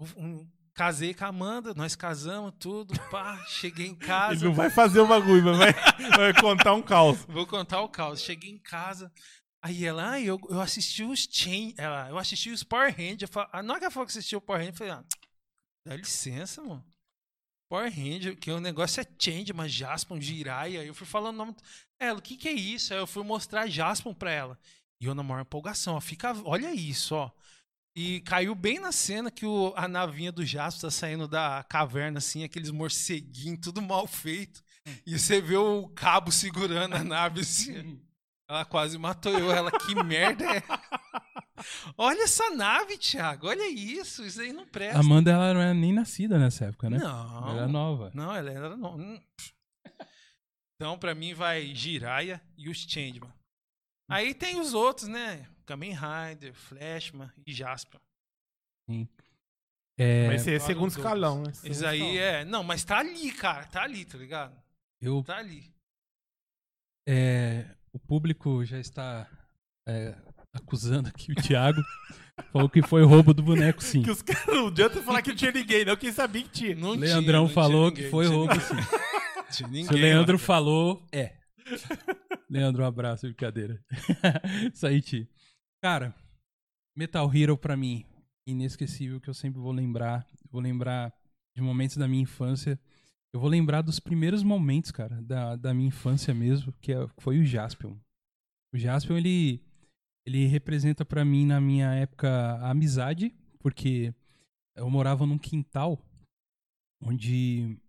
Um- um- casei com a Amanda, nós casamos, tudo, pá. [laughs] cheguei em Ele casa. não vai fazer o bagulho, mas vai, [laughs] vai contar um caos. Vou contar o caos. Cheguei em casa. Aí ela, ah, eu, eu assisti os Chain. Ela, eu assisti os Power Rangers. Eu falo, ah, na hora que ela falou que assistiu o Power Ranger, eu falei, ah, dá licença, mano. Power Ranger, que o negócio é Change, mas Jaspion, Jiraiya. Eu fui falando o nome. Ela, o que que é isso? Aí eu fui mostrar Jaspion pra ela. E eu na maior empolgação, ó, fica, olha isso, ó. E caiu bem na cena que o, a navinha do Jaspion tá saindo da caverna, assim, aqueles morceguinhos, tudo mal feito. E você vê o cabo segurando a nave, assim. [laughs] Ela quase matou eu. Ela, que merda é? [laughs] Olha essa nave, Thiago. Olha isso. Isso aí não presta. Amanda, ela não era nem nascida nessa época, né? Não. Ela era nova. Não, ela era. No... hum. Então, pra mim, vai Jiraiya e os Changeman. Aí tem os outros, né? Kamen Rider, Flashman e Jasper. É, Vai ser Olha segundo os outros. escalão, né? Eles Segundo aí escalão. é. Não, mas tá ali, cara. Tá ali, tá ligado? eu, Tá ali. é, o público já está é, acusando aqui o Thiago. falou que foi roubo do boneco, sim. Que os caras não adianta falar que não tinha ninguém, não. Quem sabia que tinha. Não Leandrão tinha, não falou tinha que ninguém, foi tinha roubo, ninguém. sim. [laughs] Ninguém, Se o Leandro ó. falou, é. Leandro, um abraço, brincadeira. [laughs] Isso aí, Ti. Cara, Metal Hero pra mim, inesquecível, que eu sempre vou lembrar. Vou lembrar de momentos da minha infância. Eu vou lembrar dos primeiros momentos, cara, da, da minha infância mesmo, que é- foi o Jaspion. O Jaspion, ele, ele representa pra mim, na minha época, a amizade, porque eu morava num quintal onde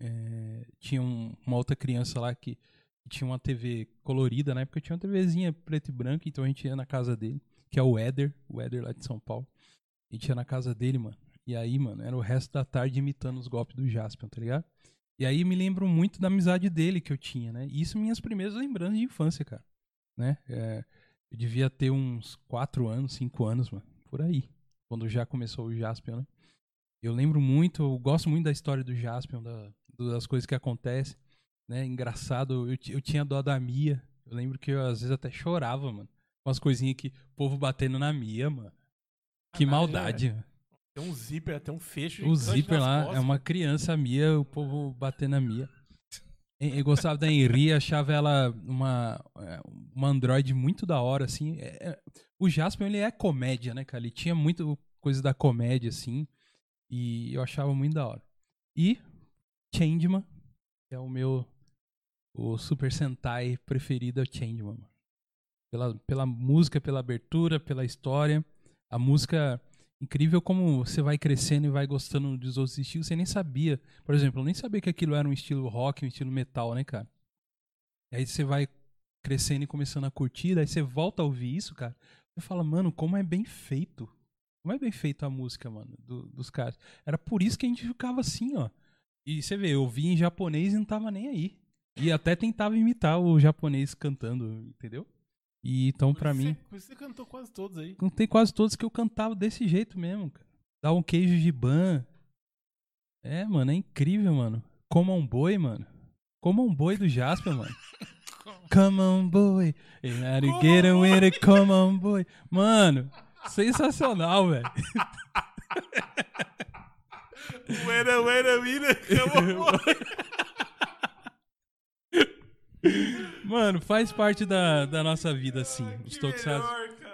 é, tinha um- uma outra criança lá que, que tinha uma TV colorida, na época tinha uma TVzinha preto e branco, então a gente ia na casa dele, que é o Éder, o Éder lá de São Paulo. A gente ia na casa dele, mano. E aí, mano, era o resto da tarde imitando os golpes do Jaspion, tá ligado? E aí me lembro muito da amizade dele que eu tinha, né? E isso minhas primeiras lembranças de infância, cara. Né? É, eu devia ter uns 4 anos, 5 anos, mano. Por aí. Quando já começou o Jaspion, né? Eu lembro muito, eu gosto muito da história do Jaspion, da, das coisas que acontecem. né? Engraçado. Eu, eu tinha dó da Mia. Eu lembro que eu às vezes até chorava, mano. Com as coisinhas que o povo batendo na Mia, mano. Que Caralho, maldade. mano. Tem um zíper, até um fecho. O zíper lá costas. é uma criança a Mia, o povo batendo na Mia. Eu gostava da Henri, achava ela uma, é, uma androide muito da hora, assim. É- é- o Jasper, ele é comédia, né, cara? Ele tinha muito coisa da comédia, assim. E eu achava muito da hora. E Changeman, que é o meu o Super Sentai preferido, é o Changeman. Pela, pela música, pela abertura, pela história. A música incrível como você vai crescendo e vai gostando dos outros estilos, você nem sabia. Por exemplo, eu nem sabia que aquilo era um estilo rock, um estilo metal, né, cara? E aí você vai crescendo e começando a curtir, daí você volta a ouvir isso, cara. Você fala, mano, como é bem feito. Como é bem feito a música, mano, do- dos caras. Era por isso que a gente ficava assim, ó. E você vê, eu ouvia em japonês e não tava nem aí. E até tentava imitar o japonês cantando, entendeu? E então, isso mim, Você, cantou quase todos aí. não tem quase todos que eu cantava desse jeito mesmo, cara. Dá um queijo de ban. É, mano, é incrível, mano. Coma um boi, mano. Coma um boi do Jasper, mano. [laughs] [laughs] Come on, boy. You gotta get with it, come on, boy. Mano, sensacional, velho. Uera, uera, vira, Mano, faz parte da, da nossa vida, assim. Os Tokusatsu.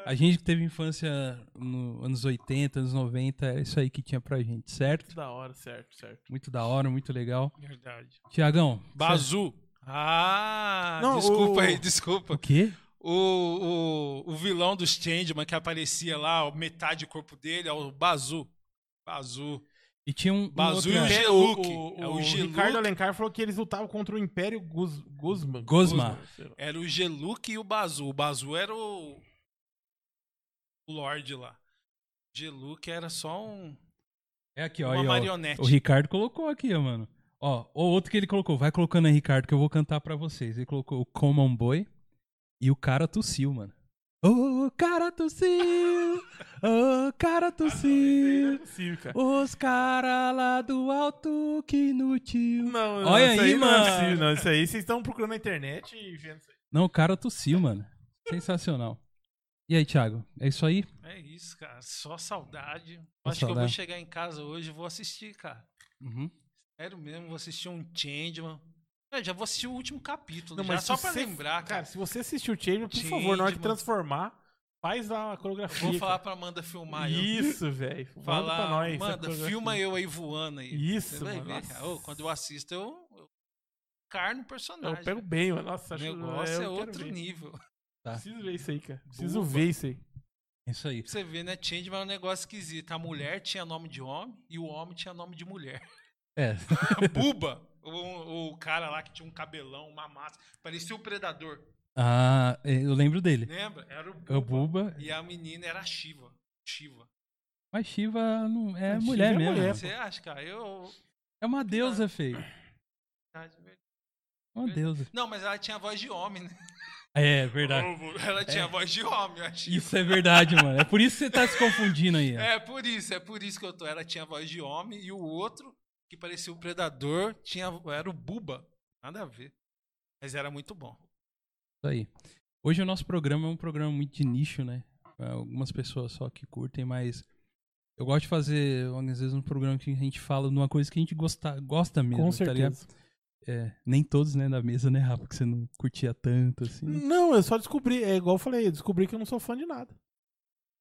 A gente que teve infância nos anos 80, anos 90, é isso aí que tinha pra gente, certo? Da hora, certo, certo. Muito da hora, muito legal. Verdade. Tiagão. Bazu. Ah, Não, desculpa o- aí, desculpa. O quê? O, o, o vilão dos Changeman que aparecia lá, metade do corpo dele, é o Bazu. Bazu. E tinha um. um Bazu e outra- o É, Geluk. O, o, É o o. Ricardo Alencar falou que eles lutavam contra o Império Gus, Guzman. Era o Geluk e o Bazu. O Bazu era o. O Lorde lá. O Geluk era só um. É aqui, ó. Uma aí, ó. marionete. O Ricardo colocou aqui, ó, mano. Ó, o outro que ele colocou. Vai colocando aí, Ricardo, que eu vou cantar pra vocês. Ele colocou o Common Boy e o cara tossiu, mano. O cara tossiu! O cara tossiu! Possível, cara. Os caras lá do alto que inútil. Não, Olha isso aí, não é mano. possível, não. Isso aí vocês estão procurando na internet e vendo isso aí. Não, o cara tossiu, mano. Sensacional. E aí, Thiago? É isso aí? É isso, cara. Só saudade. Só Acho que eu vou saudade. chegar em casa hoje e vou assistir, cara. Uhum. Sério mesmo, vou assistir um Changeman. Eu já vou assistir o último capítulo, Não, já mas só pra você- lembrar, cara. Cara, se você assistiu o Changeman, por favor, na hora que Changeman. transformar, faz lá a Eu coreografia. vou falar cara. pra Amanda filmar. eu. Isso, velho. [laughs] Falar, pra nós. essa Manda, coreografia. filma eu aí voando aí. Isso, Você vai mano, ver, nossa. cara. Ô, quando eu assisto, eu, eu carno o personagem. Eu pego bem, mano. Nossa, O acho negócio eu é quero outro ver. nível. Pra Preciso ver isso aí, cara. Preciso Boa. ver isso aí. É Isso aí. você ver, né? Changeman é um negócio esquisito. A mulher tinha nome de homem e o homem tinha nome de mulher. É. [laughs] Buba, o, o cara lá que tinha um cabelão, uma máscara, parecia o predador. Ah, eu lembro dele. Lembra? Era o Buba. É o Buba. E a menina era a Shiva. Shiva. Mas Shiva não é Mas mulher Shiva é mesmo. mulher. Você acha, cara? Eu. É uma deusa, feio. Uma deusa. Não, mas ela tinha voz de homem, né? É, verdade. Ela tinha voz de homem, a Shiva. Isso é verdade, mano. É por isso que você tá se confundindo aí. ó. É por isso, é por isso que eu tô. Ela tinha voz de homem e o outro, que parecia o predador, tinha, era o Buba. Nada a ver. Mas era muito bom. Isso aí. Hoje o nosso programa é um programa muito de nicho, né? É, Algumas pessoas só que curtem, mas eu gosto de fazer, às vezes, um programa que a gente fala de uma coisa que a gente gosta, gosta mesmo, Com tá certeza. É, nem todos, né, da mesa, né, Rafa? Que você não curtia tanto, assim. Não, eu só descobri, é igual eu falei, eu descobri que eu não sou fã de nada.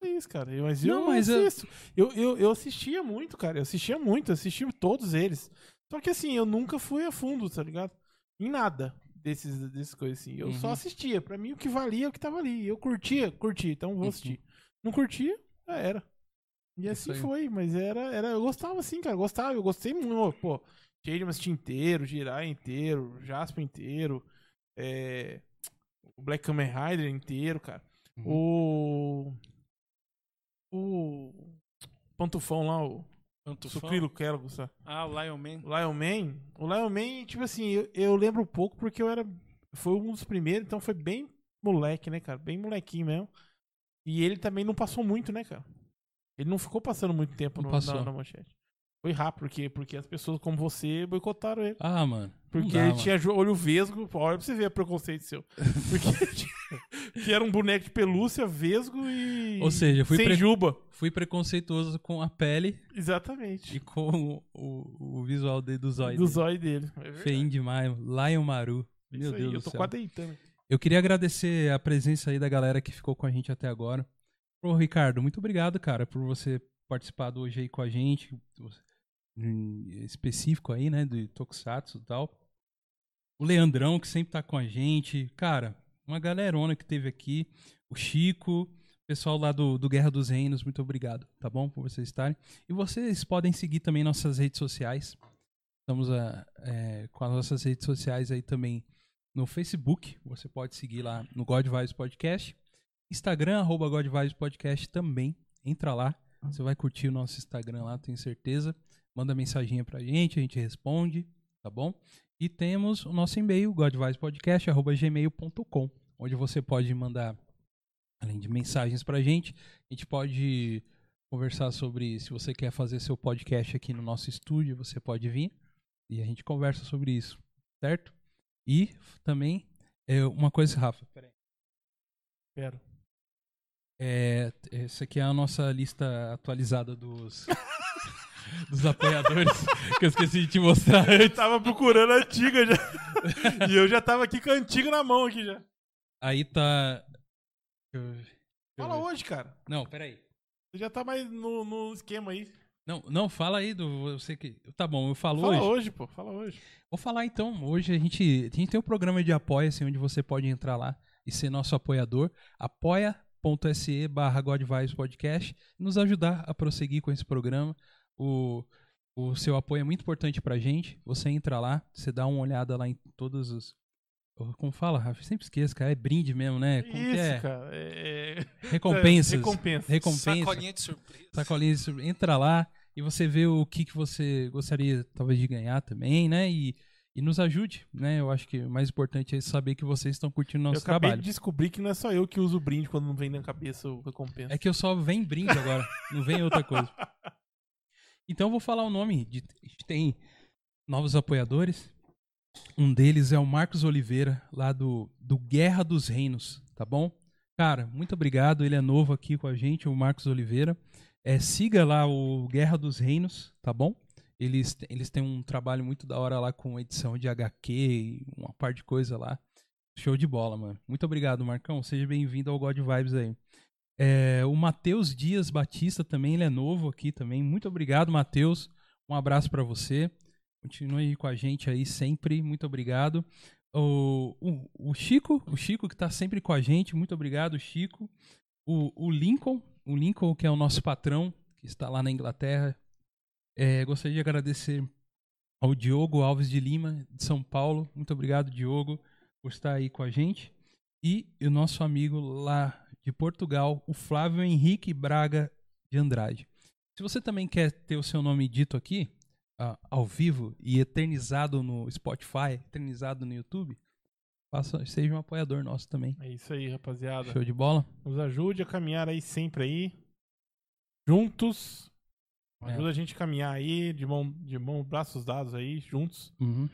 Isso, cara. Mas eu Não, mas assisto. Eu, eu, eu assistia muito, cara. Eu assistia muito, eu assistia todos eles. Só que assim, eu nunca fui a fundo, tá ligado? Em nada desses, desses coisas assim. Eu só Uhum. assistia. Pra mim, o que valia é o que tava ali. Eu curtia, curtia, então vou Uhum. assistir. Não curtia, já era. E assim foi, mas era, era. Eu gostava assim, cara. Eu gostava, eu gostei muito. Pô, Changeman assistia inteiro, Jirai inteiro, Jasper inteiro. É, o Black Kamen Rider inteiro, cara. O. O. Pantufão lá, o. Pantufão? Sucrilo Kellogg, sabe? Ah, o Lion Man. O Lion Man. O Lion Man, tipo assim, eu, eu lembro pouco porque eu era. Foi um dos primeiros, então foi bem moleque, né, cara? Bem molequinho mesmo. E ele também não passou muito, né, cara? Ele não ficou passando muito tempo Não no, passou. na, na manchete. Foi rápido, porque, porque as pessoas como você boicotaram ele. Ah, mano. Porque dá, ele mano. tinha olho vesgo. Olha pra você ver o preconceito seu. Porque [laughs] tinha- que era um boneco de pelúcia, vesgo e. Ou seja, fui sem pre- juba. Fui preconceituoso com a pele Exatamente. e com o, o visual dele do zóio. Do dele. zóio dele. É. Feinho demais. Lion Maru. Isso Meu aí, Deus eu do tô céu. quase deitando. Eu queria agradecer a presença aí da galera que ficou com a gente até agora. Ô, Ricardo, muito obrigado, cara, por você participar do hoje aí com a gente. Em específico aí, né, do Tokusatsu e tal. O Leandrão, que sempre tá com a gente. Cara, uma galerona que teve aqui. O Chico, pessoal lá do, do Guerra dos Reinos, muito obrigado, tá bom? Por vocês estarem. E vocês podem seguir também nossas redes sociais. Estamos a, é, com as nossas redes sociais aí também no Facebook. Você pode seguir lá no God Podcast. Instagram, arroba Podcast também. Entra lá. Você vai curtir o nosso Instagram lá, tenho certeza. Manda mensaginha pra gente, a gente responde, tá bom? E temos o nosso e-mail, godvibespodcast.gmail.com, onde você pode mandar, além de mensagens pra gente, a gente pode conversar sobre se você quer fazer seu podcast aqui no nosso estúdio, você pode vir e a gente conversa sobre isso, certo? E também, é, uma coisa, Rafa, peraí. Espero. É, essa aqui é a nossa lista atualizada dos, [laughs] dos apoiadores, [laughs] que eu esqueci de te mostrar Eu antes. tava procurando a antiga já. e eu já tava aqui com a antiga na mão aqui já. Aí tá. eu- eu Fala hoje, cara. Não, peraí. Você já tá mais no, no esquema aí. Não, não, fala aí do. Você que. Tá bom, eu falo Fala hoje. hoje, pô. Fala hoje. Vou falar então. Hoje a gente, a gente tem um programa de apoia-se onde você pode entrar lá e ser nosso apoiador. apoia.se barra Podcast e nos ajudar a prosseguir com esse programa. O, o seu apoio é muito importante pra gente. Você entra lá, você dá uma olhada lá em todos os. Como fala, Rafa? Eu Sempre esqueço, cara. É brinde mesmo, né? Como que Isso, é? cara. É, é- Recompensas. É, recompensa. Recompensa. Sacolinha de surpresa. Sacolinha de surpresa. Entra lá e você vê o que, que você gostaria, talvez, de ganhar também, né? E, e nos ajude, né? Eu acho que o mais importante é saber que vocês estão curtindo o Eu nosso acabei trabalho. de descobrir que não é só eu que uso o brinde quando não vem na cabeça o recompensa. É que eu só vem brinde agora, não vem outra coisa. [laughs] Então eu vou falar o nome. De, a gente tem novos apoiadores. Um deles é o Marcos Oliveira, lá do, do Guerra dos Reinos, tá bom? Cara, muito obrigado. Ele é novo aqui com a gente, o Marcos Oliveira. É, siga lá o Guerra dos Reinos, tá bom? Eles, eles têm um trabalho muito da hora lá com edição de HQ e uma parte de coisa lá. Show de bola, mano. Muito obrigado, Marcão. Seja bem-vindo ao God Vibes aí. É, o Matheus Dias Batista também, ele é novo aqui também. Muito obrigado, Matheus. Um abraço pra você. Continue com a gente aí sempre. Muito obrigado. O, o, o Chico, o Chico que tá sempre com a gente. Muito obrigado, Chico. O, o Lincoln, o Lincoln que é o nosso patrão, que está lá na Inglaterra. É, gostaria de agradecer ao Diogo Alves de Lima, de São Paulo. Muito obrigado, Diogo, por estar aí com a gente. E o nosso amigo lá de Portugal, o Flávio Henrique Braga de Andrade. Se você também quer ter o seu nome dito aqui, ah, ao vivo e eternizado no Spotify, eternizado no YouTube, faça, seja um apoiador nosso também. É isso aí, rapaziada. Show de bola? Nos ajude a caminhar aí sempre aí. Juntos. É. Ajuda a gente a caminhar aí, de mão, de mão, braços dados aí, juntos. Uhum.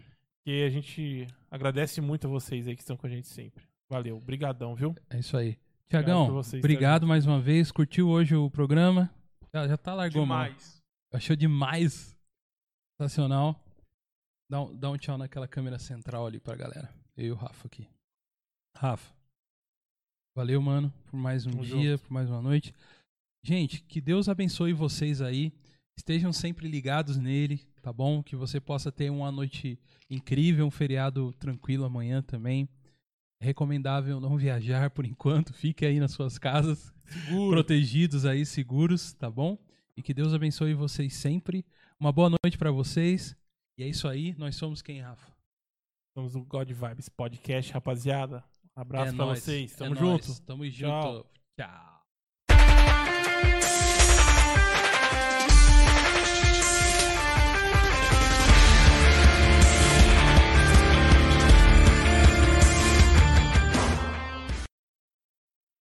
E a gente agradece muito a vocês aí que estão com a gente sempre. Valeu, brigadão, viu? É isso aí. Tiagão, obrigado mais uma vez. Curtiu hoje o programa? Já, já tá largou, mano. Demais. Achou demais. Sensacional. Dá um, dá um tchau naquela câmera central ali pra galera. Eu e o Rafa aqui. Rafa. Valeu, mano, por mais um Tamo dia, junto. por mais uma noite. Gente, que Deus abençoe vocês aí. Estejam sempre ligados nele, tá bom? Que você possa ter uma noite incrível, um feriado tranquilo amanhã também. É recomendável não viajar por enquanto. Fique aí nas suas casas, protegidos aí, seguros, tá bom? E que Deus abençoe vocês sempre. Uma boa noite pra vocês. E é isso aí. Nós somos quem, Rafa? Somos o God Vibes Podcast, rapaziada. Um abraço é pra nóis, vocês. é Tamo nóis, junto. Tamo Tchau. junto. Tchau.